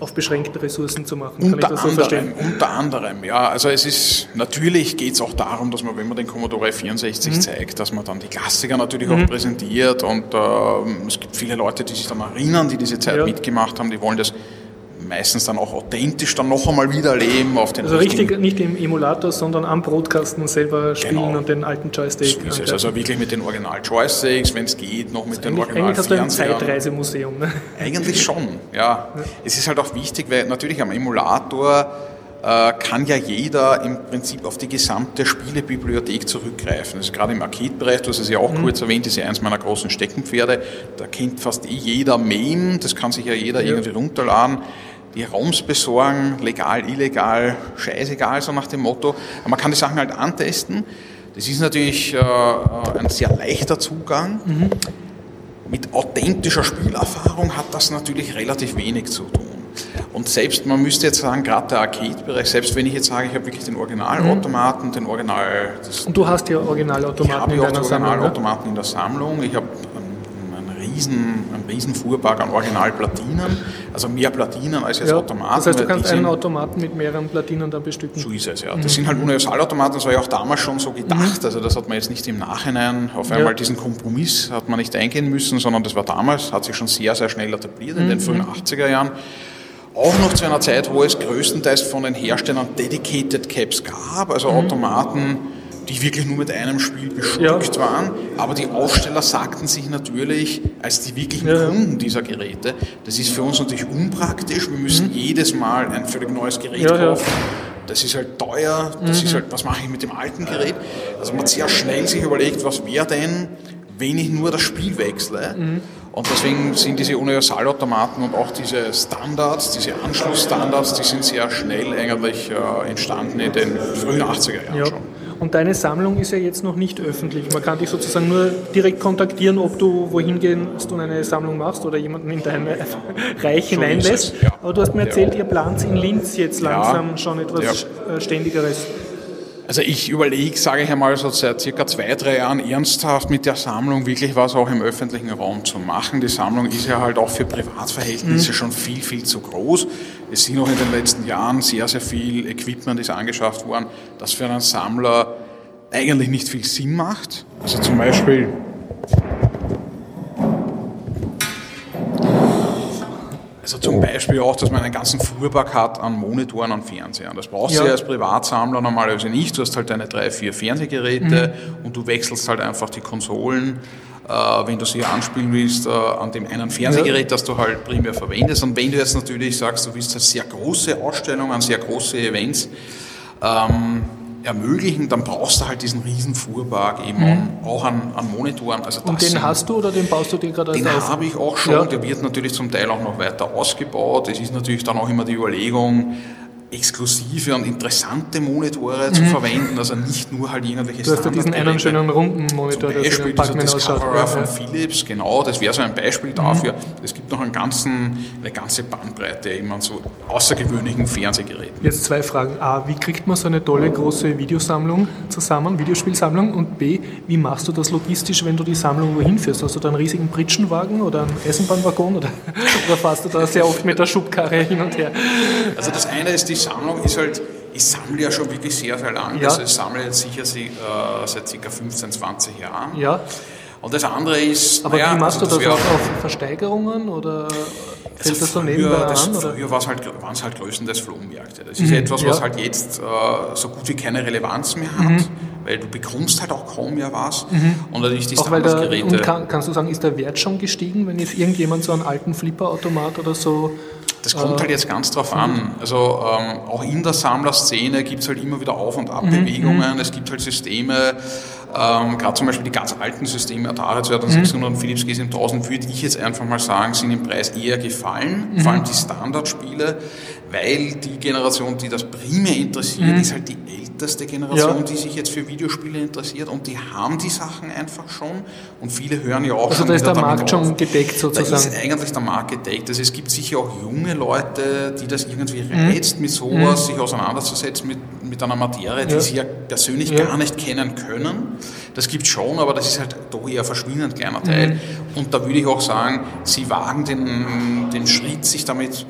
auf beschränkte Ressourcen zu machen. Kann unter, so anderem, verstehen? unter anderem, ja. Also es ist, natürlich geht es auch darum, dass man, wenn man den Commodore 64 mhm. zeigt, dass man dann die Klassiker natürlich mhm. auch präsentiert und äh, es gibt viele Leute, die sich dann erinnern, die diese Zeit ja. mitgemacht haben, die wollen das meistens dann auch authentisch dann noch einmal wieder erleben auf den Also richtig, nicht im Emulator, sondern am Broadcasten selber spielen genau. und den alten Joystick. So ist es. Also wirklich mit den Original-Joysticks, wenn es geht, noch mit also den original Eigentlich hast du ein Zeitreisemuseum. Ne? Eigentlich schon, ja. ja. Es ist halt auch wichtig, weil natürlich am Emulator äh, kann ja jeder im Prinzip auf die gesamte Spielebibliothek zurückgreifen. Also gerade im Arcade-Bereich, du hast es ja auch mhm. kurz erwähnt, ist ja eins meiner großen Steckenpferde. Da kennt fast eh jeder Meme, das kann sich ja jeder ja. irgendwie runterladen die ROMs besorgen, legal, illegal, scheißegal, so nach dem Motto. Aber man kann die Sachen halt antesten. Das ist natürlich äh, ein sehr leichter Zugang. Mhm. Mit authentischer Spielerfahrung hat das natürlich relativ wenig zu tun. Und selbst, man müsste jetzt sagen, gerade der Arcade-Bereich, selbst wenn ich jetzt sage, ich habe wirklich den Originalautomaten, mhm. den Original... Und du hast ja Originalautomaten in deiner Sammlung, Ich habe Originalautomaten in der Sammlung. Ich habe riesen, einen riesen Fuhrpark an Originalplatinen, also mehr Platinen als jetzt ja, Automaten. Das heißt, du kannst einen Automaten mit mehreren Platinen dann bestücken? So ist es, ja. Das mhm. sind halt Universalautomaten, das war ja auch damals schon so gedacht, mhm. also das hat man jetzt nicht im Nachhinein, auf einmal ja. diesen Kompromiss hat man nicht eingehen müssen, sondern das war damals, hat sich schon sehr, sehr schnell etabliert in mhm. den frühen 80er Jahren auch noch zu einer Zeit, wo es größtenteils von den Herstellern Dedicated Caps gab, also mhm. Automaten, die wirklich nur mit einem Spiel bestückt ja. waren. Aber die Aussteller sagten sich natürlich, als die wirklichen ja. Kunden dieser Geräte, das ist für uns natürlich unpraktisch, wir müssen mhm. jedes Mal ein völlig neues Gerät ja, kaufen. Das ist halt teuer, das mhm. ist halt, was mache ich mit dem alten Gerät? Also man hat sehr schnell sich überlegt, was wäre denn, wenn ich nur das Spiel wechsle. Mhm. Und deswegen sind diese Universalautomaten und auch diese Standards, diese Anschlussstandards, die sind sehr schnell eigentlich äh, entstanden in den frühen 80er Jahren schon. Und deine Sammlung ist ja jetzt noch nicht öffentlich. Man kann dich sozusagen nur direkt kontaktieren, ob du wohin gehst und eine Sammlung machst oder jemanden in dein Reich hineinlässt. Ja. Aber du hast mir erzählt, ihr plant in Linz jetzt langsam ja. schon etwas äh, Ständigeres. Also ich überlege, sage ich einmal, so seit circa zwei, drei Jahren ernsthaft mit der Sammlung wirklich was auch im öffentlichen Raum zu machen. Die Sammlung ist ja halt auch für Privatverhältnisse mhm. schon viel, viel zu groß. Es sind auch in den letzten Jahren sehr, sehr viel Equipment ist angeschafft worden, das für einen Sammler eigentlich nicht viel Sinn macht. Also zum Beispiel Also zum Beispiel auch, dass man einen ganzen Fuhrpark hat an Monitoren und Fernsehern. Das brauchst ja. du ja als Privatsammler normalerweise nicht. Du hast halt deine drei, vier Fernsehgeräte mhm. und du wechselst halt einfach die Konsolen, äh, wenn du sie anspielen willst, äh, an dem einen Fernsehgerät, ja. das du halt primär verwendest. Und wenn du jetzt natürlich sagst, du willst halt sehr große Ausstellungen, sehr große Events, ähm, ermöglichen, dann brauchst du halt diesen riesen Fuhrpark eben mhm. auch an, an, Monitoren. Also Und den sind, hast du oder den baust du dir gerade Den habe ich auch schon, ja. der wird natürlich zum Teil auch noch weiter ausgebaut. Es ist natürlich dann auch immer die Überlegung, exklusive und interessante Monitore mhm. zu verwenden, also nicht nur halt irgendwelche Du hast ja diesen einen schönen runden Monitor, Zum Beispiel der dieser Discoverer von Philips, genau, das wäre so ein Beispiel dafür. Mhm. Es gibt noch ganzen, eine ganze Bandbreite eben an so außergewöhnlichen Fernsehgeräten. Jetzt zwei Fragen. A, wie kriegt man so eine tolle große Videosammlung zusammen, Videospielsammlung? Und B, wie machst du das logistisch, wenn du die Sammlung wohin führst? Hast du da einen riesigen Pritschenwagen oder einen Eisenbahnwaggon oder, oder fährst du da sehr oft mit der Schubkarre hin und her? Also das eine ist die Sammlung ist halt, ich sammle ja schon wirklich sehr, sehr lange. Ja. Also ich sammle jetzt sicher äh, seit ca. 15, 20 Jahren. Ja. Und das andere ist. Aber naja, wie machst also du das, das auch auf Versteigerungen oder fällt also das so nebenbei das, an? Früher halt, waren es halt größtenteils Flohmärkte. Das ist mhm, etwas, was ja. halt jetzt äh, so gut wie keine Relevanz mehr hat, mhm. weil du bekommst halt auch kaum mehr was. Mhm. Und natürlich die Standardgeräte. Kann, kannst du sagen, ist der Wert schon gestiegen, wenn jetzt irgendjemand so einen alten Flipperautomat oder so das kommt halt jetzt ganz drauf an. Also ähm, auch in der Sammlerszene gibt es halt immer wieder Auf- und Abbewegungen. Mhm. Es gibt halt Systeme, ähm, gerade zum Beispiel die ganz alten Systeme, Atari 2600 mhm. und Philips G7000, würde ich jetzt einfach mal sagen, sind im Preis eher gefallen. Mhm. Vor allem die Standardspiele, weil die Generation, die das primär interessiert, mhm. ist halt die ältere älteste Generation, ja. die sich jetzt für Videospiele interessiert und die haben die Sachen einfach schon und viele hören ja auch Also da ist der Markt schon gedeckt sozusagen. Da ist eigentlich der Markt gedeckt. Also es gibt sicher auch junge Leute, die das irgendwie mhm. reizt, mhm. mit sowas mhm. sich auseinanderzusetzen, mit, mit einer Materie, die ja. sie ja persönlich ja. gar nicht kennen können. Das gibt schon, aber das ist halt doch eher ein verschwindend kleiner Teil. Mhm. Und da würde ich auch sagen, sie wagen den, den Schritt, sich damit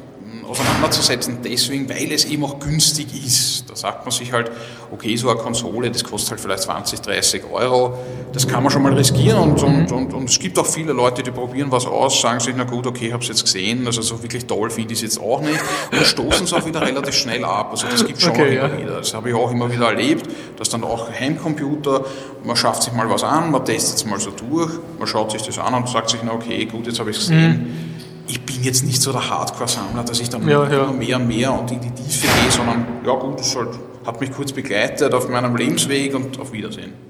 auseinanderzusetzen, deswegen, weil es eben auch günstig ist. Da sagt man sich halt, okay, so eine Konsole, das kostet halt vielleicht 20, 30 Euro, das kann man schon mal riskieren und, und, und, und es gibt auch viele Leute, die probieren was aus, sagen sich, na gut, okay, ich habe es jetzt gesehen, also so wirklich toll finde ich es jetzt auch nicht und stoßen es auch wieder relativ schnell ab. Also das gibt schon okay, immer ja. wieder. Das habe ich auch immer wieder erlebt, dass dann auch Heimcomputer, man schafft sich mal was an, man testet es mal so durch, man schaut sich das an und sagt sich, na okay, gut, jetzt habe ich es gesehen. Mhm ich bin jetzt nicht so der Hardcore-Sammler, dass ich dann ja, immer ja. mehr und mehr und in die Tiefe gehe, sondern ja gut, es halt, hat mich kurz begleitet auf meinem Lebensweg und auf Wiedersehen.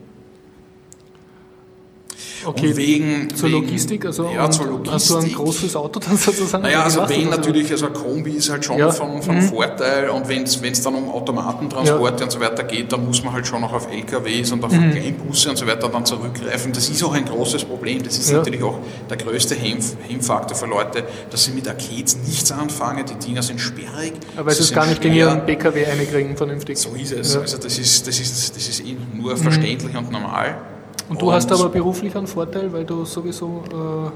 Okay, wegen, zur wegen, Logistik, also ja, zur Logistik. hast du ein großes Auto dann sozusagen? Naja, also wenn natürlich, also ein Kombi ist halt schon ja. von, von mhm. Vorteil und wenn es dann um Automatentransporte ja. und so weiter geht, dann muss man halt schon auch auf LKWs und auf mhm. Kleinbusse und so weiter dann zurückgreifen. Das ist auch ein großes Problem. Das ist ja. natürlich auch der größte Hemmfaktor für Leute, dass sie mit Arcades nichts anfangen. Die Dinger sind sperrig. Aber es ist gar nicht schwer. in ihren PKW einkriegen vernünftig. So ist es. Also das ist, das ist, das ist eh nur mhm. verständlich und normal. Und du und hast aber beruflich einen Vorteil, weil du sowieso. Äh,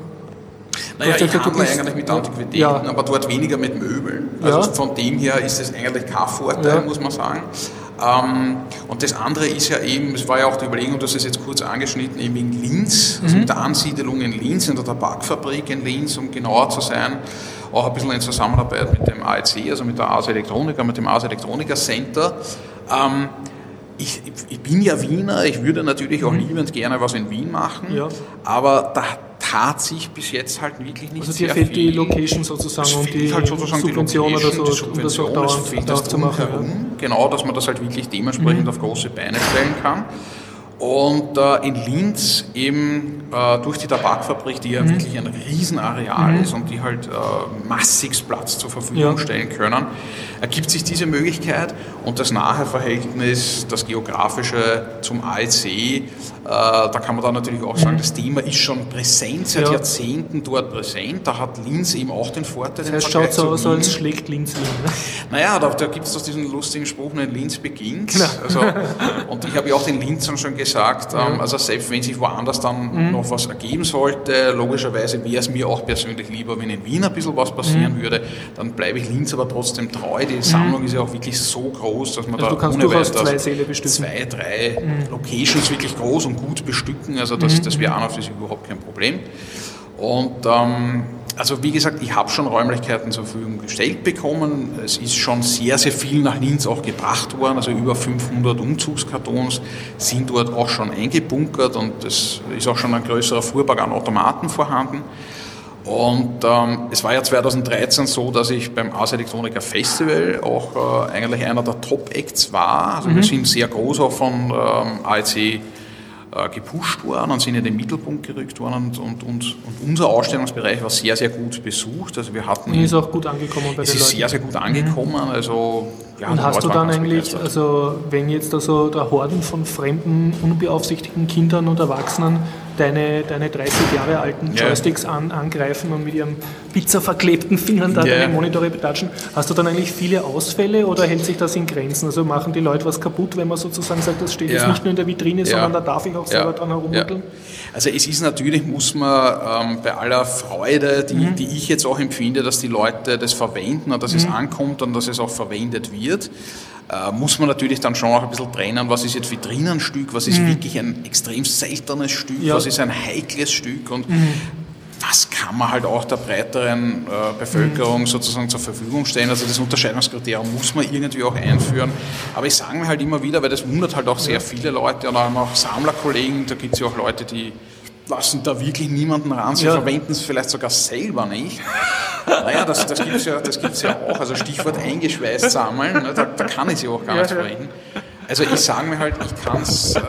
naja, ich handle eigentlich mit Antiquitäten, ja. aber dort weniger mit Möbeln. Also ja. von dem her ist es eigentlich kein Vorteil, ja. muss man sagen. Ähm, und das andere ist ja eben, es war ja auch die Überlegung, dass es jetzt kurz angeschnitten, eben in Linz, also mhm. mit der Ansiedelung in Linz, in der Tabakfabrik in Linz, um genauer zu sein, auch ein bisschen in Zusammenarbeit mit dem AEC, also mit der Ars Electronica, mit dem Ars Electronica Center. Ähm, ich, ich, bin ja Wiener, ich würde natürlich auch mhm. liebend gerne was in Wien machen, ja. aber da tat sich bis jetzt halt wirklich nicht Also dir fehlt viel. die Location sozusagen und die halt sozusagen Subvention die Location, oder so, um das auch dauernd, das zu machen. Herum, ja. Genau, dass man das halt wirklich dementsprechend mhm. auf große Beine stellen kann. Und äh, in Linz eben äh, durch die Tabakfabrik, die ja mhm. wirklich ein Riesenareal mhm. ist und die halt äh, massigst Platz zur Verfügung ja. stellen können, ergibt sich diese Möglichkeit und das nahe Verhältnis, das geografische zum äh, da kann man dann natürlich auch sagen, mhm. das Thema ist schon präsent, seit ja. Jahrzehnten dort präsent. Da hat Linz eben auch den Vorteil. Das heißt, schaut so aus, als schlägt Linz Wien. Ne? Naja, da, da gibt es diesen lustigen Spruch, in Linz beginnt. Genau. Also, und ich habe ja auch den Linzern schon gesagt, ähm, also selbst wenn sich woanders dann mhm. noch was ergeben sollte, logischerweise wäre es mir auch persönlich lieber, wenn in Wien ein bisschen was passieren mhm. würde, dann bleibe ich Linz aber trotzdem treu. Die Sammlung mhm. ist ja auch wirklich so groß, dass man also da ohne weiteres zwei, zwei, drei mhm. Locations wirklich groß und gut bestücken. Also das, mhm. das für sich überhaupt kein Problem. Und ähm, also wie gesagt, ich habe schon Räumlichkeiten zur Verfügung gestellt bekommen. Es ist schon sehr, sehr viel nach Linz auch gebracht worden. Also über 500 Umzugskartons sind dort auch schon eingebunkert und es ist auch schon ein größerer Fuhrpark an Automaten vorhanden. Und ähm, es war ja 2013 so, dass ich beim Ars Electronica Festival auch äh, eigentlich einer der Top-Acts war. Also mhm. wir sind sehr groß auch von ähm, AEC äh, gepusht worden und sind in den Mittelpunkt gerückt worden und, und, und, und unser Ausstellungsbereich war sehr, sehr gut besucht. Also wir hatten... Ist auch gut angekommen bei es den ist Leuten. sehr, sehr gut angekommen. Mhm. Also, ja, und hast du dann eigentlich, also wenn jetzt also der Horden von fremden, unbeaufsichtigten Kindern und Erwachsenen deine, deine 30 Jahre alten Joysticks an, angreifen und mit ihren pizzaverklebten Fingern da yeah. deine Monitore betatschen. Hast du dann eigentlich viele Ausfälle oder hält sich das in Grenzen? Also machen die Leute was kaputt, wenn man sozusagen sagt, das steht ja. jetzt nicht nur in der Vitrine, ja. sondern da darf ich auch selber dran herummitteln? Also es ist natürlich, muss man ähm, bei aller Freude, die, mhm. die ich jetzt auch empfinde, dass die Leute das verwenden und dass mhm. es ankommt und dass es auch verwendet wird, äh, muss man natürlich dann schon auch ein bisschen trennen, was ist jetzt Vitrinenstück, was ist mhm. wirklich ein extrem seltenes Stück, ja. was ist ein heikles Stück und mhm. was kann man halt auch der breiteren äh, Bevölkerung mhm. sozusagen zur Verfügung stellen. Also das Unterscheidungskriterium muss man irgendwie auch einführen. Aber ich sage mir halt immer wieder, weil das wundert halt auch sehr viele Leute und auch Sammlerkollegen, da gibt es ja auch Leute, die lassen da wirklich niemanden ran, sie ja. verwenden es vielleicht sogar selber nicht. Naja, das, das gibt es ja, ja auch. Also Stichwort eingeschweißt sammeln, ne, da, da, kann ich sie auch gar nicht verwenden. Also ich sage mir halt, ich kann es äh,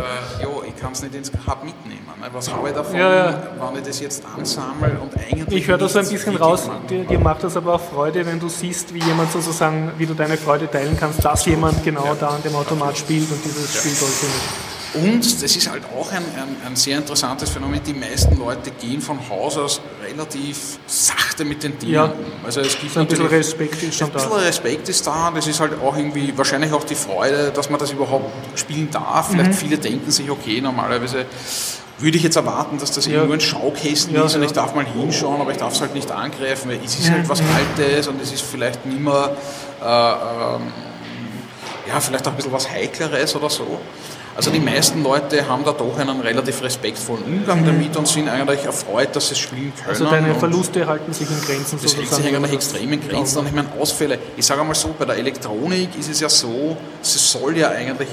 nicht ins Grab mitnehmen. Ne? Was habe ich davon, ja, ja. wenn ich das jetzt ansammle und eigentlich. Ich höre das so ein bisschen raus, dir, dir, macht das aber auch Freude, wenn du siehst, wie jemand sozusagen, wie du deine Freude teilen kannst, dass jemand genau ja. da an dem Automat spielt und dieses Spiel sollte nicht. Und das ist halt auch ein, ein, ein, sehr interessantes Phänomen. Die meisten Leute gehen von Haus aus relativ sachte mit den Dingen ja. um. Also es gibt ein bisschen Respekt ist schon da. Ein bisschen Respekt ist da. Das ist halt auch irgendwie wahrscheinlich auch die Freude, dass man das überhaupt spielen darf. Vielleicht mhm. viele denken sich, okay, normalerweise würde ich jetzt erwarten, dass das ja. irgendwo ein Schaukästen ja, ist und ich darf mal hinschauen, aber ich darf es halt nicht angreifen, weil es ist halt was Altes und es ist vielleicht nicht mehr, äh, ähm, ja, vielleicht auch ein bisschen was Heikleres oder so. Also die meisten Leute haben da doch einen relativ respektvollen Umgang mhm. damit und sind eigentlich erfreut, dass sie es spielen können. Also deine Verluste halten sich in Grenzen Das hält sich eigentlich extrem in Grenzen. Und ich meine, Ausfälle, ich sage einmal so, bei der Elektronik ist es ja so, sie soll ja eigentlich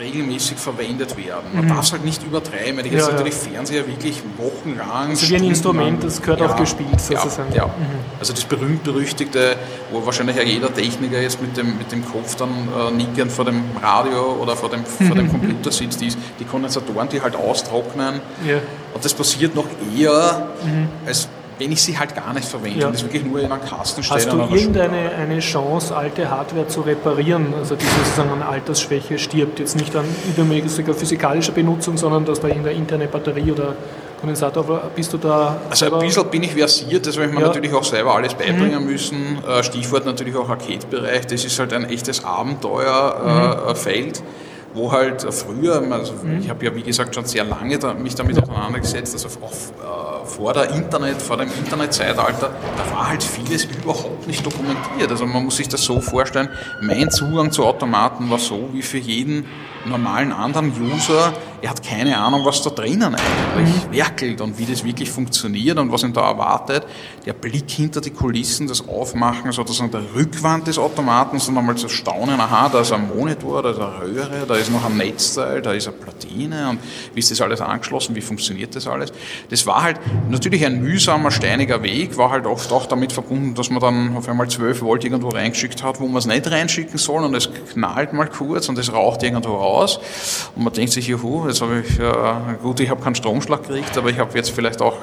regelmäßig verwendet werden. Man mhm. darf es halt nicht übertreiben, weil jetzt ja, natürlich ja. Fernseher wirklich wochenlang. Also wie ein Instrument, das gehört ja, auch gespielt sozusagen. Ja. Mhm. Also das berühmt-berüchtigte, wo wahrscheinlich ja jeder Techniker jetzt mit dem, mit dem Kopf dann äh, nickend vor dem Radio oder vor dem, vor dem Computer sitzt, ist, die Kondensatoren, die halt austrocknen. Und das passiert noch eher mhm. als wenn ich sie halt gar nicht verwende ja. und das wirklich nur in einen Kasten stelle. Hast du irgendeine eine Chance, alte Hardware zu reparieren, also die sozusagen an Altersschwäche stirbt? Jetzt nicht an übermäßiger physikalischer Benutzung, sondern dass bei irgendeiner interne Batterie oder Kondensator, bist du da? Also ein bisschen bin ich versiert, das habe ich mir ja. natürlich auch selber alles beibringen mhm. müssen. Äh, Stichwort natürlich auch Arcade-Bereich, das ist halt ein echtes Abenteuerfeld. Mhm wo halt früher, also ich habe ja wie gesagt schon sehr lange da, mich damit auseinandergesetzt, also auch äh, vor der Internet, vor dem Internetzeitalter, da war halt vieles überhaupt nicht dokumentiert. Also man muss sich das so vorstellen, mein Zugang zu Automaten war so wie für jeden normalen anderen User, er hat keine Ahnung, was da drinnen eigentlich mhm. werkelt und wie das wirklich funktioniert und was ihn da erwartet. Der Blick hinter die Kulissen, das Aufmachen sozusagen der Rückwand des Automaten, und einmal zu staunen, aha, da ist ein Monitor, da ist eine Röhre, da ist noch ein Netzteil, da ist eine Platine und wie ist das alles angeschlossen, wie funktioniert das alles. Das war halt natürlich ein mühsamer, steiniger Weg, war halt oft auch damit verbunden, dass man dann auf einmal 12 Volt irgendwo reingeschickt hat, wo man es nicht reinschicken soll und es knallt mal kurz und es raucht irgendwo raus und man denkt sich, juhu, jetzt habe ich, äh, gut, ich habe keinen Stromschlag gekriegt, aber ich habe jetzt vielleicht auch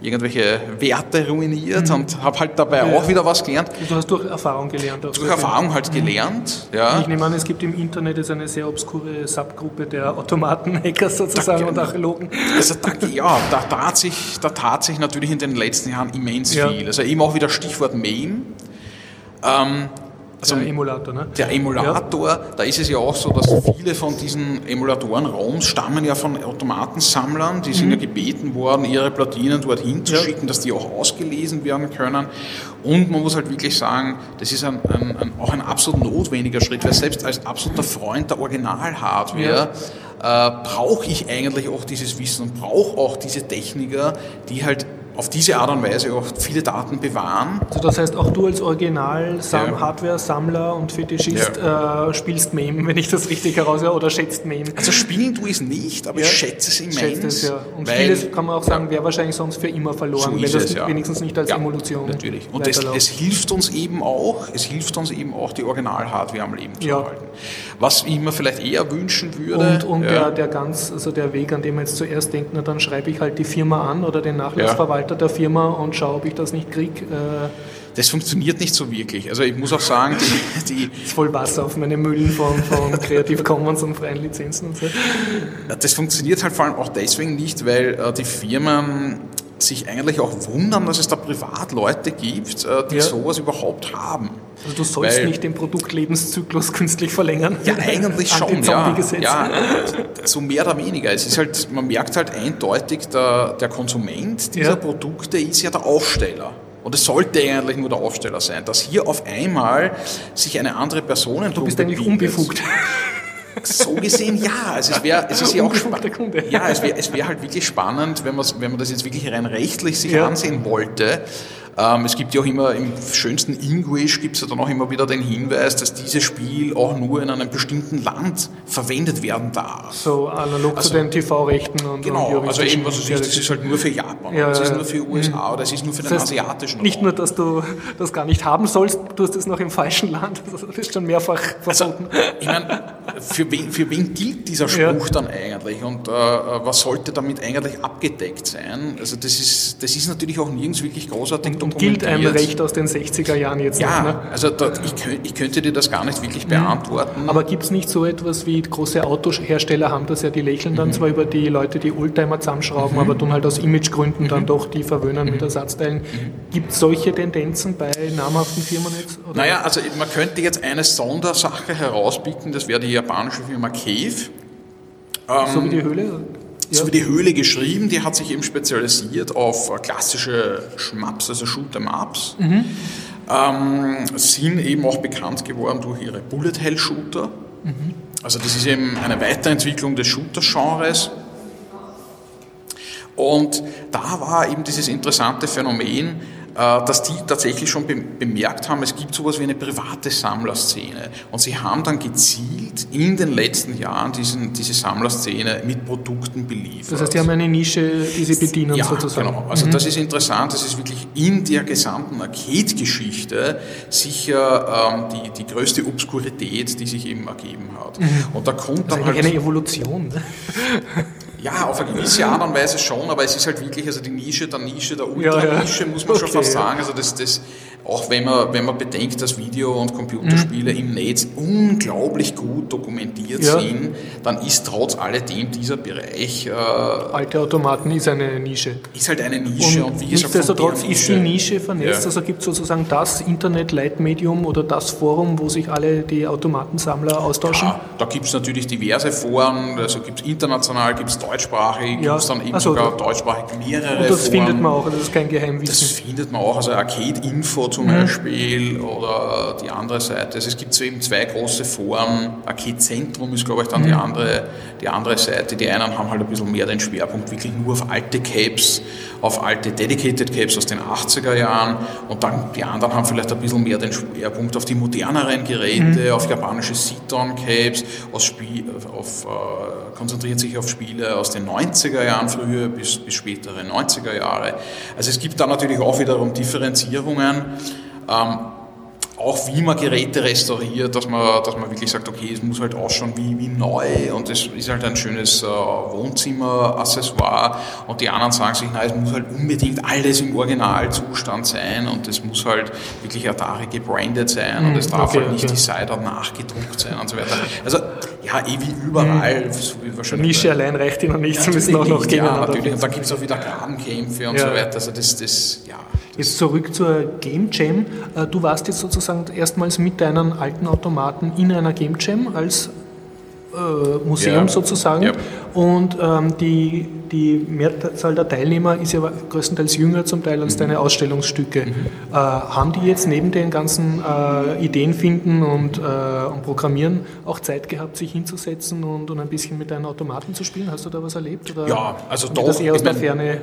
irgendwelche Werte ruiniert mhm. und habe halt dabei ja. auch wieder was gelernt. Du hast durch Erfahrung gelernt. Durch Erfahrung halt mhm. gelernt, ja. Ich nehme an, es gibt im Internet jetzt eine sehr obskure Subgruppe der Automaten-Hackers sozusagen da, und Archäologen. Also da, ja, da tat, sich, da tat sich natürlich in den letzten Jahren immens ja. viel. Also eben auch wieder Stichwort MAME. Ähm, also der Emulator, ne? Der Emulator, ja. da ist es ja auch so, dass viele von diesen Emulatoren ROMs stammen ja von Automatensammlern, die sind mhm. ja gebeten worden, ihre Platinen dorthin zu ja. schicken, dass die auch ausgelesen werden können. Und man muss halt wirklich sagen, das ist ein, ein, ein, auch ein absolut notwendiger Schritt, weil selbst als absoluter Freund der Original-Hardware ja. äh, brauche ich eigentlich auch dieses Wissen und brauche auch diese Techniker, die halt auf diese Art und Weise auch viele Daten bewahren. Also das heißt, auch du als Original-Hardware-Sammler und Fetischist ja. äh, spielst MAME, wenn ich das richtig heraushöre, oder schätzt MAME? Also spielen du es nicht, aber ja. ich schätze es immens. Schätze es, ja. Und weil, vieles kann man auch sagen, wäre wahrscheinlich sonst für immer verloren, so wenn das es, wenigstens nicht als Emulation Natürlich. Und es, es, hilft uns eben auch, es hilft uns eben auch, die Original-Hardware am Leben zu erhalten. Was ich mir vielleicht eher wünschen würde. Und, und der, der ganz, also der Weg, an dem man jetzt zuerst denkt, na dann schreibe ich halt die Firma an oder den Nachlassverwalter Mitarbeiter der Firma und schaue, ob ich das nicht kriege. Äh, das funktioniert nicht so wirklich. Also ich muss auch sagen, die, die ist voll Wasser auf meine Müllen von, von Creative Commons und freien Lizenzen und so. Das funktioniert halt vor allem auch deswegen nicht, weil äh, die Firmen sich eigentlich auch wundern, dass es da Privatleute gibt, äh, die ja. sowas überhaupt haben. Also du sollst Weil, nicht den Produktlebenszyklus künstlich verlängern. Ja, eigentlich schon. Ja, ja, so mehr oder weniger. Es ist halt, man merkt halt eindeutig, der, der Konsument dieser ja. Produkte ist ja der Aufsteller. Und es sollte eigentlich nur der Aufsteller sein, dass hier auf einmal sich eine andere Person Du bist eigentlich unbefugt. So gesehen ja. Also es wäre es ist ja auch spannend. Ja, es wäre es wär halt wirklich spannend, wenn, wenn man das jetzt wirklich rein rechtlich sich ja. ansehen wollte Ähm, es gibt ja auch immer im schönsten English gibt es ja dann auch immer wieder den Hinweis, dass dieses Spiel auch nur in einem bestimmten Land verwendet werden darf. So analog also, zu den TV-Rechten und Genau, und also eben, was es ist, das ist halt nur für Japan, ja, das ist nur für USA mhm. oder das ist nur für das den heißt, asiatischen Nicht Raum. nur, dass du das gar nicht haben sollst, du hast es noch im falschen Land, also das ist schon mehrfach also, verboten. Also, ich meine, für wen, für wen gilt dieser Spruch ja. dann eigentlich und äh, was sollte damit eigentlich abgedeckt sein? Also das ist, das ist natürlich auch nirgends wirklich großartig und gilt einem Recht aus den 60er Jahren jetzt ja, noch, ne? also da, ich, ich, könnte dir das gar nicht wirklich mhm. beantworten. Aber gibt es nicht so etwas wie große Autohersteller haben das ja, die lächeln dann mhm. zwar über die Leute, die Oldtimer zusammenschrauben, mhm. aber tun halt aus Imagegründen mhm. dann doch die verwöhnen mit mhm. Ersatzteilen. Gibt es solche Tendenzen bei namhaften Firmen jetzt? Oder? Naja, also man könnte jetzt eine Sondersache herauspicken, das wäre die japanische Firma Cave. Ähm, so wie die Höhle? So wie die Höhle geschrieben, die hat sich eben spezialisiert auf klassische Schmaps, also Shoot'em-Ups. Mhm. Ähm, sind eben auch bekannt geworden durch ihre Bullet Hell Shooter. Mhm. Also das ist eben eine Weiterentwicklung des Shooter-Genres. Und da war eben dieses interessante Phänomen, äh, dass die tatsächlich schon bemerkt haben, es gibt sowas wie eine private Sammlerszene. Und sie haben dann gezielt in den letzten Jahren diesen, diese Sammlerszene mit Produkten beliefert. Das heißt, die haben eine Nische, die sie bedienen ja, sozusagen. Genau. Also mhm. das ist interessant, das ist wirklich in der gesamten Arcade-Geschichte sicher ähm, die, die größte Obskurität, die sich eben ergeben hat. Mhm. Und da kommt dann halt... eine Evolution. Ja, auf eine gewisse Art und Weise schon, aber es ist halt wirklich, also die Nische der Nische der Ultra-Nische, ja, ja. muss man okay, schon fast sagen. Also das, das, auch wenn man, wenn man bedenkt, dass Video- und Computerspiele mhm. im Netz unglaublich gut dokumentiert ja. sind, dann ist trotz alledem dieser Bereich. Äh, Alte Automaten ist eine Nische. Ist halt eine Nische und, und wie gesagt. Nichtsdestotrotz ist die Nische vernetzt, ja. also gibt es sozusagen das Internet-Leitmedium oder das Forum, wo sich alle die Automatensammler austauschen? Ja, da gibt es natürlich diverse Foren, also gibt es international, gibt es deutschsprachig, ja. gibt es dann eben also, sogar deutschsprachig mehrere. Und das Foren. findet man auch, das ist kein Geheimwissen. Das findet man auch, also Arcade Info zum mhm. Beispiel oder die andere Seite. Also es gibt so eben zwei große Foren. Arcade Zentrum ist, glaube ich, dann mhm. die, andere, die andere Seite. Die einen haben halt ein bisschen mehr den Schwerpunkt wirklich nur auf alte Capes, auf alte Dedicated Capes aus den 80er Jahren und dann die anderen haben vielleicht ein bisschen mehr den Schwerpunkt auf die moderneren Geräte, mhm. auf japanische Sit-on Capes, auf, auf äh, konzentriert sich auf Spiele aus den 90er Jahren früher bis, bis spätere 90er Jahre. Also es gibt da natürlich auch wiederum Differenzierungen. Ähm, auch wie man Geräte restauriert, dass man, dass man wirklich sagt, okay, es muss halt ausschauen wie, wie neu und es ist halt ein schönes äh, Wohnzimmer-Accessoire und die anderen sagen sich, nein, es muss halt unbedingt alles im Originalzustand sein und es muss halt wirklich Atari gebrandet sein und es darf okay, halt nicht okay. die Seite nachgedruckt sein und so weiter. Also ja, eh wie überall. Mhm. So wie wahrscheinlich Nische allein reicht ihnen nicht, sie müssen auch noch gegeneinander. Ja, natürlich, und da gibt es auch wieder Grabenkämpfe und ja. so weiter, also das, das ja. Jetzt zurück zur Game Jam. Äh, du warst jetzt sozusagen erstmals mit deinen alten Automaten in einer Game Jam als äh, Museum ja. sozusagen. Ja. Und ähm, die, die Mehrzahl der Teilnehmer ist ja größtenteils jünger zum Teil als mhm. deine Ausstellungsstücke. Mhm. Äh, haben die jetzt neben den ganzen äh, Ideen finden und, äh, und Programmieren auch Zeit gehabt, sich hinzusetzen und, und ein bisschen mit deinen Automaten zu spielen? Hast du da was erlebt? Oder ja, also doch. Das eher aus der Ferne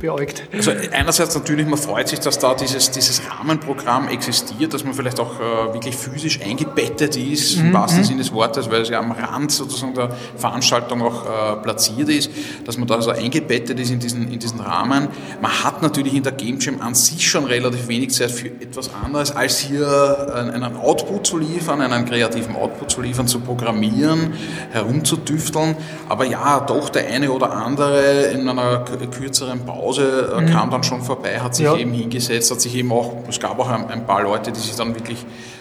beäugt? Also einerseits natürlich, man freut sich, dass da dieses, dieses Rahmenprogramm existiert, dass man vielleicht auch äh, wirklich physisch eingebettet ist, mhm. im wahrsten. Sinne des Wortes, weil es ja am Rand sozusagen der Veranstaltung auch äh, platziert ist, dass man da also eingebettet ist in diesen, in diesen Rahmen. Man hat natürlich in der Game Jam an sich schon relativ wenig Zeit für etwas anderes, als hier einen Output zu liefern, einen kreativen Output zu liefern, zu programmieren, herumzudüfteln. Aber ja, doch der eine oder andere in einer kürzeren Pause äh, mhm. kam dann schon vorbei, hat sich ja. eben hingesetzt, hat sich eben auch, es gab auch ein, ein paar Leute, die sich dann wirklich äh,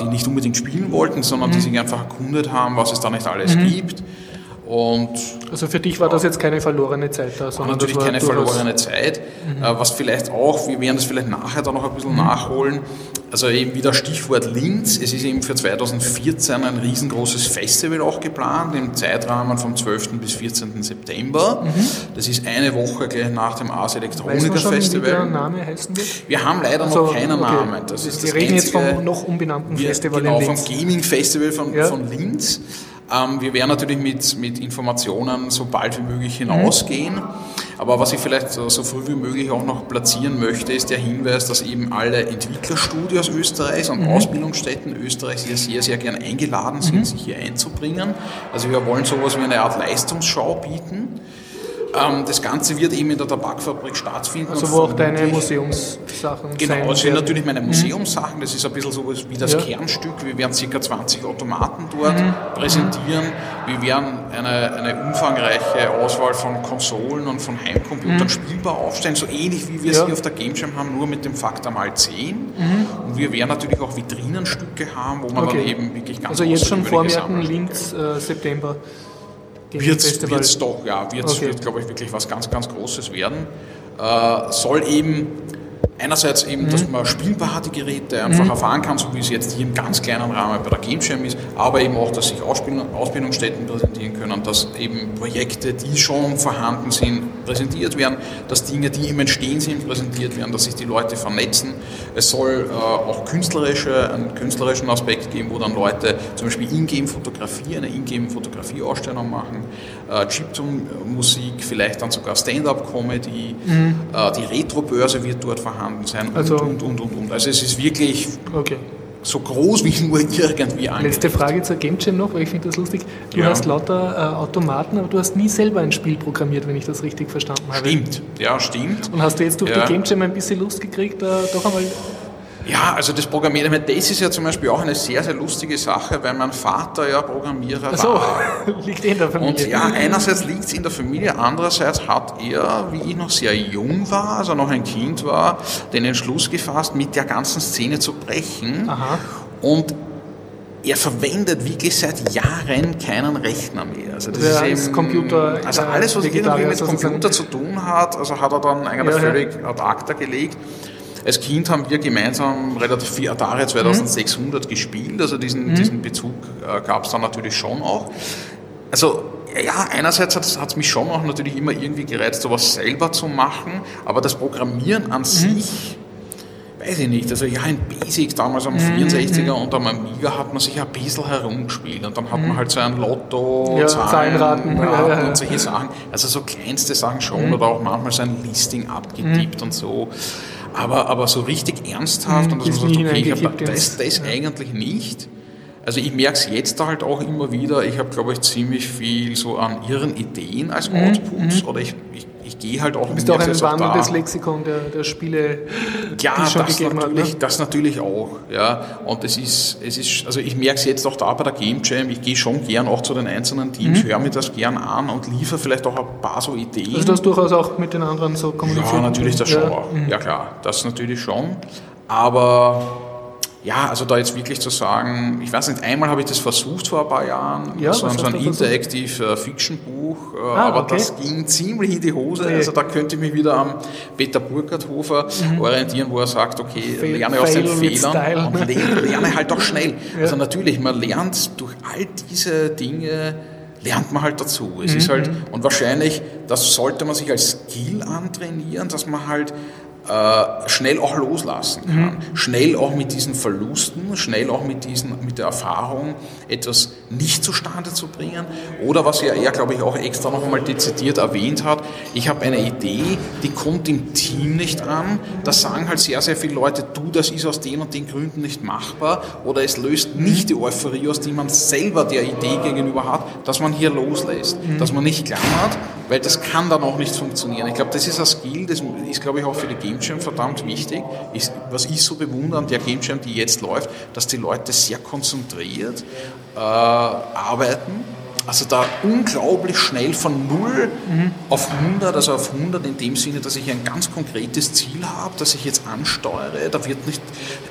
die nicht unbedingt spielen wollten, sondern mhm. die sich einfach erkundet haben, was es da nicht alles mhm. gibt. Und also für dich war das jetzt keine verlorene Zeit da, sondern natürlich keine verlorene Zeit. Mhm. Äh, was vielleicht auch, wir werden das vielleicht nachher dann noch ein bisschen mhm. nachholen. Also eben wieder Stichwort Linz. Es ist eben für 2014 ein riesengroßes Festival auch geplant, im Zeitrahmen vom 12. bis 14. September. Mhm. Das ist eine Woche gleich nach dem Ars Electronica Festival. Wie der Name heißen wird? Wir haben leider also, noch keinen okay. Namen. Das ist wir das reden einzige, jetzt vom noch umbenannten Festival genau, in Linz. Genau, vom Gaming Festival von, ja. von Linz. Ähm, wir werden natürlich mit, mit Informationen so bald wie möglich hinausgehen. Aber was ich vielleicht so, so, früh wie möglich auch noch platzieren möchte, ist der Hinweis, dass eben alle Entwicklerstudios Österreichs und mhm. Ausbildungsstätten Österreichs hier sehr, sehr gern eingeladen sind, mhm. sich hier einzubringen. Also wir wollen sowas wie eine Art Leistungsschau bieten. Ähm, das Ganze wird eben in der Tabakfabrik stattfinden. Also wo auch deine Museumssachen Genau, sein das sind natürlich meine mhm. Museumssachen. Das ist ein bisschen so wie das ja. Kernstück. Wir werden ca. 20 Automaten dort mhm. präsentieren. Wir werden eine, eine umfangreiche Auswahl von Konsolen und von Heimcomputern mhm. spielbar aufstellen, so ähnlich wie wir es ja. hier auf der Game Jam haben, nur mit dem Faktor mal 10. Mhm. Und wir werden natürlich auch Vitrinenstücke haben, wo man okay. dann eben wirklich ganz Also jetzt schon vormerken, links äh, September wird es doch, ja, wird okay. wird, glaube ich, wirklich was ganz, ganz Großes werden. Äh, soll eben Einerseits eben, mhm. dass man spielbare Geräte einfach mhm. erfahren kann, so wie es jetzt hier im ganz kleinen Rahmen bei der Game Jam ist, aber eben auch, dass sich Ausbildung, Ausbildungsstätten präsentieren können, dass eben Projekte, die schon vorhanden sind, präsentiert werden, dass Dinge, die im Entstehen sind, präsentiert werden, dass sich die Leute vernetzen. Es soll äh, auch künstlerische, einen künstlerischen Aspekt geben, wo dann Leute zum Beispiel Ingame-Fotografie, eine Ingame-Fotografie-Ausstellung machen, äh, Chiptune-Musik, vielleicht dann sogar Stand-up-Comedy, mhm. äh, die Retro-Börse wird dort vorhanden vorhanden sein also, und, und, und, und, Also es ist wirklich okay. so groß wie nur irgendwie angelegt. Letzte Frage zur Game Jam noch, weil ich finde das lustig. Du ja. hast lauter äh, Automaten, aber du hast nie selber ein Spiel programmiert, wenn ich das richtig verstanden habe. Stimmt, ja, stimmt. Und hast du jetzt durch ja. die Game Jam ein bisschen Lust gekriegt, äh, doch einmal ja, also das Programmieren, das ist ja zum Beispiel auch eine sehr, sehr lustige Sache, weil mein Vater ja Programmierer Ach so, war. liegt in der Familie. Und ja, einerseits liegt es in der Familie, andererseits hat er, wie ich noch sehr jung war, also noch ein Kind war, den Entschluss gefasst, mit der ganzen Szene zu brechen. Aha. Und er verwendet wirklich seit Jahren keinen Rechner mehr. Also, das ja, ist eben, Computer, also alles, was irgendwie mit Computer zu tun hat, also hat er dann eigentlich ja, völlig ja. ad acta gelegt. Als Kind haben wir gemeinsam relativ viel Atari 2600 mhm. gespielt, also diesen, mhm. diesen Bezug äh, gab es dann natürlich schon auch. Also ja, einerseits hat es mich schon auch natürlich immer irgendwie gereizt, sowas selber zu machen, aber das Programmieren an mhm. sich, weiß ich nicht. Also ja, in Basic damals am mhm. 64er mhm. und am Amiga hat man sich ein bisschen herumgespielt und dann hat man mhm. halt so ein Lotto, ja, Zahlenraten Raten und solche Sachen. Also so kleinste Sachen schon mhm. oder auch manchmal so ein Listing abgetippt mhm. und so. Aber, aber so richtig ernsthaft mhm, und dass man sagt, okay, ich hab, das, das ja. eigentlich nicht. Also ich merke es jetzt halt auch immer wieder, ich habe, glaube ich, ziemlich viel so an ihren Ideen als mhm, Outputs mhm. oder ich, ich, ich gehe halt auch... Du bist auch ein wandelndes Lexikon der, der Spiele, ja, die schon gegeben hat. Ja, ne? das natürlich auch. Ja. Und es ist, es ist, also ich merke es jetzt auch da bei der Game Jam, ich gehe schon gern auch zu den einzelnen Teams, mhm. höre mir das gern an und liefere vielleicht auch ein paar so Ideen. Also du hast durchaus auch mit den anderen so kommuniziert? Ja, natürlich das schon auch. Mhm. Ja klar, das natürlich schon. Aber ja, also da jetzt wirklich zu sagen, ich weiß nicht, einmal habe ich das versucht vor ein paar Jahren, ja, so, so ein Interactive äh, Fiction Buch, äh, ah, aber okay. das ging ziemlich in die Hose. Okay. Also da könnte ich mich wieder am Peter Burkhardt-Hofer mhm. orientieren, wo er sagt, okay, Fail, lerne aus den Fehlern und lerne, lerne halt auch schnell. Ja. Also natürlich, man lernt durch all diese Dinge lernt man halt dazu. Es mhm. ist halt, und wahrscheinlich, das sollte man sich als Skill antrainieren, dass man halt äh, schnell auch loslassen kann. Mhm. Schnell auch mit diesen Verlusten, schnell auch mit, diesen, mit der Erfahrung, etwas nicht zustande zu bringen. Oder was ja er, glaube ich, auch extra noch einmal dezidiert erwähnt hat, ich habe eine Idee, die kommt im Team nicht an. Da sagen halt sehr, sehr viele Leute, du, das ist aus den und den Gründen nicht machbar. Oder es löst nicht die Euphorie aus, die man selber der Idee gegenüber hat, dass man hier loslässt. Mhm. Dass man nicht klammert, weil das kann dann auch nicht funktionieren. Ich glaube, das ist ein Skill, das ist, glaube ich, auch für die Game verdammt wichtig. Ist, was ich so bewundere an der Game die jetzt läuft, dass die Leute sehr konzentriert äh, arbeiten also da unglaublich schnell von 0 mhm. auf 100, also auf 100 in dem Sinne, dass ich ein ganz konkretes Ziel habe, das ich jetzt ansteuere. Da wird nicht,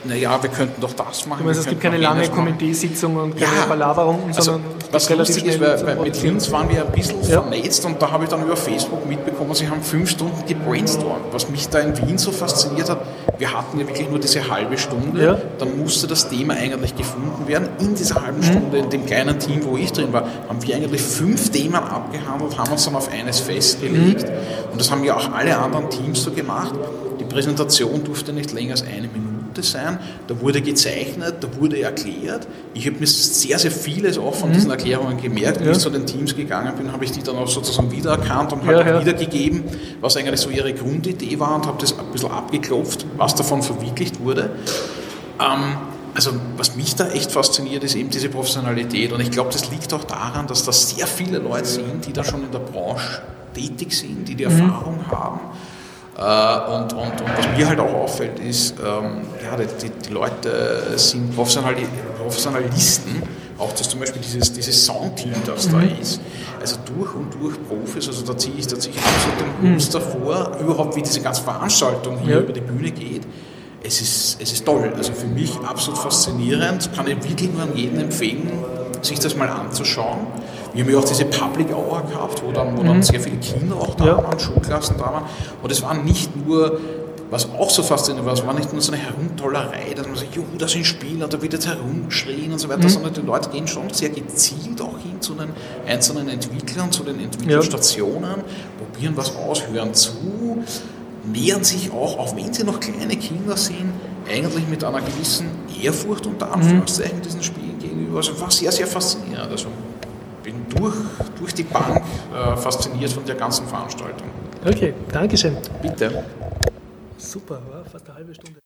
naja, wir könnten doch das machen. Meinst, es gibt keine lange Komiteesitzung und keine ja, Palaverung, also sondern was lustig ist, weil, weil mit Linz waren wir ein bisschen ja. vernetzt und da habe ich dann über Facebook mitbekommen, sie haben fünf Stunden gebrainstormt. Was mich da in Wien so fasziniert hat, wir hatten ja wirklich nur diese halbe Stunde, ja. dann musste das Thema eigentlich gefunden werden. In dieser halben mhm. Stunde, in dem kleinen Team, wo ich drin war, haben wir eigentlich fünf Themen abgehandelt, haben uns dann auf eines festgelegt. Und das haben ja auch alle anderen Teams so gemacht. Die Präsentation durfte nicht länger als eine Minute sein. Da wurde gezeichnet, da wurde erklärt. Ich habe mir sehr, sehr vieles auch von mhm. diesen Erklärungen gemerkt. Wie ja. ich zu den Teams gegangen bin, habe ich die dann auch sozusagen wiedererkannt und halt ja, ja. wiedergegeben, was eigentlich so ihre Grundidee war und habe das ein bisschen abgeklopft, was davon verwirklicht wurde. Ähm, also was mich da echt fasziniert, ist eben diese Professionalität. Und ich glaube, das liegt auch daran, dass da sehr viele Leute sind, die da schon in der Branche tätig sind, die die mhm. Erfahrung haben. Äh, und, und, und, was mir halt auch auffällt, ist, ähm, ja, die, die, Leute sind Professionali Professionalisten, auch dass zum Beispiel dieses, dieses Soundteam, das mhm. da ist, also durch und durch Profis, also da ziehe ich tatsächlich so den Muster mhm. vor, überhaupt wie diese ganze Veranstaltung hier ja. über die Bühne geht es ist, es ist toll. Also für mich absolut faszinierend. Kann ich wirklich nur an jeden empfehlen, sich das mal anzuschauen. Wir haben ja auch diese Public Hour gehabt, wo dann, wo dann mhm. sehr viele Kinder auch da ja. waren, Schulklassen da waren. Und es war nicht nur, was auch so faszinierend war, es war nicht nur so eine Herumtollerei, dass man sagt, jo, da sind Spieler, da wird jetzt herumgeschrien und so weiter, mhm. sondern die Leute gehen schon sehr gezielt auch hin zu den einzelnen Entwicklern, zu den Entwicklerstationen, ja. probieren was aus, hören zu, nähern sich auch, auch wenn sie noch kleine Kinder sind, eigentlich mit einer gewissen Ehrfurcht unter Anführungszeichen mhm. diesen Spielen gegenüber. Also war sehr, sehr faszinierend. Also bin durch, durch die Bank äh, fasziniert von der ganzen Veranstaltung. Okay, Dankeschön. Bitte. Super, war fast eine halbe Stunde.